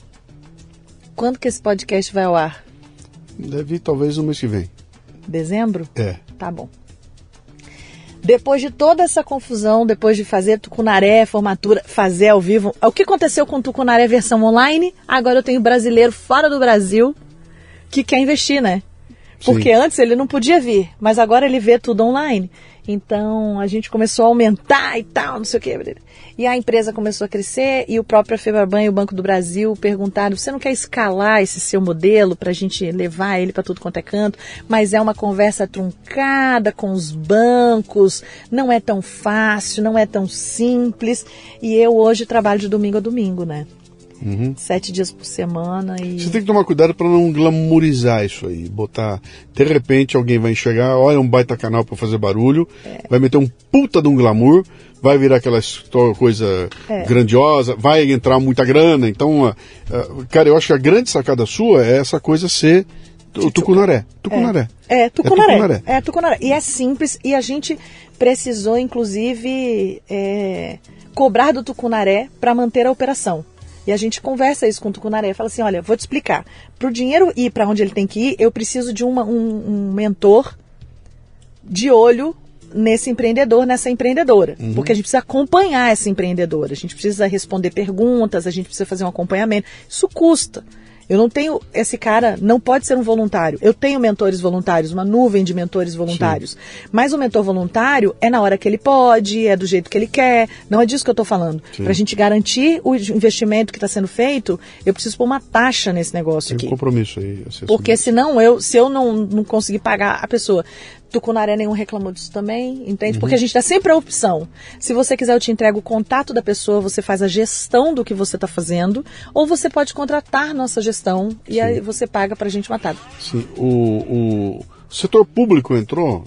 Speaker 2: Quando que esse podcast vai ao ar?
Speaker 1: Deve talvez no mês que vem.
Speaker 2: Dezembro?
Speaker 1: É.
Speaker 2: Tá bom. Depois de toda essa confusão, depois de fazer Tucunaré, formatura, fazer ao vivo, o que aconteceu com Tucunaré versão online? Agora eu tenho brasileiro fora do Brasil que quer investir, né? Porque antes ele não podia vir, mas agora ele vê tudo online. Então a gente começou a aumentar e tal, não sei o quê. E a empresa começou a crescer e o próprio Febraban e o Banco do Brasil perguntaram: você não quer escalar esse seu modelo para a gente levar ele para tudo quanto é canto? Mas é uma conversa truncada com os bancos, não é tão fácil, não é tão simples. E eu hoje trabalho de domingo a domingo, né? Sete dias por semana e.
Speaker 1: Você tem que tomar cuidado para não glamorizar isso aí, botar. De repente alguém vai enxergar, olha um baita canal para fazer barulho,
Speaker 2: É.
Speaker 1: vai meter um puta de um glamour, vai virar aquela coisa
Speaker 2: É.
Speaker 1: grandiosa, vai entrar muita grana. Então, cara, eu acho que a grande sacada sua é essa coisa ser o tucunaré. Tucunaré.
Speaker 2: É, Tucunaré.
Speaker 1: Tucunaré.
Speaker 2: É, Tucunaré. E é simples, e a gente precisou, inclusive, é, cobrar do Tucunaré para manter a operação. E a gente conversa isso com o Tucunaré. Fala assim: olha, vou te explicar. Para o dinheiro ir para onde ele tem que ir, eu preciso de uma- um, um mentor de olho nesse empreendedor, nessa empreendedora. Uhum. Porque a gente precisa acompanhar essa empreendedora, a gente precisa responder perguntas, a gente precisa fazer um acompanhamento. Isso custa. Eu não tenho. Esse cara não pode ser um voluntário. Eu tenho mentores voluntários, uma nuvem de mentores voluntários. Sim. Mas o mentor voluntário é na hora que ele pode, é do jeito que ele quer. Não é disso que eu estou falando. Para a gente garantir o investimento que está sendo feito, eu preciso pôr uma taxa nesse negócio Tem aqui.
Speaker 1: Um compromisso aí.
Speaker 2: Porque senão eu, se eu não, não conseguir pagar a pessoa, Tucunaré nenhum reclamou disso também, entende? Uhum. Porque a gente dá sempre a opção. Se você quiser, eu te entrego o contato da pessoa, você faz a gestão do que você está fazendo, ou você pode contratar nossa gestão e Sim. aí você paga para a gente matar.
Speaker 1: Sim, o, o setor público entrou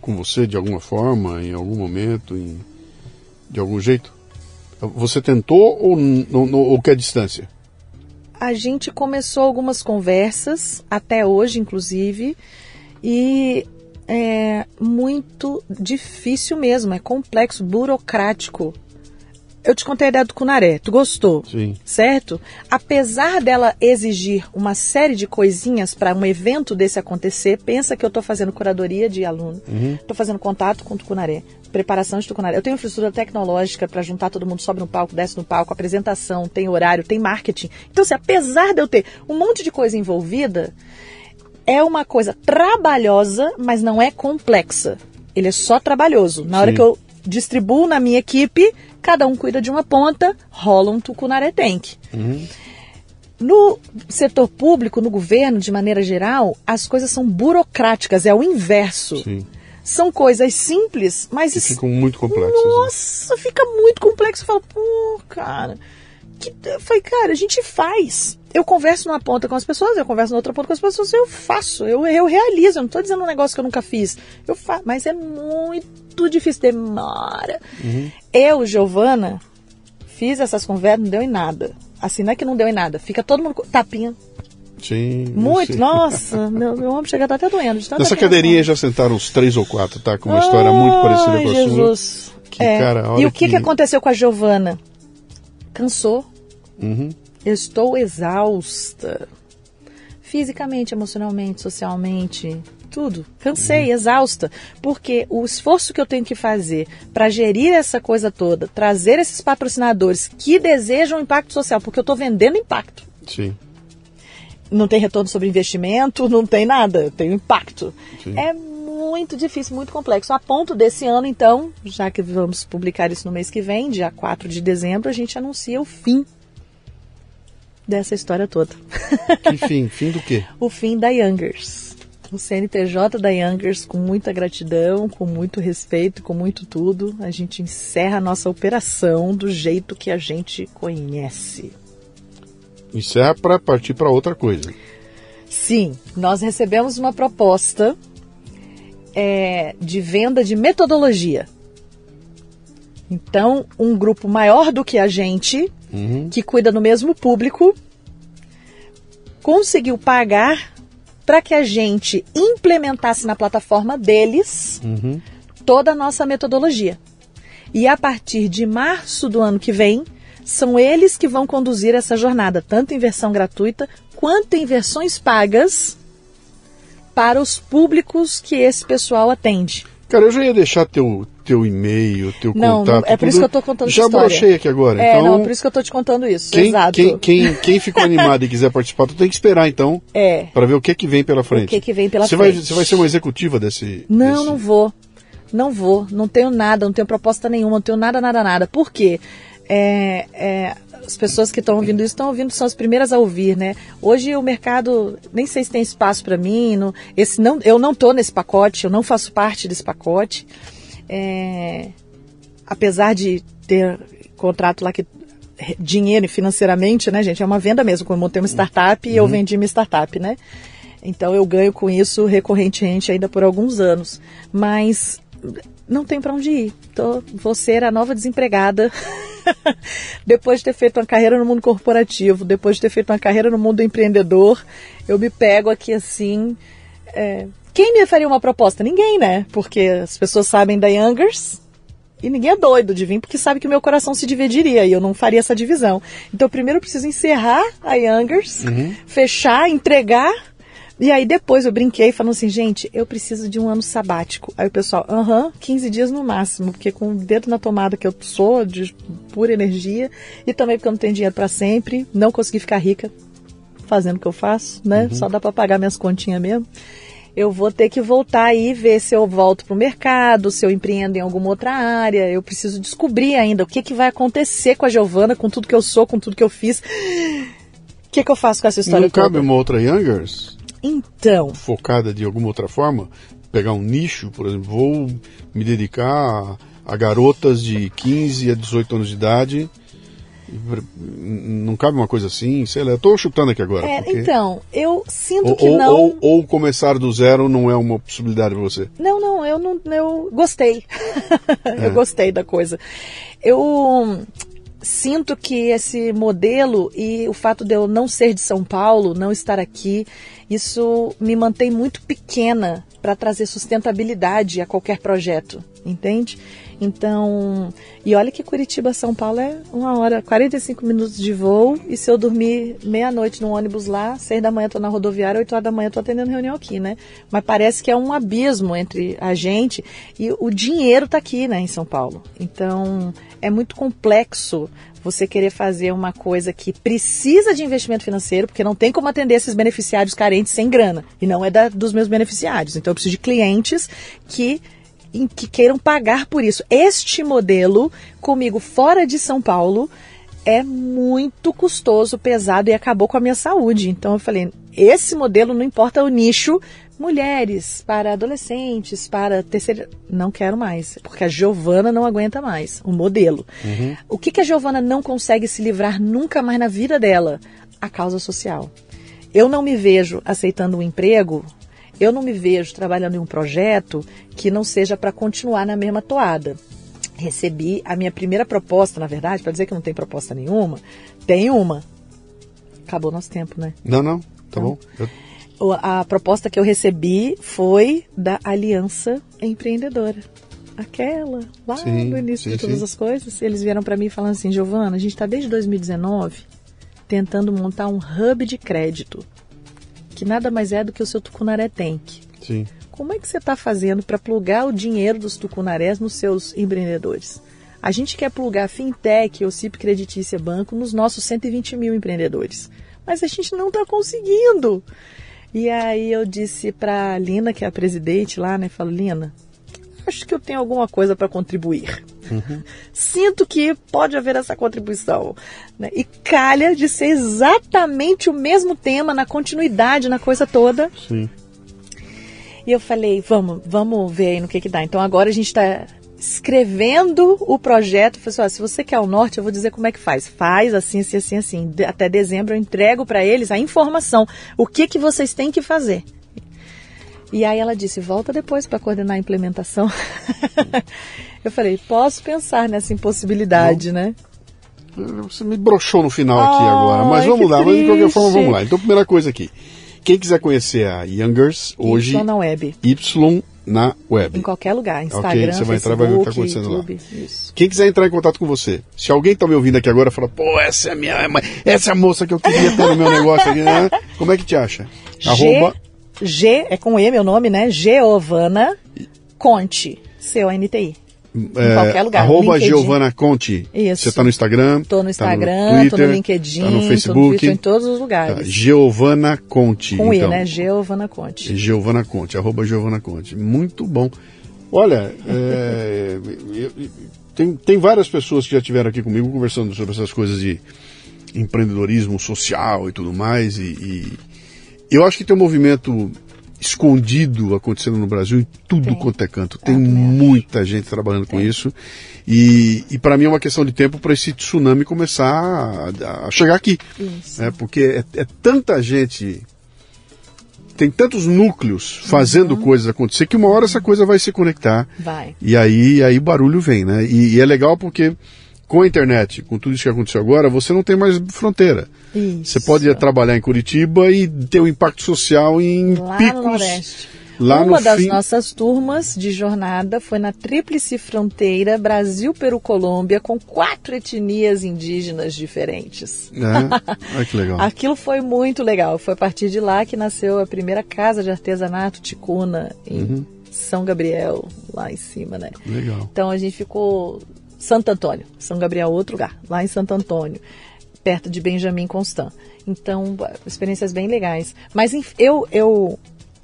Speaker 1: com você de alguma forma, em algum momento, em, de algum jeito? Você tentou ou, ou, ou quer distância?
Speaker 2: A gente começou algumas conversas, até hoje, inclusive, e é muito difícil mesmo, é complexo, burocrático. Eu te contei a ideia do Cunaré, tu gostou?
Speaker 1: Sim.
Speaker 2: Certo? Apesar dela exigir uma série de coisinhas para um evento desse acontecer, pensa que eu estou fazendo curadoria de aluno, estou uhum. fazendo contato com o Tucunaré, preparação de Tucunaré. Eu tenho infraestrutura tecnológica para juntar todo mundo, sobe no palco, desce no palco, apresentação, tem horário, tem marketing. Então, assim, apesar de eu ter um monte de coisa envolvida, é uma coisa trabalhosa, mas não é complexa. Ele é só trabalhoso. Na Sim. hora que eu distribuo na minha equipe, cada um cuida de uma ponta, rola um tucunaré tank. Uhum. No setor público, no governo, de maneira geral, as coisas são burocráticas, é o inverso.
Speaker 1: Sim.
Speaker 2: São coisas simples, mas.
Speaker 1: E ficam muito complexas.
Speaker 2: Né? Nossa, né? fica muito complexo. Eu falo, pô, cara. Que... Eu falei, cara, a gente faz eu converso numa ponta com as pessoas, eu converso na outra ponta com as pessoas, eu faço, eu, eu realizo, eu não estou dizendo um negócio que eu nunca fiz. Eu faço, mas é muito difícil, demora. Uhum. Eu, Giovana, fiz essas conversas, não deu em nada. Assim, não é que não deu em nada, fica todo mundo tapinha.
Speaker 1: Sim.
Speaker 2: Muito, nossa, meu, meu ombro chega tá até doendo.
Speaker 1: Nessa cadeirinha já sentaram uns três ou quatro, tá? Com uma história muito parecida com a Jesus. sua.
Speaker 2: Que, é. cara, e o que, que... que aconteceu com a Giovana? Cansou. Uhum. Eu estou exausta. Fisicamente, emocionalmente, socialmente, tudo. Cansei, uhum. exausta. Porque o esforço que eu tenho que fazer para gerir essa coisa toda, trazer esses patrocinadores que desejam impacto social, porque eu estou vendendo impacto.
Speaker 1: Sim.
Speaker 2: Não tem retorno sobre investimento, não tem nada, tem impacto. Sim. É muito difícil, muito complexo. A ponto desse ano, então, já que vamos publicar isso no mês que vem, dia 4 de dezembro, a gente anuncia o fim dessa história toda.
Speaker 1: Que fim? Fim do quê?
Speaker 2: o fim da Youngers. O CNPJ da Youngers, com muita gratidão, com muito respeito, com muito tudo, a gente encerra a nossa operação do jeito que a gente conhece.
Speaker 1: Encerra para partir para outra coisa.
Speaker 2: Sim, nós recebemos uma proposta é, de venda de metodologia. Então, um grupo maior do que a gente uhum. que cuida do mesmo público, conseguiu pagar para que a gente implementasse na plataforma deles uhum. toda a nossa metodologia. E a partir de março do ano que vem, são eles que vão conduzir essa jornada, tanto em versão gratuita quanto em versões pagas para os públicos que esse pessoal atende.
Speaker 1: Cara, eu já ia deixar teu, teu e-mail, teu
Speaker 2: não,
Speaker 1: contato.
Speaker 2: Não, é por tudo. isso que eu estou contando
Speaker 1: Já brochei aqui agora.
Speaker 2: É,
Speaker 1: então,
Speaker 2: não, é por isso que eu estou te contando isso.
Speaker 1: Quem,
Speaker 2: Exato.
Speaker 1: Quem, quem, quem ficou animado e quiser participar, tu tem que esperar então.
Speaker 2: É.
Speaker 1: Para ver o que que vem pela frente. O
Speaker 2: que que vem pela
Speaker 1: você
Speaker 2: frente.
Speaker 1: Vai, você vai ser uma executiva desse.
Speaker 2: Não,
Speaker 1: desse...
Speaker 2: não vou. Não vou. Não tenho nada, não tenho proposta nenhuma, não tenho nada, nada, nada. Por quê? É, é, as pessoas que estão ouvindo isso estão ouvindo, são as primeiras a ouvir, né? Hoje o mercado, nem sei se tem espaço para mim, não, esse não, eu não estou nesse pacote, eu não faço parte desse pacote. É, apesar de ter contrato lá que dinheiro financeiramente, né, gente, é uma venda mesmo. Como eu montei uma startup e eu uhum. vendi minha startup, né? Então eu ganho com isso recorrentemente ainda por alguns anos. Mas não tem para onde ir. Tô, vou ser a nova desempregada. depois de ter feito uma carreira no mundo corporativo, depois de ter feito uma carreira no mundo empreendedor, eu me pego aqui assim. É, quem me faria uma proposta? Ninguém, né? Porque as pessoas sabem da Youngers, e ninguém é doido de vir porque sabe que o meu coração se dividiria e eu não faria essa divisão. Então, primeiro eu preciso encerrar a Youngers, uhum. fechar, entregar, E aí depois eu brinquei falando assim, gente, eu preciso de um ano sabático. Aí o pessoal, aham, 15 dias no máximo, porque com o dedo na tomada que eu sou, de pura energia, e também porque eu não tenho dinheiro para sempre, não consegui ficar rica fazendo o que eu faço, né? Uhum. Só dá para pagar minhas continhas mesmo. Eu vou ter que voltar aí ver se eu volto para o mercado, se eu empreendo em alguma outra área. Eu preciso descobrir ainda o que, que vai acontecer com a Giovana, com tudo que eu sou, com tudo que eu fiz. O que, que eu faço com essa história
Speaker 1: Não
Speaker 2: toda?
Speaker 1: cabe uma outra Youngers?
Speaker 2: Então.
Speaker 1: Focada de alguma outra forma? Pegar um nicho, por exemplo, vou me dedicar a, a garotas de 15 a 18 anos de idade não cabe uma coisa assim, sei lá, eu tô chutando aqui agora.
Speaker 2: É,
Speaker 1: porque...
Speaker 2: Então, eu sinto
Speaker 1: ou,
Speaker 2: que não.
Speaker 1: Ou, ou, começar do zero não é uma possibilidade para você?
Speaker 2: Não, não, eu não, eu gostei. É. eu gostei da coisa. Eu sinto que esse modelo e o fato de eu não ser de São Paulo, não estar aqui, isso me mantém muito pequena para trazer sustentabilidade a qualquer projeto, entende? Então, e olha que Curitiba, São Paulo é uma hora, 45 minutos de voo, e se eu dormir meia-noite no ônibus lá, seis da manhã estou na rodoviária, oito horas da manhã estou atendendo reunião aqui, né? Mas parece que é um abismo entre a gente e o dinheiro está aqui, né, em São Paulo. Então, é muito complexo você querer fazer uma coisa que precisa de investimento financeiro, porque não tem como atender esses beneficiários carentes sem grana, e não é da, dos meus beneficiários. Então, eu preciso de clientes que que queiram pagar por isso. Este modelo, comigo fora de São Paulo, é muito custoso, pesado e acabou com a minha saúde. Então eu falei, esse modelo não importa o nicho, mulheres, para adolescentes, para terceira, não quero mais, porque a Giovana não aguenta mais o modelo. Uhum. O que, que a Giovana não consegue se livrar nunca mais na vida dela? A causa social. Eu não me vejo aceitando um emprego eu não me vejo trabalhando em um projeto que não seja para continuar na mesma toada. Recebi a minha primeira proposta, na verdade, para dizer que não tem proposta nenhuma, tem uma. Acabou nosso tempo, né?
Speaker 1: Não, não, tá então, bom.
Speaker 2: Eu... A proposta que eu recebi foi da Aliança Empreendedora. Aquela, lá sim, no início sim, de todas sim. as coisas. Eles vieram para mim falando assim: Giovana, a gente está desde 2019 tentando montar um hub de crédito que nada mais é do que o seu Tucunaré Tank.
Speaker 1: Sim.
Speaker 2: Como é que você está fazendo para plugar o dinheiro dos tucunarés nos seus empreendedores? A gente quer plugar fintech ou CIP Creditícia Banco nos nossos 120 mil empreendedores, mas a gente não está conseguindo. E aí eu disse para a Lina, que é a presidente lá, né? Falo, Lina, acho que eu tenho alguma coisa para contribuir. Uhum. Sinto que pode haver essa contribuição. Né? E calha de ser exatamente o mesmo tema, na continuidade, na coisa toda.
Speaker 1: Sim.
Speaker 2: E eu falei, vamos, vamos ver aí no que que dá. Então agora a gente está escrevendo o projeto. Falei assim, se você quer o norte, eu vou dizer como é que faz. Faz assim, assim, assim, assim. Até dezembro eu entrego para eles a informação. O que que vocês têm que fazer. E aí ela disse, volta depois para coordenar a implementação. eu falei, posso pensar nessa impossibilidade, né?
Speaker 1: Você me broxou no final aqui agora, mas vamos lá, triste. mas de qualquer forma vamos lá. Então, primeira coisa aqui. Quem quiser conhecer a Youngers hoje.
Speaker 2: Y na web.
Speaker 1: Y na web.
Speaker 2: Em qualquer lugar. Instagram, okay,
Speaker 1: você
Speaker 2: vai
Speaker 1: entrar e vai ver o que está acontecendo YouTube, lá. Isso. Quem quiser entrar em contato com você, se alguém está me ouvindo aqui agora e fala, pô, essa é a minha. Essa é a moça que eu queria ter no meu negócio aqui, né? Como é que te acha?
Speaker 2: G Arroba G, é com E meu nome, né? Giovana Conte, C-O-N-T-I. Em
Speaker 1: é,
Speaker 2: qualquer lugar.
Speaker 1: Arroba Giovana Conte.
Speaker 2: Isso.
Speaker 1: Você está no Instagram?
Speaker 2: Estou no Instagram, tá no, Twitter, no LinkedIn,
Speaker 1: tá no Facebook.
Speaker 2: Estou em todos os lugares. Tá,
Speaker 1: Giovana Conte.
Speaker 2: Com
Speaker 1: então.
Speaker 2: I, né? Giovana Conte.
Speaker 1: Giovana Conte, arroba Giovana Conte. Muito bom. Olha, é, tem, tem várias pessoas que já estiveram aqui comigo conversando sobre essas coisas de empreendedorismo social e tudo mais. E, e eu acho que tem um movimento escondido acontecendo no Brasil em tudo quanto é canto. Tem muita gente trabalhando tem. com isso. E, e para mim é uma questão de tempo para esse tsunami começar a, a chegar aqui.
Speaker 2: Isso.
Speaker 1: É, porque é, é, tanta gente. Tem tantos núcleos fazendo uhum. coisas acontecer que uma hora essa coisa vai se conectar.
Speaker 2: Vai.
Speaker 1: E aí, aí o barulho vem, né? E, e é legal porque com a internet, com tudo isso que aconteceu agora, você não tem mais fronteira.
Speaker 2: Isso.
Speaker 1: Você pode trabalhar em Curitiba e ter um impacto social em
Speaker 2: Lá
Speaker 1: picos Lá
Speaker 2: Uma das
Speaker 1: fim-
Speaker 2: nossas turmas de jornada foi na Tríplice Fronteira Brasil, Peru, Colômbia, com quatro etnias indígenas diferentes.
Speaker 1: É? Olha que legal.
Speaker 2: Aquilo foi muito legal. Foi a partir de lá que nasceu a primeira casa de artesanato ticuna em
Speaker 1: Uhum.
Speaker 2: São Gabriel, lá em cima, né?
Speaker 1: Legal.
Speaker 2: Então a gente ficou Santo Antônio, São Gabriel outro lugar, lá em Santo Antônio, perto de Benjamin Constant. Então, experiências bem legais. Mas eu eu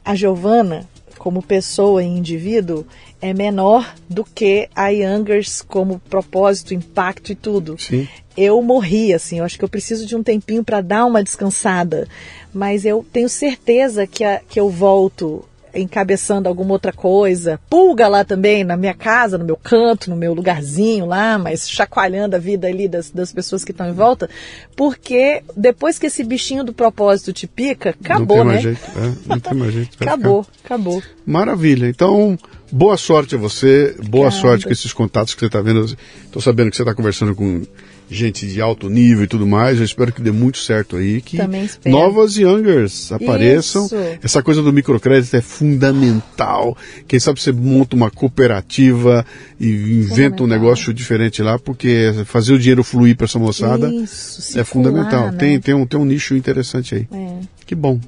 Speaker 2: a Giovana como pessoa e indivíduo é menor do que a Youngers como propósito, impacto e tudo.
Speaker 1: Sim.
Speaker 2: Eu morri, assim, eu acho que eu preciso de um tempinho para dar uma descansada. Mas eu tenho certeza que, a- que eu volto encabeçando alguma outra coisa. Pulga lá também, na minha casa, no meu canto, no meu lugarzinho lá, mas chacoalhando a vida ali das, das pessoas que estão em volta. Porque depois que esse bichinho do propósito te pica, acabou,
Speaker 1: não tem
Speaker 2: né?
Speaker 1: mais jeito. é, não tem mais jeito.
Speaker 2: Acabou,
Speaker 1: ficar-
Speaker 2: acabou.
Speaker 1: Maravilha. Então, boa sorte a você, boa
Speaker 2: Obrigada.
Speaker 1: sorte com esses contatos que você está vendo. Estou sabendo que você está conversando com gente de alto nível e tudo mais. Eu espero que dê muito certo aí, que novas youngers apareçam.
Speaker 2: Isso.
Speaker 1: Essa coisa do microcrédito é fundamental. Quem sabe você monta uma cooperativa e inventa um negócio diferente lá, porque fazer o dinheiro fluir para essa moçada
Speaker 2: Isso,
Speaker 1: é fundamental.
Speaker 2: né?
Speaker 1: Tem, tem, um, tem um nicho interessante aí.
Speaker 2: É.
Speaker 1: Que bom.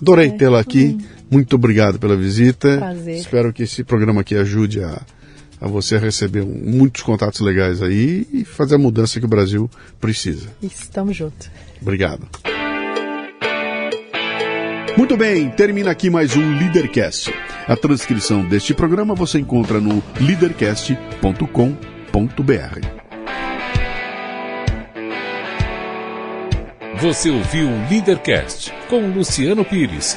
Speaker 1: Adorei tê-la aqui. Muito obrigado pela visita.
Speaker 2: Prazer.
Speaker 1: Espero que esse programa aqui ajude a, a você receber muitos contatos legais aí e fazer a mudança que o Brasil precisa.
Speaker 2: Estamos juntos.
Speaker 1: Obrigado. Muito bem, termina aqui mais um Leadercast. A transcrição deste programa você encontra no leadercast.com.br.
Speaker 3: Você ouviu o Leadercast com Luciano Pires.